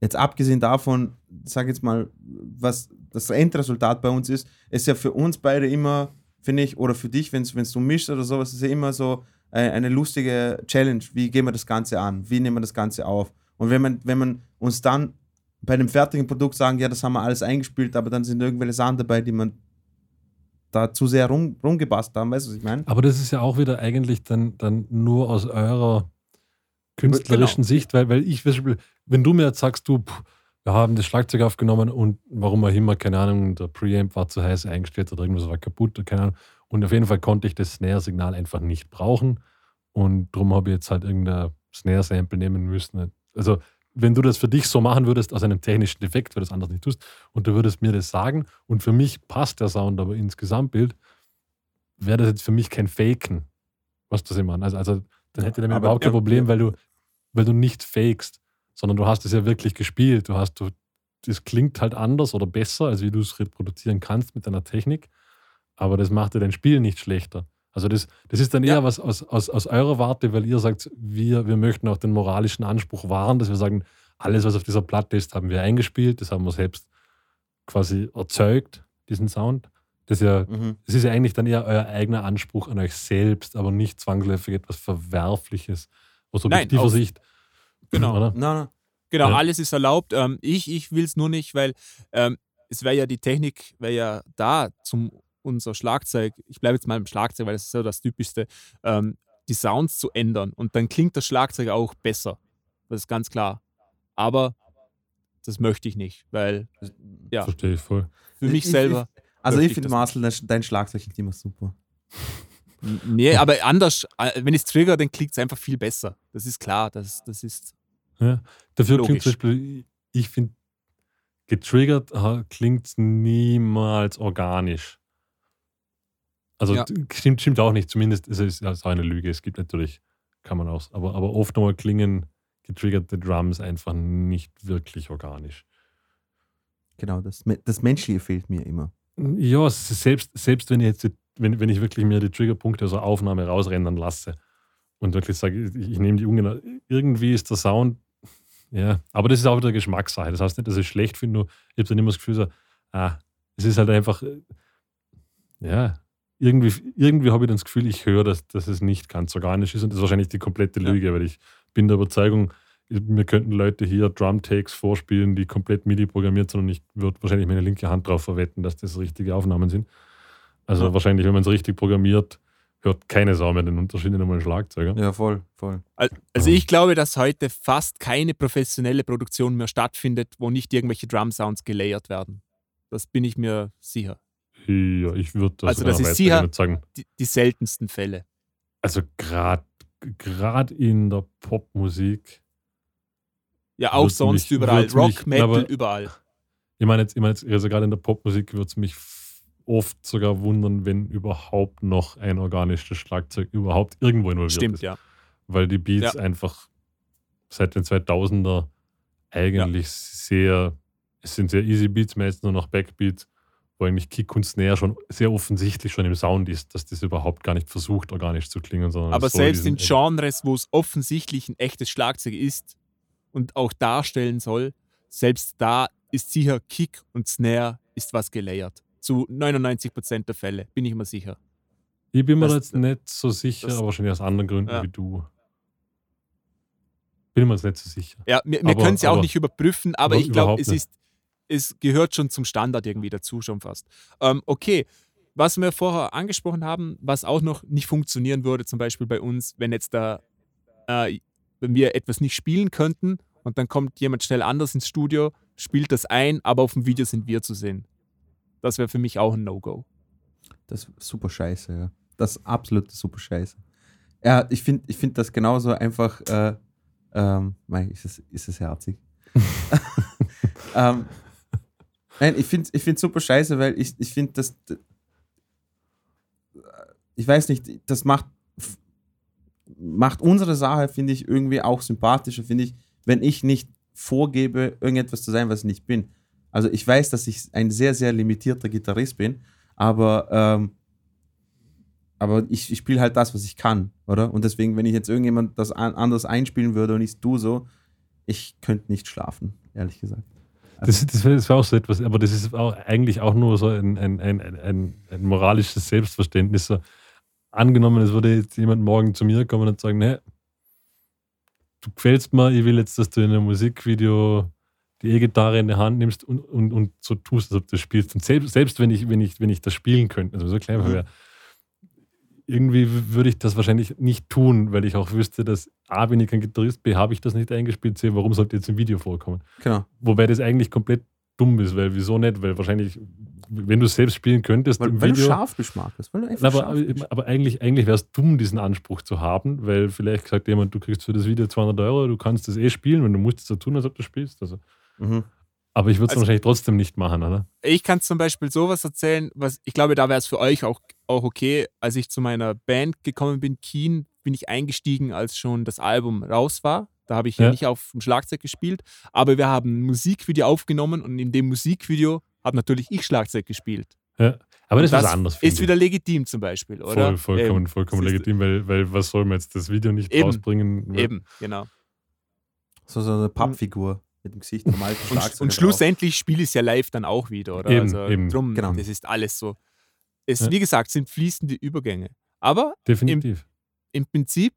jetzt abgesehen davon, sag jetzt mal, was das Endresultat bei uns ist, ist ja für uns beide immer, finde ich, oder für dich, wenn du mischst oder sowas, ist ja immer so eine, eine lustige Challenge. Wie gehen wir das Ganze an? Wie nehmen wir das Ganze auf? Und wenn man, wenn man uns dann bei dem fertigen Produkt sagen, ja, das haben wir alles eingespielt, aber dann sind irgendwelche Sachen dabei, die man da zu sehr rum, rumgepasst haben, weißt du, was ich meine? Aber das ist ja auch wieder eigentlich dann, dann nur aus eurer künstlerischen genau. Sicht, weil, weil ich, wenn du mir jetzt sagst, du, pff, wir haben das Schlagzeug aufgenommen und warum auch immer, keine Ahnung, der Preamp war zu heiß eingestellt oder irgendwas war kaputt, keine Ahnung. Und auf jeden Fall konnte ich das Snare-Signal einfach nicht brauchen. Und darum habe ich jetzt halt irgendein Snare-Sample nehmen müssen. Also wenn du das für dich so machen würdest, aus einem technischen Defekt, weil du das anders nicht tust, und du würdest mir das sagen, und für mich passt der Sound aber ins Gesamtbild, wäre das jetzt für mich kein Faken, was das immer Also, also dann hätte der mir überhaupt kein Problem, weil du, weil du nicht fakest, sondern du hast es ja wirklich gespielt. Du hast, du, das klingt halt anders oder besser, als wie du es reproduzieren kannst mit deiner Technik, aber das macht dir dein Spiel nicht schlechter. Also das, das ist dann eher ja. was aus, aus, aus eurer Warte, weil ihr sagt, wir, wir möchten auch den moralischen Anspruch wahren, dass wir sagen, alles, was auf dieser Platte ist, haben wir eingespielt, das haben wir selbst quasi erzeugt, diesen Sound. Das, ja, mhm. das ist ja eigentlich dann eher euer eigener Anspruch an euch selbst, aber nicht zwangsläufig etwas Verwerfliches aus objektiver Sicht. Genau. Oder? Nein, nein. Genau, ja. alles ist erlaubt. Ähm, ich ich will es nur nicht, weil ähm, es wäre ja die Technik, wäre ja da zum unser Schlagzeug, ich bleibe jetzt mal im Schlagzeug, weil das ist so das Typischste, ähm, die Sounds zu ändern. Und dann klingt das Schlagzeug auch besser. Das ist ganz klar. Aber das möchte ich nicht, weil, ja. Verstehe ich voll. Für mich ich, selber. Ich, also, ich finde, Marcel, dein Schlagzeug klingt immer super. Nee, aber anders, äh, wenn ich es trigger, dann klingt es einfach viel besser. Das ist klar, das, das ist. Ja, dafür logisch. klingt zum Beispiel, ich finde, getriggert klingt niemals organisch. Also ja. stimmt, stimmt auch nicht, zumindest ist es auch eine Lüge. Es gibt natürlich, kann man auch, aber, aber oft nochmal klingen getriggerte Drums einfach nicht wirklich organisch. Genau, das, das Menschliche fehlt mir immer. Ja, selbst, selbst wenn ich jetzt, wenn, wenn ich wirklich mir die Triggerpunkte aus der Aufnahme rausrendern lasse und wirklich sage, ich, ich nehme die Ungen, irgendwie ist der Sound, ja, aber das ist auch wieder Geschmackssache. Das heißt nicht, dass ich es schlecht finde, nur ich habe dann immer das Gefühl, so, ah, es ist halt einfach, ja, irgendwie, irgendwie habe ich das Gefühl, ich höre, dass, dass es nicht ganz organisch ist und das ist wahrscheinlich die komplette Lüge, ja. weil ich bin der Überzeugung, mir könnten Leute hier Drum-Takes vorspielen, die komplett MIDI programmiert sind und ich würde wahrscheinlich meine linke Hand darauf verwetten, dass das richtige Aufnahmen sind. Also ja. wahrscheinlich, wenn man es richtig programmiert, hört keine Sau mehr den Unterschied in einem Schlagzeuger. Ja, voll, voll. Also ich glaube, dass heute fast keine professionelle Produktion mehr stattfindet, wo nicht irgendwelche Drum-Sounds gelayert werden. Das bin ich mir sicher. Ja, ich würde das Also das ist sicher sagen. Die, die seltensten Fälle. Also gerade in der Popmusik. Ja, auch sonst mich, überall. Rock, mich, Metal, aber, überall. Ich meine jetzt, ich meine jetzt also gerade in der Popmusik würde es mich oft sogar wundern, wenn überhaupt noch ein organisches Schlagzeug überhaupt irgendwo involviert Stimmt, ist. ja. Weil die Beats ja. einfach seit den 2000er eigentlich ja. sehr, es sind sehr easy Beats, meist nur noch Backbeats wo eigentlich Kick und Snare schon sehr offensichtlich schon im Sound ist, dass das überhaupt gar nicht versucht, organisch zu klingen. Sondern Aber selbst in Genres, wo es offensichtlich ein echtes Schlagzeug ist und auch darstellen soll, selbst da ist sicher Kick und Snare ist was gelayert. Zu 99% der Fälle, bin ich mir sicher. Ich bin mir das, jetzt nicht so sicher, das, aber wahrscheinlich aus anderen Gründen ja. wie du. Bin mir jetzt nicht so sicher. Ja, wir, wir können es ja auch nicht überprüfen, aber ich glaube, es ist es gehört schon zum Standard irgendwie dazu, schon fast. Ähm, okay, was wir vorher angesprochen haben, was auch noch nicht funktionieren würde, zum Beispiel bei uns, wenn jetzt da, äh, wenn wir etwas nicht spielen könnten und dann kommt jemand schnell anders ins Studio, spielt das ein, aber auf dem Video sind wir zu sehen. Das wäre für mich auch ein No-Go. Das ist super scheiße, ja. Das ist absolut super scheiße. Ja, ich finde ich find das genauso einfach, äh, ähm, ist es, ist es herzig. <laughs> <laughs> ähm, Nein, ich finde es ich super scheiße, weil ich, ich finde, dass. Ich weiß nicht, das macht, macht unsere Sache, finde ich, irgendwie auch sympathischer, finde ich, wenn ich nicht vorgebe, irgendetwas zu sein, was ich nicht bin. Also ich weiß, dass ich ein sehr, sehr limitierter Gitarrist bin, aber, ähm, aber ich, ich spiele halt das, was ich kann, oder? Und deswegen, wenn ich jetzt irgendjemand das an, anders einspielen würde und ich du so, ich könnte nicht schlafen, ehrlich gesagt. Das, das wäre wär auch so etwas, aber das ist auch eigentlich auch nur so ein, ein, ein, ein, ein moralisches Selbstverständnis. So, angenommen, es würde jetzt jemand morgen zu mir kommen und sagen, ne, du gefällst mir, ich will jetzt, dass du in einem Musikvideo die E-Gitarre in die Hand nimmst und, und, und so tust, als ob du spielst. Und selbst, selbst wenn, ich, wenn, ich, wenn ich das spielen könnte, also so clever wäre, irgendwie würde ich das wahrscheinlich nicht tun, weil ich auch wüsste, dass A, bin ich kein Gitarrist, B, habe ich das nicht eingespielt, C, warum sollte jetzt ein Video vorkommen? Genau. Wobei das eigentlich komplett dumm ist, weil wieso nicht? Weil wahrscheinlich, wenn du es selbst spielen könntest Weil, im weil du Video. scharf bist, Markus. Weil du einfach aber, scharf bist. aber eigentlich, eigentlich wäre es dumm, diesen Anspruch zu haben, weil vielleicht sagt jemand, du kriegst für das Video 200 Euro, du kannst das eh spielen und du musst es so tun, als ob du spielst. Also. Mhm. Aber ich würde es Also- wahrscheinlich trotzdem nicht machen, oder? Ich kann zum Beispiel sowas erzählen, was ich glaube, da wäre es für euch auch, auch okay. Als ich zu meiner Band gekommen bin, Keen, bin ich eingestiegen, als schon das Album raus war. Da habe ich ja. Nicht auf dem Schlagzeug gespielt, aber wir haben ein Musikvideo aufgenommen und in dem Musikvideo habe natürlich ich Schlagzeug gespielt. Ja. Aber das ist das was anderes. Ist ich. wieder legitim zum Beispiel, oder? Voll, vollkommen, Eben. vollkommen ist- legitim, weil, weil was soll man jetzt das Video nicht Eben. rausbringen? Eben, genau. So, so eine Pappfigur mit dem Gesicht vom alten Und, und schlussendlich spiele ich es ja live dann auch wieder, oder? Eben, also eben. drum, Genau. das ist alles so. Es, Ja. Wie gesagt, sind fließende Übergänge. Aber Definitiv. im Prinzip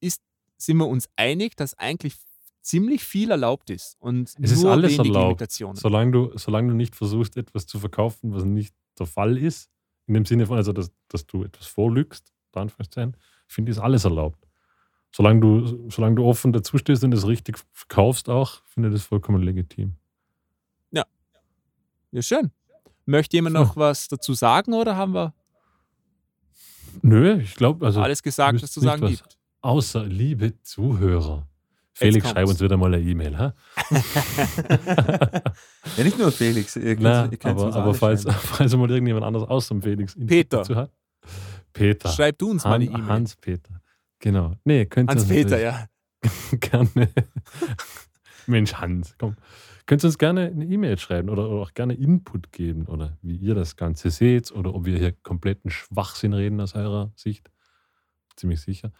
ist, sind wir uns einig, dass eigentlich ziemlich viel erlaubt ist. Und Es ist nur alles wenige erlaubt. Limitationen. Solange du, solange du nicht versuchst, etwas zu verkaufen, was nicht der Fall ist, in dem Sinne von, also dass, dass du etwas vorlügst, da Anführungszeichen, finde ich, ist alles erlaubt. Solange du, solange du offen dazu stehst und es richtig verkaufst auch, finde ich das vollkommen legitim. Ja, schön. Möchte jemand So. noch was dazu sagen oder haben wir Nö, ich glaube, also alles gesagt, was zu sagen was- gibt? außer liebe Zuhörer. Felix, schreib uns wieder mal eine E-Mail. Ha? <laughs> Ja, nicht nur Felix. Ihr könnt, Na, ihr aber, aber falls, <laughs> falls mal irgendjemand anders außer dem Felix Peter. dazu hat. Peter. Schreib du uns mal eine Han, E-Mail. Hans-Peter. Genau. Nee, könnt ihr Hans uns Peter, natürlich ja. <laughs> gerne. Mensch, Hans, komm. Könnt ihr uns gerne eine E-Mail schreiben oder, oder auch gerne Input geben oder wie ihr das Ganze seht oder ob wir hier kompletten Schwachsinn reden aus eurer Sicht. Ziemlich sicher.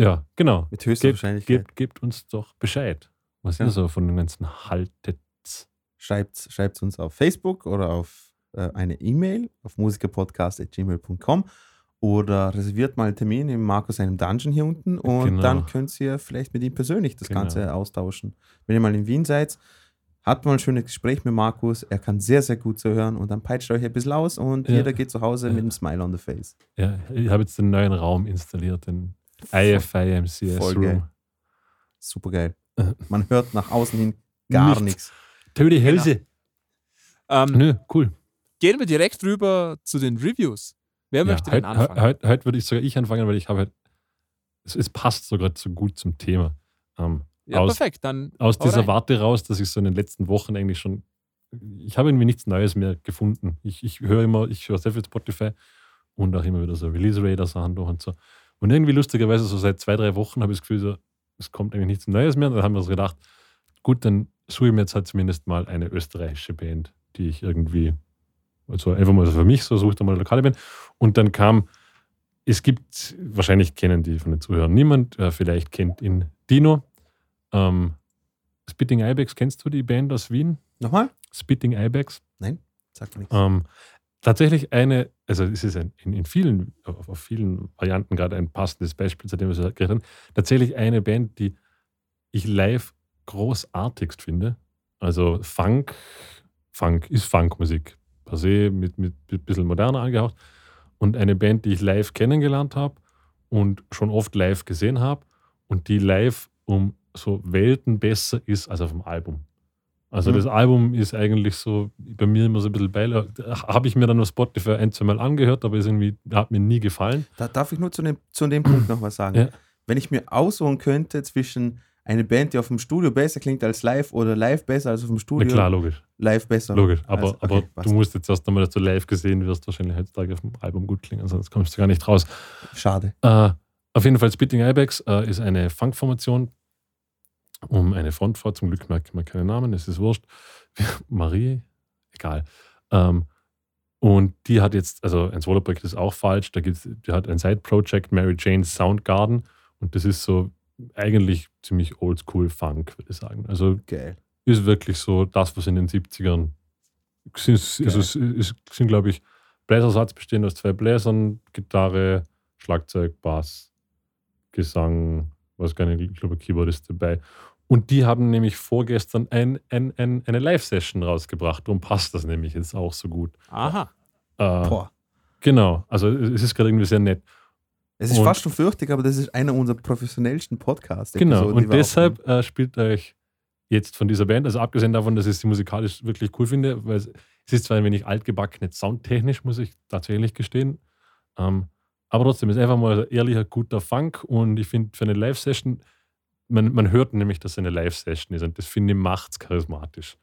Ja, genau. Mit höchster Gebt, Wahrscheinlichkeit. gebt, gebt uns doch Bescheid, was Ja. ihr so von dem ganzen haltet. Schreibt es uns auf Facebook oder auf äh, eine E-Mail auf musikerpodcast.gmail.com oder reserviert mal einen Termin im Markus einem Dungeon hier unten und Genau. dann könnt ihr vielleicht mit ihm persönlich das Genau. Ganze austauschen. Wenn ihr mal in Wien seid, habt mal ein schönes Gespräch mit Markus. Er kann sehr, sehr gut zuhören und dann peitscht euch ein bisschen aus und Ja. jeder geht zu Hause Ja. mit einem Smile on the face. Ja, ich habe jetzt den neuen Raum installiert, den IFIMCS voll Room. geil. Super geil. Äh. Man hört nach außen hin gar Nichts. nichts. Töte Hälse. Ähm, Nö, cool. gehen wir direkt rüber zu den Reviews. Wer möchte denn heute, anfangen? heute, heute würde ich sogar ich anfangen, weil ich habe halt, es, es passt sogar so gut zum Thema. Ähm, ja, aus, perfekt. Dann aus dieser rein. Warte raus, dass ich so in den letzten Wochen eigentlich schon, ich habe irgendwie nichts Neues mehr gefunden. Ich, ich höre immer, ich höre sehr viel Spotify und auch immer wieder so Release Radar Sachen durch und so. Und irgendwie lustigerweise so seit zwei, drei Wochen habe ich das Gefühl, so, es kommt eigentlich nichts Neues mehr. Und dann haben wir uns gedacht, gut, dann suche ich mir jetzt halt zumindest mal eine österreichische Band, die ich irgendwie, also einfach mal für mich so, suche da mal eine lokale Band. Und dann kam, es gibt, wahrscheinlich kennen die von den Zuhörern niemand, äh, vielleicht kennt ihn Dino. Ähm, Spitting Ibex, kennst du die Band aus Wien? Nochmal? Spitting Ibex. Sagt mir nichts. Ähm, tatsächlich eine, also es ist ein, in, in vielen, auf, auf vielen Varianten gerade ein passendes Beispiel, zu dem wir geredet haben. Tatsächlich eine Band, die ich live großartigst finde. Also Funk, Funk ist Funkmusik per se, mit, mit ein bisschen moderner angehaucht. Und eine Band, die ich live kennengelernt habe und schon oft live gesehen habe und die live um so Welten besser ist als auf dem Album. Also Mhm. das Album ist eigentlich so bei mir immer so ein bisschen bei. Habe ich mir dann auf Spotify ein, zwei Mal angehört, aber ist irgendwie, hat mir nie gefallen. Da darf ich nur zu dem, zu dem Punkt noch was sagen. Ja. Wenn ich mir aussuchen könnte zwischen eine Band, die auf dem Studio besser klingt als live oder live besser als auf dem Na Studio, klar, logisch. live besser. Logisch. Aber, Also, okay, aber du musst jetzt erst einmal, dass du live gesehen wirst, wahrscheinlich heutzutage auf dem Album gut klingen, sonst kommst du gar nicht raus. Schade. Äh, auf jeden Fall, Spitting Ibex äh, ist eine Funkformation um eine Frontfrau. Zum Glück merkt man keinen Namen, es ist wurscht. <laughs> Marie, egal. Ähm, Und die hat jetzt, also ein Solo-Projekt ist auch falsch, da gibt's, die hat ein Side-Project, Mary Jane's Soundgarden. Und das ist so eigentlich ziemlich oldschool-Funk, würde ich sagen. Also Geil. ist wirklich so das, was in den 70ern sind, also es ist, sind glaube ich, Bläsersatz bestehend aus zwei Bläsern, Gitarre, Schlagzeug, Bass, Gesang, was gar nicht, ich glaube, Keyboard ist dabei. Und die haben nämlich vorgestern ein, ein, ein, eine Live-Session rausgebracht. Darum passt das nämlich jetzt auch so gut. Aha. Äh, Boah. genau, also es ist gerade irgendwie sehr nett. Es ist Und- fast schon fürchtig, aber das ist einer unserer professionellsten Podcasts. Genau, und deshalb äh, spielt euch jetzt von dieser Band, also abgesehen davon, dass ich sie musikalisch wirklich cool finde, weil es, es ist zwar ein wenig altgebacken, nicht soundtechnisch, muss ich tatsächlich gestehen, ähm, aber trotzdem ist einfach mal ein ehrlicher, guter Funk und ich finde für eine Live-Session, man, man hört nämlich, dass es eine Live-Session ist und das finde ich macht es charismatisch.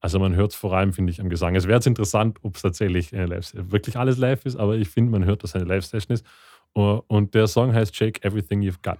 Also man hört es vor allem, finde ich, am Gesang. Es wäre jetzt interessant, ob es tatsächlich eine Live wirklich alles live ist, aber ich finde, man hört, dass es eine Live-Session ist. Und der Song heißt Shake Everything You've Got.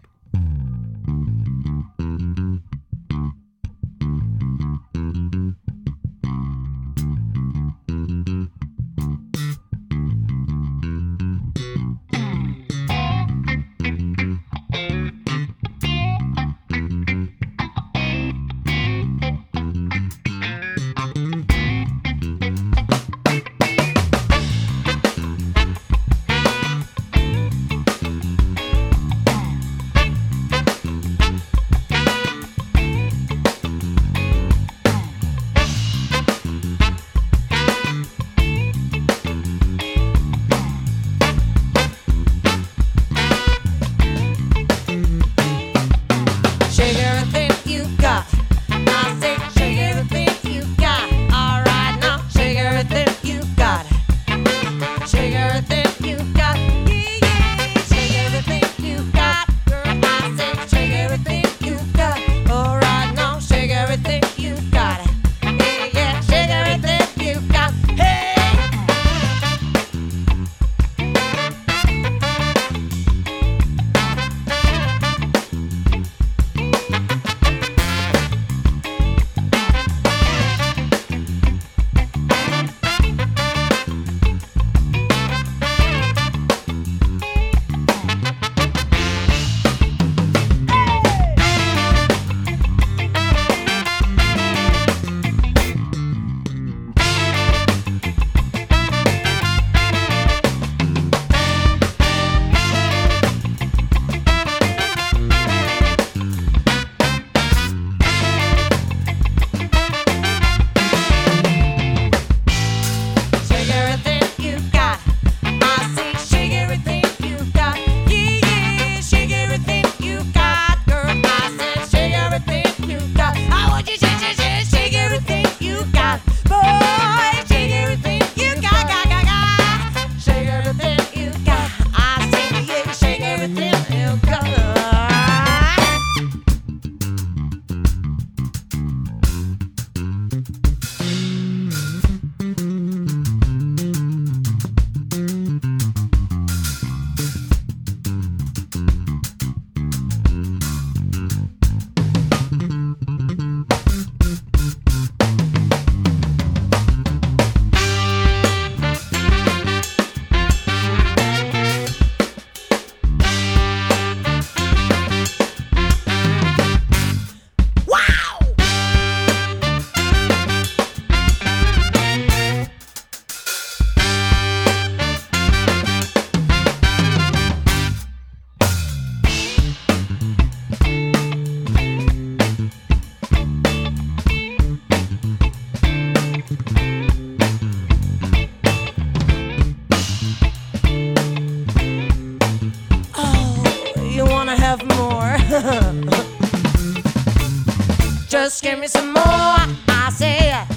Have more? <laughs> Just give me some more, I say.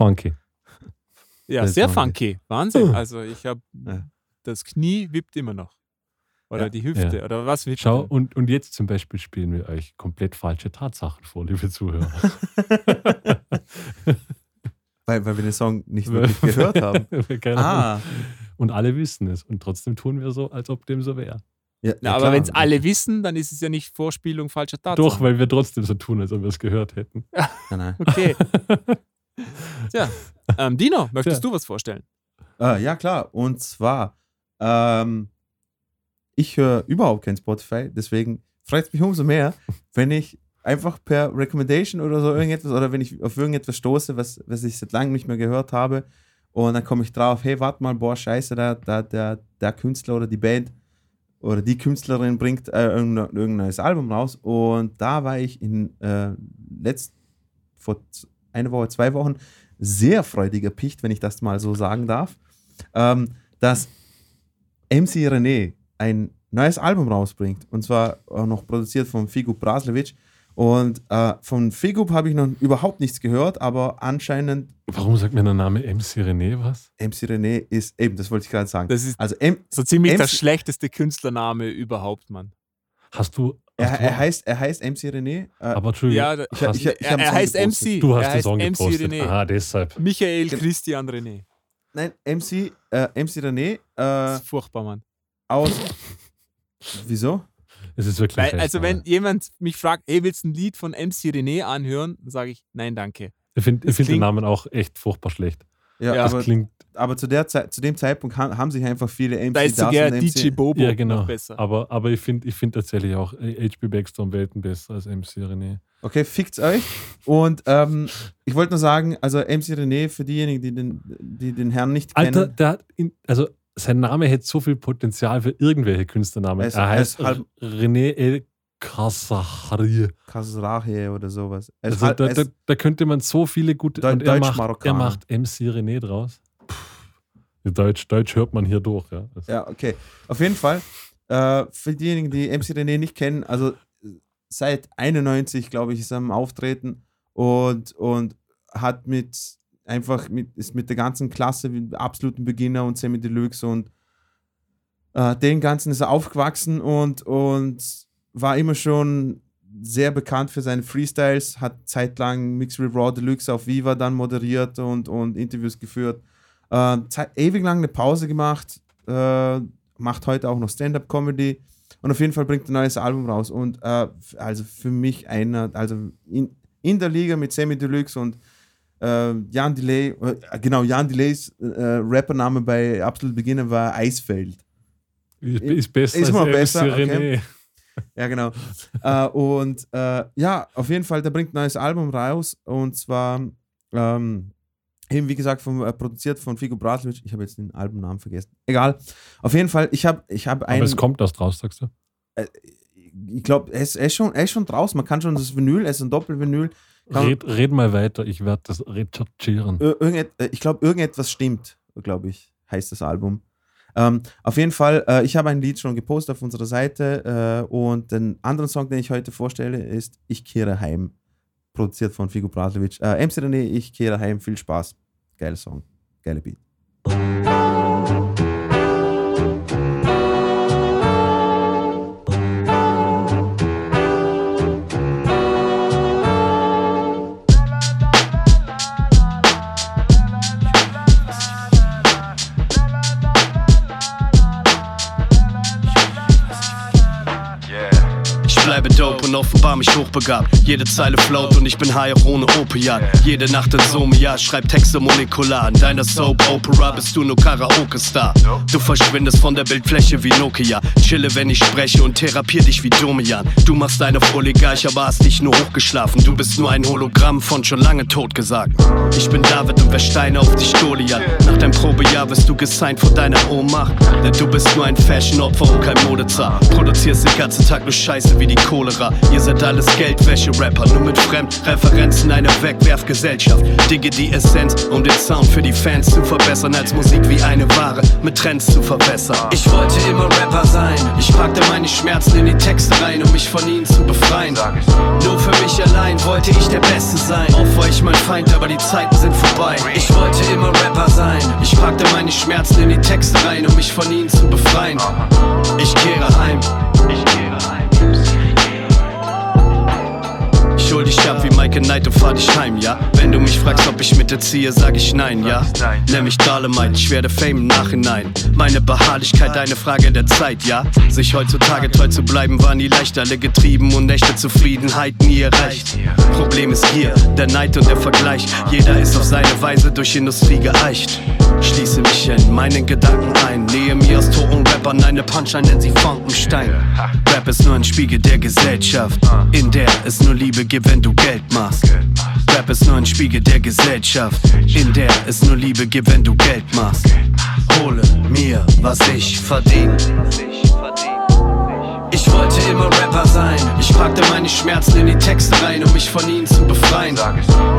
Funky. Ja, Das sehr funky. funky. Wahnsinn. Also ich habe Ja. das Knie wippt immer noch. Oder Ja. die Hüfte. Ja. Oder was wippt Schau, und, und jetzt zum Beispiel spielen wir euch komplett falsche Tatsachen vor, liebe Zuhörer. <laughs> Weil, weil wir den Song nicht wirklich gehört <laughs> haben. Ah. Und alle wissen es. Und trotzdem tun wir so, als ob dem so wäre. Ja, Na, ja, aber wenn es alle wissen, dann ist es ja nicht Vorspielung falscher Tatsachen. Doch, weil wir trotzdem so tun, als ob wir es gehört hätten. Nein, nein. Okay. <laughs> Tja, ähm, Dino, möchtest Tja. du was vorstellen? Äh, ja, klar. Und zwar, ähm, ich höre überhaupt kein Spotify, deswegen freut es mich umso mehr, wenn ich einfach per Recommendation oder so irgendetwas oder wenn ich auf irgendetwas stoße, was, was ich seit langem nicht mehr gehört habe und dann komme ich drauf, hey, warte mal, boah, scheiße, da, da, der, der Künstler oder die Band oder die Künstlerin bringt äh, irgendein, irgendein neues Album raus und da war ich in äh, letzt, vor eine Woche, zwei Wochen sehr freudig erpicht, wenn ich das mal so sagen darf, ähm, dass MC René ein neues Album rausbringt. Und zwar auch noch produziert von Figu Braslevic. Und äh, von Figu habe ich noch überhaupt nichts gehört, aber anscheinend Warum sagt mir der Name MC René was? MC René ist eben, das wollte ich gerade sagen. Das ist also M, so ziemlich der MC schlechteste Künstlername überhaupt, Mann. Hast du. Er, er, heißt, er heißt MC René. Äh, aber Entschuldigung, Ja, ich, ich, ich, er, hab's er heißt angepostet. MC. du hast er den Song MC gepostet. René. Aha, deshalb. Michael Christian René. Nein, MC, äh, MC René Das äh, ist furchtbar, Mann. aus. Wieso? Es ist wirklich. Weil, also, wenn jemand mich fragt, hey, willst du ein Lied von MC René anhören? Dann sage ich, nein, danke. Ich finde das find den Namen auch echt furchtbar schlecht. Ja, Ja. Das aber, klingt. aber zu, der Zeit, zu dem Zeitpunkt haben, haben sich einfach viele MC Da ist sogar und DJ Bobo Ja, genau. noch besser. Aber, aber ich finde ich find tatsächlich auch HB Baxter um Welten besser als MC René. Okay, fickt's euch. Und ähm, ich wollte nur sagen, also MC René, für diejenigen, die den, die den Herrn nicht Alter, kennen, der hat in, also sein Name hätte so viel Potenzial für irgendwelche Künstlernamen. Er ist- er heißt halb- René El Kasahari. Kasrache oder sowas. Ist Also da, da, da könnte man so viele gute. Deu- und er macht, er macht MC René draus. Puh. Deutsch, Deutsch hört man hier durch. Ja. Also, ja, okay. Auf jeden Fall, äh, für diejenigen, die MC René nicht kennen, also seit 91, glaube ich, ist er am Auftreten und, und hat mit einfach mit, ist mit der ganzen Klasse, wie absoluten Beginner und Semi Deluxe und äh, den ganzen ist er aufgewachsen und, und war immer schon sehr bekannt für seine Freestyles, hat zeitlang Mix with Raw Deluxe auf Viva dann moderiert und, und Interviews geführt. Äh, Zeit, ewig lang eine Pause gemacht, äh, macht heute auch noch Stand-Up-Comedy und auf jeden Fall bringt ein neues Album raus. Und äh, also für mich einer, also in, in der Liga mit Semi Deluxe und äh, Jan Delay, äh, genau, Jan Delays äh, Rappername bei Absolut Beginner war Eisfeld. ist, ist besser Ist immer als besser, MC okay. Ja, genau. äh, und äh, ja, auf jeden Fall, der bringt ein neues Album raus und zwar ähm, eben wie gesagt vom, äh, produziert von Figo Braslovic. Ich habe jetzt den Albumnamen vergessen. Egal. Auf jeden Fall, ich habe ich hab Aber einen. es kommt erst raus, sagst du? ich glaube, er ist, schon, er ist schon draußen. Man kann schon das Vinyl, es ist ein Doppelvinyl. Red, red mal weiter, ich werde das recherchieren. Ir- irgendet, äh, ich glaube, irgendetwas stimmt, glaube ich, heißt das Album. Ähm, auf jeden Fall, äh, ich habe ein Lied schon gepostet auf unserer Seite äh, und den anderen Song, den ich heute vorstelle, ist Ich kehre heim, produziert von Figo Braslovic. Äh, MC René, Ich kehre heim, viel Spaß. Geiler Song, geiler Beat. Offenbar mich hochbegabt. Jede Zeile float und ich bin high auch ohne Opiat. Jede Nacht in Somia, schreib Texte molekular. In deiner Soap Opera bist du nur Karaoke-Star. Du verschwindest von der Bildfläche wie Nokia. Chille, wenn ich spreche und therapier dich wie Domian. Du machst deine Oligarch, aber hast dich nur hochgeschlafen. Du bist nur ein Hologramm von schon lange tot gesagt. Ich bin David und wer Steine auf dich Goliath. Nach deinem Probejahr wirst du gesigned vor deiner Ohnmacht. Denn du bist nur ein Fashion-Opfer und kein Modezar. Produzierst den ganzen Tag nur Scheiße wie die Cholera. Ihr seid alles Geldwäsche-Rapper, nur mit Fremdreferenzen eine Wegwerfgesellschaft. Digge die Essenz, um den Sound für die Fans zu verbessern, als Musik wie eine Ware mit Trends zu verbessern. Ich wollte immer Rapper sein. Ich packte meine Schmerzen in die Texte rein, um mich von ihnen zu befreien. Nur für mich allein wollte ich der Beste sein. Oft war ich mein Feind, aber die Zeiten sind vorbei. Ich wollte immer Rapper sein. Ich packte meine Schmerzen in die Texte rein, um mich von ihnen zu befreien. Ich kehre heim. Ich kehre heim. Hol dich ab wie Mike Knight und fahr dich heim, ja? Wenn du mich fragst, ob ich mit dir ziehe, sag ich nein, ja? Nenn mich Dolomite, ich werde Fame im Nachhinein. Meine Beharrlichkeit, eine Frage der Zeit, ja? Sich heutzutage treu zu bleiben, war nie leicht. Alle getrieben und echte Zufriedenheit nie erreicht. Problem ist hier, der Neid und der Vergleich. Jeder ist auf seine Weise durch Industrie geeicht. Schließe mich in meinen Gedanken ein. Nähe mir aus toten Rappern eine Punchline, denn sie Frankenstein. Rap ist nur ein Spiegel der Gesellschaft, in der es nur Liebe gibt, wenn du Geld machst. Rap ist nur ein Spiegel der Gesellschaft, in der es nur Liebe gibt, wenn du Geld machst. Hole mir, was ich verdiene. Ich wollte immer Rapper sein. Ich packte meine Schmerzen in die Texte rein, um mich von ihnen zu befreien.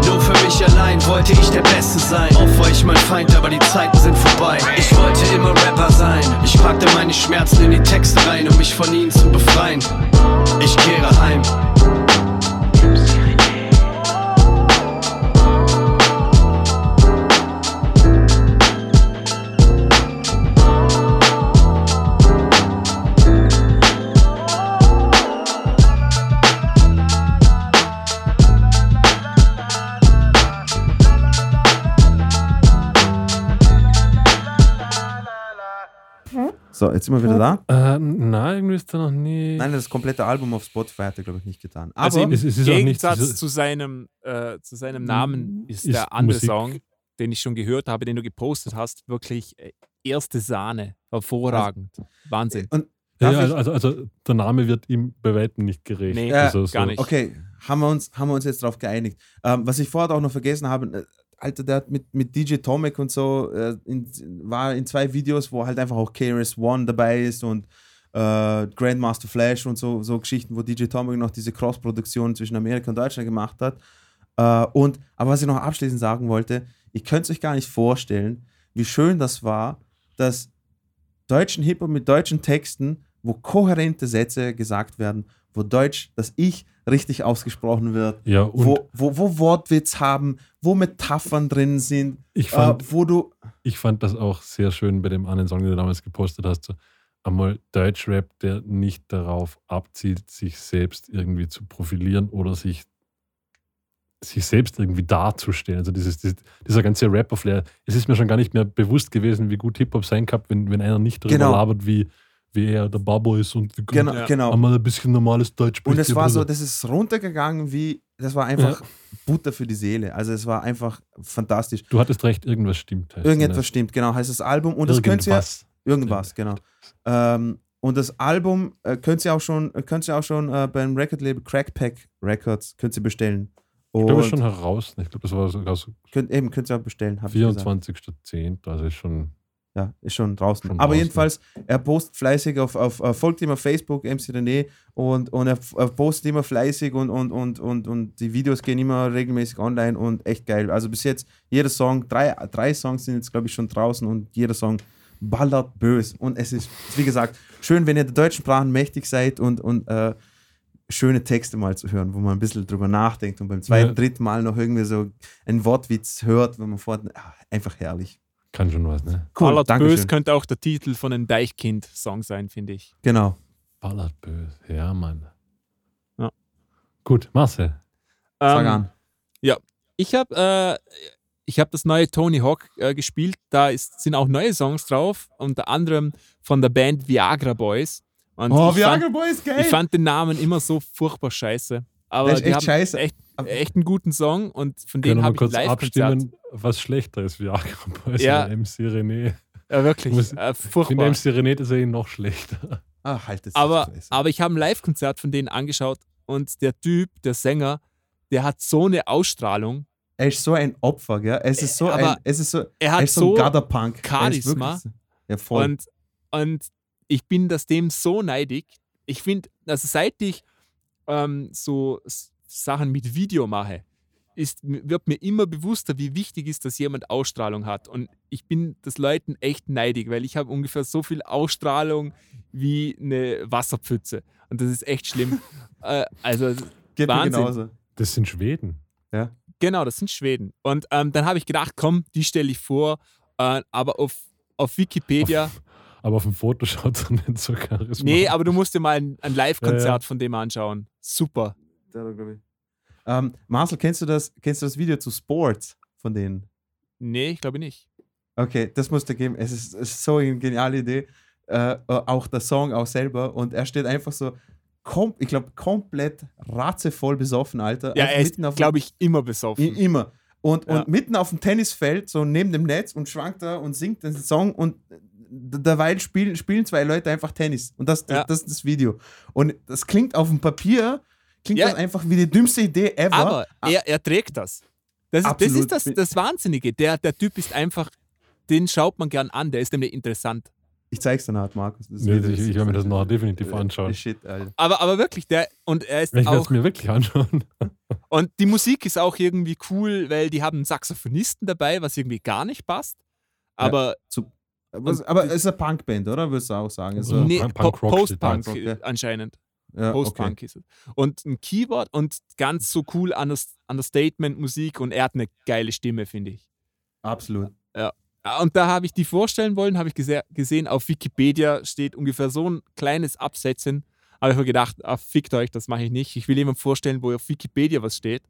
Nur für mich allein wollte ich der Beste sein. Oft war ich mein Feind, aber die Zeiten sind vorbei. Ich wollte immer Rapper sein. Ich packte meine Schmerzen in die Texte rein, um mich von ihnen zu befreien. Ich kehre heim. So, jetzt sind wir wieder da. Äh, nein, irgendwie ist er noch nie. Nein, das komplette Album auf Spotify hat er, glaube ich, nicht getan. Aber Also im es- es ist auch nicht Gegensatz diese- zu, seinem, äh, zu seinem Namen ist, Ist der andere Musik- Song, den ich schon gehört habe, den du gepostet hast, wirklich äh, erste Sahne. Hervorragend. Wahnsinn. und ja, ich- also, also, also der Name wird ihm bei weitem nicht gerecht. Nee, also, gar nicht. Okay, haben wir uns, haben wir uns jetzt darauf geeinigt. Ähm, was ich vorher auch noch vergessen habe, äh, Alter, der hat mit, mit DJ Tomek und so, äh, in, war in zwei Videos, wo halt einfach auch KRS One dabei ist und äh, Grandmaster Flash und so, so Geschichten, wo DJ Tomek noch diese Cross-Produktion zwischen Amerika und Deutschland gemacht hat. Äh, und, aber was ich noch abschließend sagen wollte, ihr könnt es euch gar nicht vorstellen, wie schön das war, dass deutschen Hip-Hop mit deutschen Texten, wo kohärente Sätze gesagt werden, wo Deutsch, das Ich richtig ausgesprochen wird, Ja, wo, wo, wo Wortwitz haben, wo Metaphern drin sind, ich, äh, fand, wo du. ich fand das auch sehr schön bei dem anderen Song, den du damals gepostet hast. So, einmal Deutschrap, der nicht darauf abzielt, sich selbst irgendwie zu profilieren oder sich, sich selbst irgendwie darzustellen. Also dieses, dieses, dieser ganze Rapper-Flair. Es ist mir schon gar nicht mehr bewusst gewesen, wie gut Hip-Hop sein kann, wenn, wenn einer nicht darüber Genau. labert, wie, wie er der Babo ist und wie gut Genau, Ja. genau. einmal ein bisschen normales Deutsch Und spricht. es war so, das ist runtergegangen wie, das war einfach Butter für die Seele. Also es war einfach fantastisch. Du hattest recht, irgendwas stimmt. Irgendetwas ne? stimmt, genau, heißt das Album. Und das könnt ihr, Irgendwas. Irgendwas, genau. Ähm, und das Album äh, könnt ihr auch schon, äh, könnt ihr auch schon äh, beim Recordlabel Crackpack Records könnt ihr bestellen. Ich glaube, Und es ist schon heraus. Ich glaube, das war sogar so könnt, eben könnt ihr auch bestellen, habe ich gesagt. 24.10. Also ist schon. Ja, ist schon draußen. Schon Aber draußen. jedenfalls, er postet fleißig auf, auf, auf folgt ihm auf Facebook, MC René, und, und er, er postet immer fleißig und, und, und, und, und die Videos gehen immer regelmäßig online und echt geil. Also bis jetzt, jeder Song, drei, drei Songs sind jetzt, glaube ich, schon draußen und jeder Song ballert bös. Und es ist, wie gesagt, schön, wenn ihr der deutschen Sprache mächtig seid und, und äh, schöne Texte mal zu hören, wo man ein bisschen drüber nachdenkt und beim zweiten, Ja. dritten Mal noch irgendwie so einen Wortwitz hört, wenn man vor ah, einfach herrlich. Kann schon was, ne? Cool, Ballert danke Bös könnte auch der Titel von einem Deichkind-Song sein, finde ich. Genau. Ballert böse. Ja, Mann. Ja. Gut, Marcel. Sag Ähm, an. Ich habe äh, ich hab das neue Tony Hawk äh, gespielt. Da ist, sind auch neue Songs drauf, unter anderem von der Band Viagra Boys. Und Oh, ich, fand, Boys, geil! ich fand den Namen immer so furchtbar scheiße. aber Der ist echt scheiße. echt, Aber- echt einen guten Song und von denen wir habe ich kurz Live-Konzert. abstimmen, was schlechter ist wie Boys Ja. MC René? Ja, wirklich. Muss- Äh, Ich finde furchtbar. MC René das ist eh noch schlechter. Ah, halt das Aber, aber ich habe ein Live-Konzert von denen angeschaut und der Typ, der Sänger, der hat so eine Ausstrahlung. er ist so ein Opfer, gell? Es ist so Aber ein, es ist so, Er er hat ist so so ein. Er Charisma. wirklich Ja, voll. und, und ich bin das dem so neidig. Ich finde, also seit ich ähm, so Sachen mit Video mache, ist, wird mir immer bewusster, wie wichtig ist, dass jemand Ausstrahlung hat. Und ich bin das Leuten echt neidig, weil ich habe ungefähr so viel Ausstrahlung wie eine Wasserpfütze. Und das ist echt schlimm. <laughs> äh, also Geht mir Wahnsinn. genauso. Das sind Schweden. Genau, das sind Schweden. Und ähm, dann habe ich gedacht, komm, die stelle ich vor. Äh, aber auf, auf Wikipedia, Aber auf dem Foto schaut es nicht so charismatisch. nee, aber du musst dir mal ein, ein Live-Konzert Ja, ja. von dem anschauen. Super. Der da, glaub ich. Ähm, Marcel, kennst du, das, kennst du das Video zu Sports von denen? Nee, ich glaube nicht. Okay, das musst du geben. Es ist, es ist so eine geniale Idee. Äh, auch der Song auch selber. Und er steht einfach so, kom ich glaube, komplett ratzevoll besoffen, Alter. Ja, Einfach er ist, glaube ich, immer besoffen. immer. Und, Ja. und mitten auf dem Tennisfeld, so neben dem Netz und schwankt da und singt den Song und derweil spielen, spielen zwei Leute einfach Tennis. Und das, Ja. das ist das Video. Und das klingt auf dem Papier, klingt Ja. das einfach wie die dümmste Idee ever. Aber er, er trägt das. Das ist, das, ist das, das Wahnsinnige. Der, der Typ ist einfach, den schaut man gern an. Der ist nämlich interessant. ich zeig's dir nachher, Markus. Das Nee, Video ich, ich werde mir das nachher definitiv anschauen. Shit. Aber, aber wirklich, der, und er ist Ich werde es mir wirklich anschauen. <laughs> und die Musik ist auch irgendwie cool, weil die haben einen Saxophonisten dabei, was irgendwie gar nicht passt. Aber Aber, aber es ist eine Punkband, oder? Würdest du auch sagen? Es ist so- nee, Punk- Punk-Rock Post-Punk äh, anscheinend. Ja, Post-Punk ist es. Und ein Keyboard und ganz so cool Unders- Understatement-Musik und er hat eine geile Stimme, finde ich. Absolut. Ah, Und da habe ich die vorstellen wollen, habe ich gese gesehen, auf Wikipedia steht ungefähr so ein kleines Absetzen. Aber ich habe gedacht, ah, fickt euch, das mache ich nicht. Ich will jemandem vorstellen, wo auf Wikipedia was steht.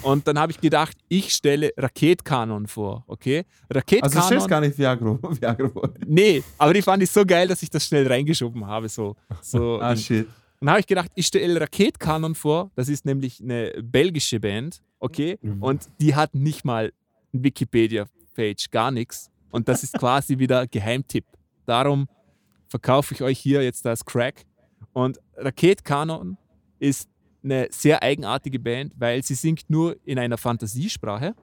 Und dann habe ich gedacht, ich stelle Raketkanon vor, okay? Also du Raketkanon. gar nicht Viagra. Viagra. nee, aber die fand ich so geil, dass ich das schnell reingeschoben habe. So, so Ah, shit. Und dann habe ich gedacht, ich stelle Raketkanon vor. Das ist nämlich eine belgische Band, okay? Mhm. Und die hat nicht mal Wikipedia-Page, gar nichts. Und das ist quasi <laughs> wieder Geheimtipp. Darum verkaufe ich euch hier jetzt das Crack. Und Raketkanon ist eine sehr eigenartige Band, weil sie singt nur in einer Fantasiesprache,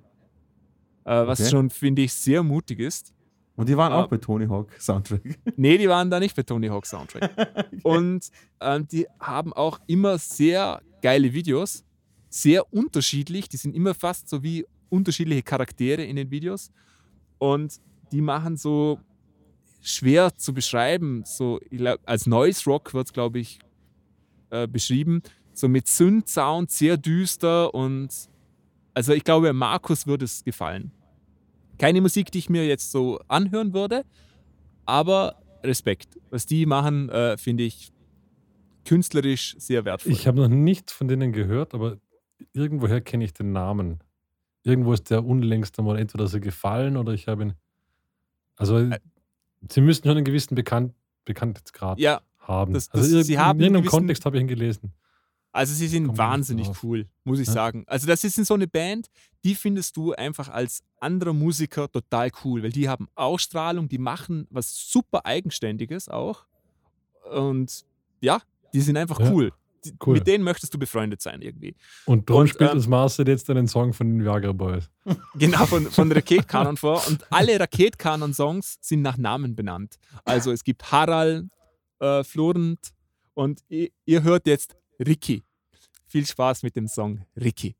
äh, was Okay. schon, finde ich, sehr mutig ist. Und die waren Ah. auch bei Tony Hawk Soundtrack. <laughs> Nee, die waren da nicht bei Tony Hawk Soundtrack. <laughs> Und ähm, die haben auch immer sehr geile Videos, sehr unterschiedlich. Die sind immer fast so wie unterschiedliche Charaktere in den Videos. Und die machen so schwer zu beschreiben. So, glaub, als Noise Rock wird es, glaube ich, äh, beschrieben. So mit Synth-Sound, sehr düster und also ich glaube, Markus würde es gefallen. Keine Musik, die ich mir jetzt so anhören würde, aber Respekt. Was die machen, äh, finde ich künstlerisch sehr wertvoll. Ich habe noch nichts von denen gehört, aber irgendwoher kenne ich den Namen. Irgendwo ist der unlängst einmal entweder so gefallen oder ich habe ihn. Also, Ä- sie müssten schon einen gewissen Bekannt Bekanntheitsgrad ja, haben. das- also, das- sie irg- haben in irgendeinem gewissen- Kontext habe ich ihn gelesen. Also sie sind nicht wahnsinnig cool, muss ich Ja. sagen. Also das ist so eine Band, die findest du einfach als anderer Musiker total cool, weil die haben Ausstrahlung, die machen was super Eigenständiges auch. Und ja, die sind einfach Ja, cool. Die, cool. Mit denen möchtest du befreundet sein irgendwie. Und darum Und, spielt ähm, uns Marcel jetzt einen Song von den Viagra Boys. <laughs> Genau, von, von <laughs> Raketkanon vor. Und alle Raketkanon-Songs sind nach Namen benannt. Also es gibt Harald, äh, Florent und ihr, ihr hört jetzt Ricky. Viel Spaß mit dem Song Ricky.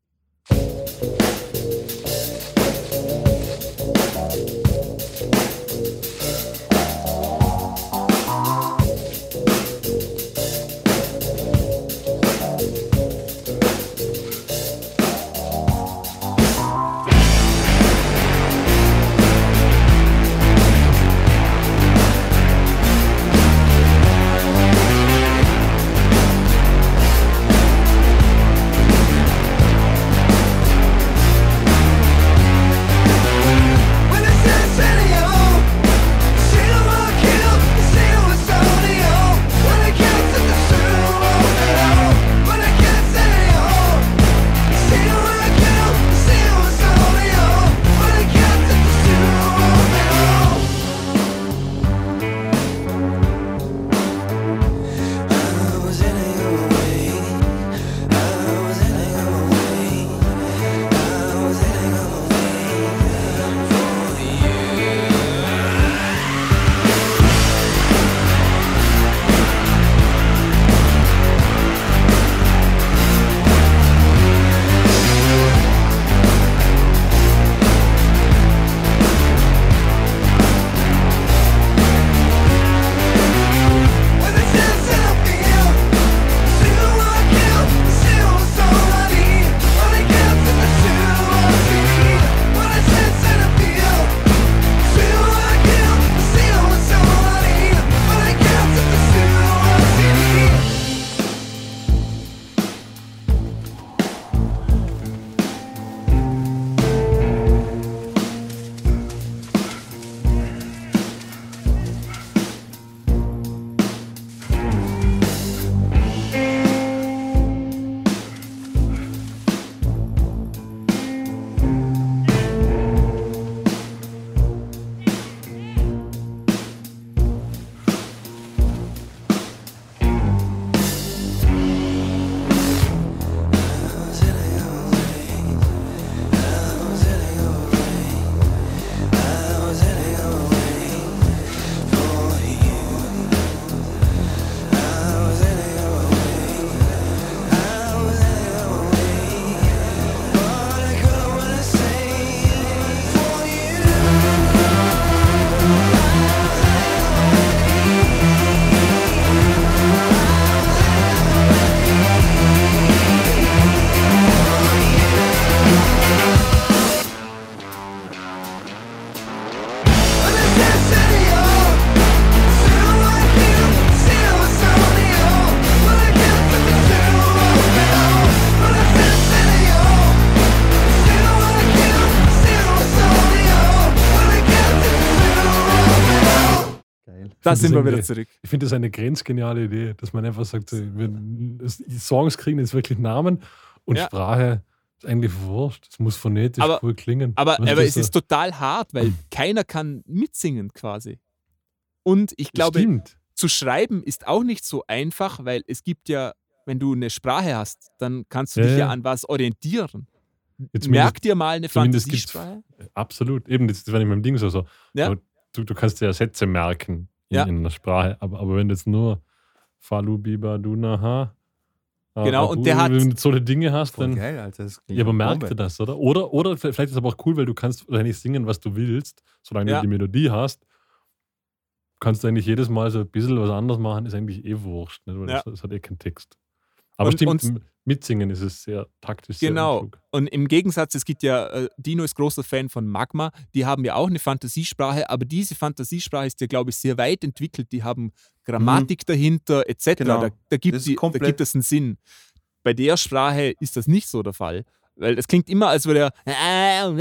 Da sind wir wieder zurück. Ich finde das eine grenzgeniale Idee, dass man einfach sagt, die Songs kriegen jetzt wirklich Namen und Ja. Sprache ist eigentlich wurscht. Es muss phonetisch Aber- cool klingen. Aber, aber es ist total hart, weil <clears throat> keiner kann mitsingen quasi. Und ich glaube, Stimmt. zu schreiben ist auch nicht so einfach, weil es gibt ja, wenn du eine Sprache hast, dann kannst du dich ja ja. an was orientieren. Jetzt Merk dir mal eine Fantasiesprache. Absolut. Eben, das, war nicht meinem Ding so. so. Ja. Du, du kannst dir ja Sätze merken in, Ja. in einer Sprache. Aber, aber wenn du jetzt nur Falu, Biba, Dunaha. Genau, und der hat- Wenn du so eine Dinge hast, dann. geil, Alter. das Ja, aber merkt ihr das, oder? Oder, oder vielleicht ist es aber auch cool, weil du kannst eigentlich singen, was du willst, solange Ja. du die Melodie hast. Kannst du eigentlich jedes Mal so ein bisschen was anderes machen, ist eigentlich eh wurscht. Nicht? Weil Ja. das, das hat eh keinen Text. Aber Und- stimmt, und- mitsingen ist es sehr taktisch. Genau. Sehr. Und im Gegensatz, es gibt ja, äh, Dino ist großer Fan von Magma, die haben ja auch eine Fantasiesprache, aber diese Fantasiesprache ist ja, glaube ich, sehr weit entwickelt. Die haben Grammatik dahinter, etc. Genau. Da, da, gibt die, da gibt es einen Sinn. Bei der Sprache ist das nicht so der Fall. Weil es klingt immer, als würde er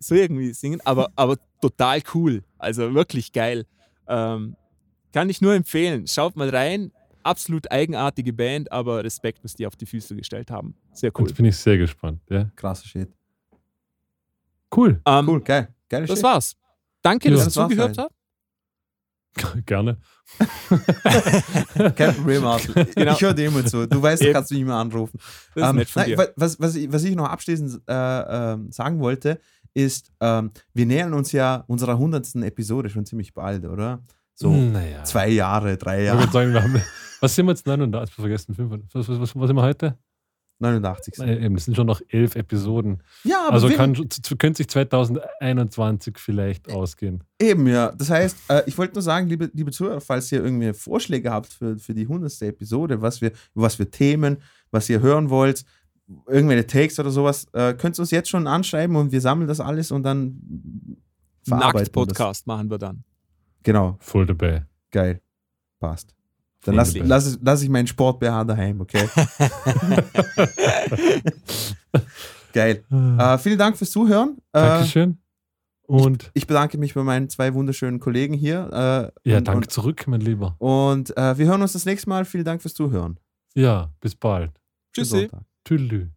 so irgendwie singen, aber, <laughs> aber total cool. Also wirklich geil. Ähm, kann ich nur empfehlen. Schaut mal rein. Absolut eigenartige Band, aber Respekt, was die auf die Füße gestellt haben. Sehr cool. Jetzt bin ich sehr gespannt. Ja. Krasser Shit. Cool. Ähm, Cool, geil. Geile Das Shit. war's. Danke, Ja. dass ihr Das war's zugehört halt. <laughs> habt. Gerne. Kein Problem, Marcel. <laughs> Genau. Ich höre dir immer zu. Du weißt, du kannst mich immer anrufen. Das ist Ähm, nett von nein, was, was, ich, was ich noch abschließend äh, ähm, sagen wollte, ist, ähm, wir nähern uns ja unserer hundertsten Episode schon ziemlich bald, oder? So naja. zwei Jahre, drei Ich Jahre, würde sagen, wir haben, <laughs> was sind wir jetzt? 39, vergessen. 5, was, was, was, was sind wir heute? 89. Nein, eben, das sind schon noch elf Episoden. Ja, aber Also kann, könnte sich 2021 vielleicht ausgehen. eben, ja. Das heißt, äh, ich wollte nur sagen, liebe, liebe Zuhörer, falls ihr irgendwie Vorschläge habt für, für die hundertste Episode, was wir, was für Themen, was ihr hören wollt, irgendwelche Takes oder sowas, äh, könnt ihr uns jetzt schon anschreiben und wir sammeln das alles und dann verarbeiten. Nackt-Podcast machen wir dann. Genau, Voll dabei. geil. Passt. Dann Voll lass, lass, ich- lass ich meinen Sport BH daheim, okay? <laughs> geil. Äh, vielen Dank fürs Zuhören. Äh, Dankeschön. Und ich bedanke mich bei meinen zwei wunderschönen Kollegen hier. Äh, ja, und, danke zurück, mein Lieber. Und, äh, wir hören uns das nächste Mal. Vielen Dank fürs Zuhören. Ja, bis bald. Tschüssi. Tüdelü.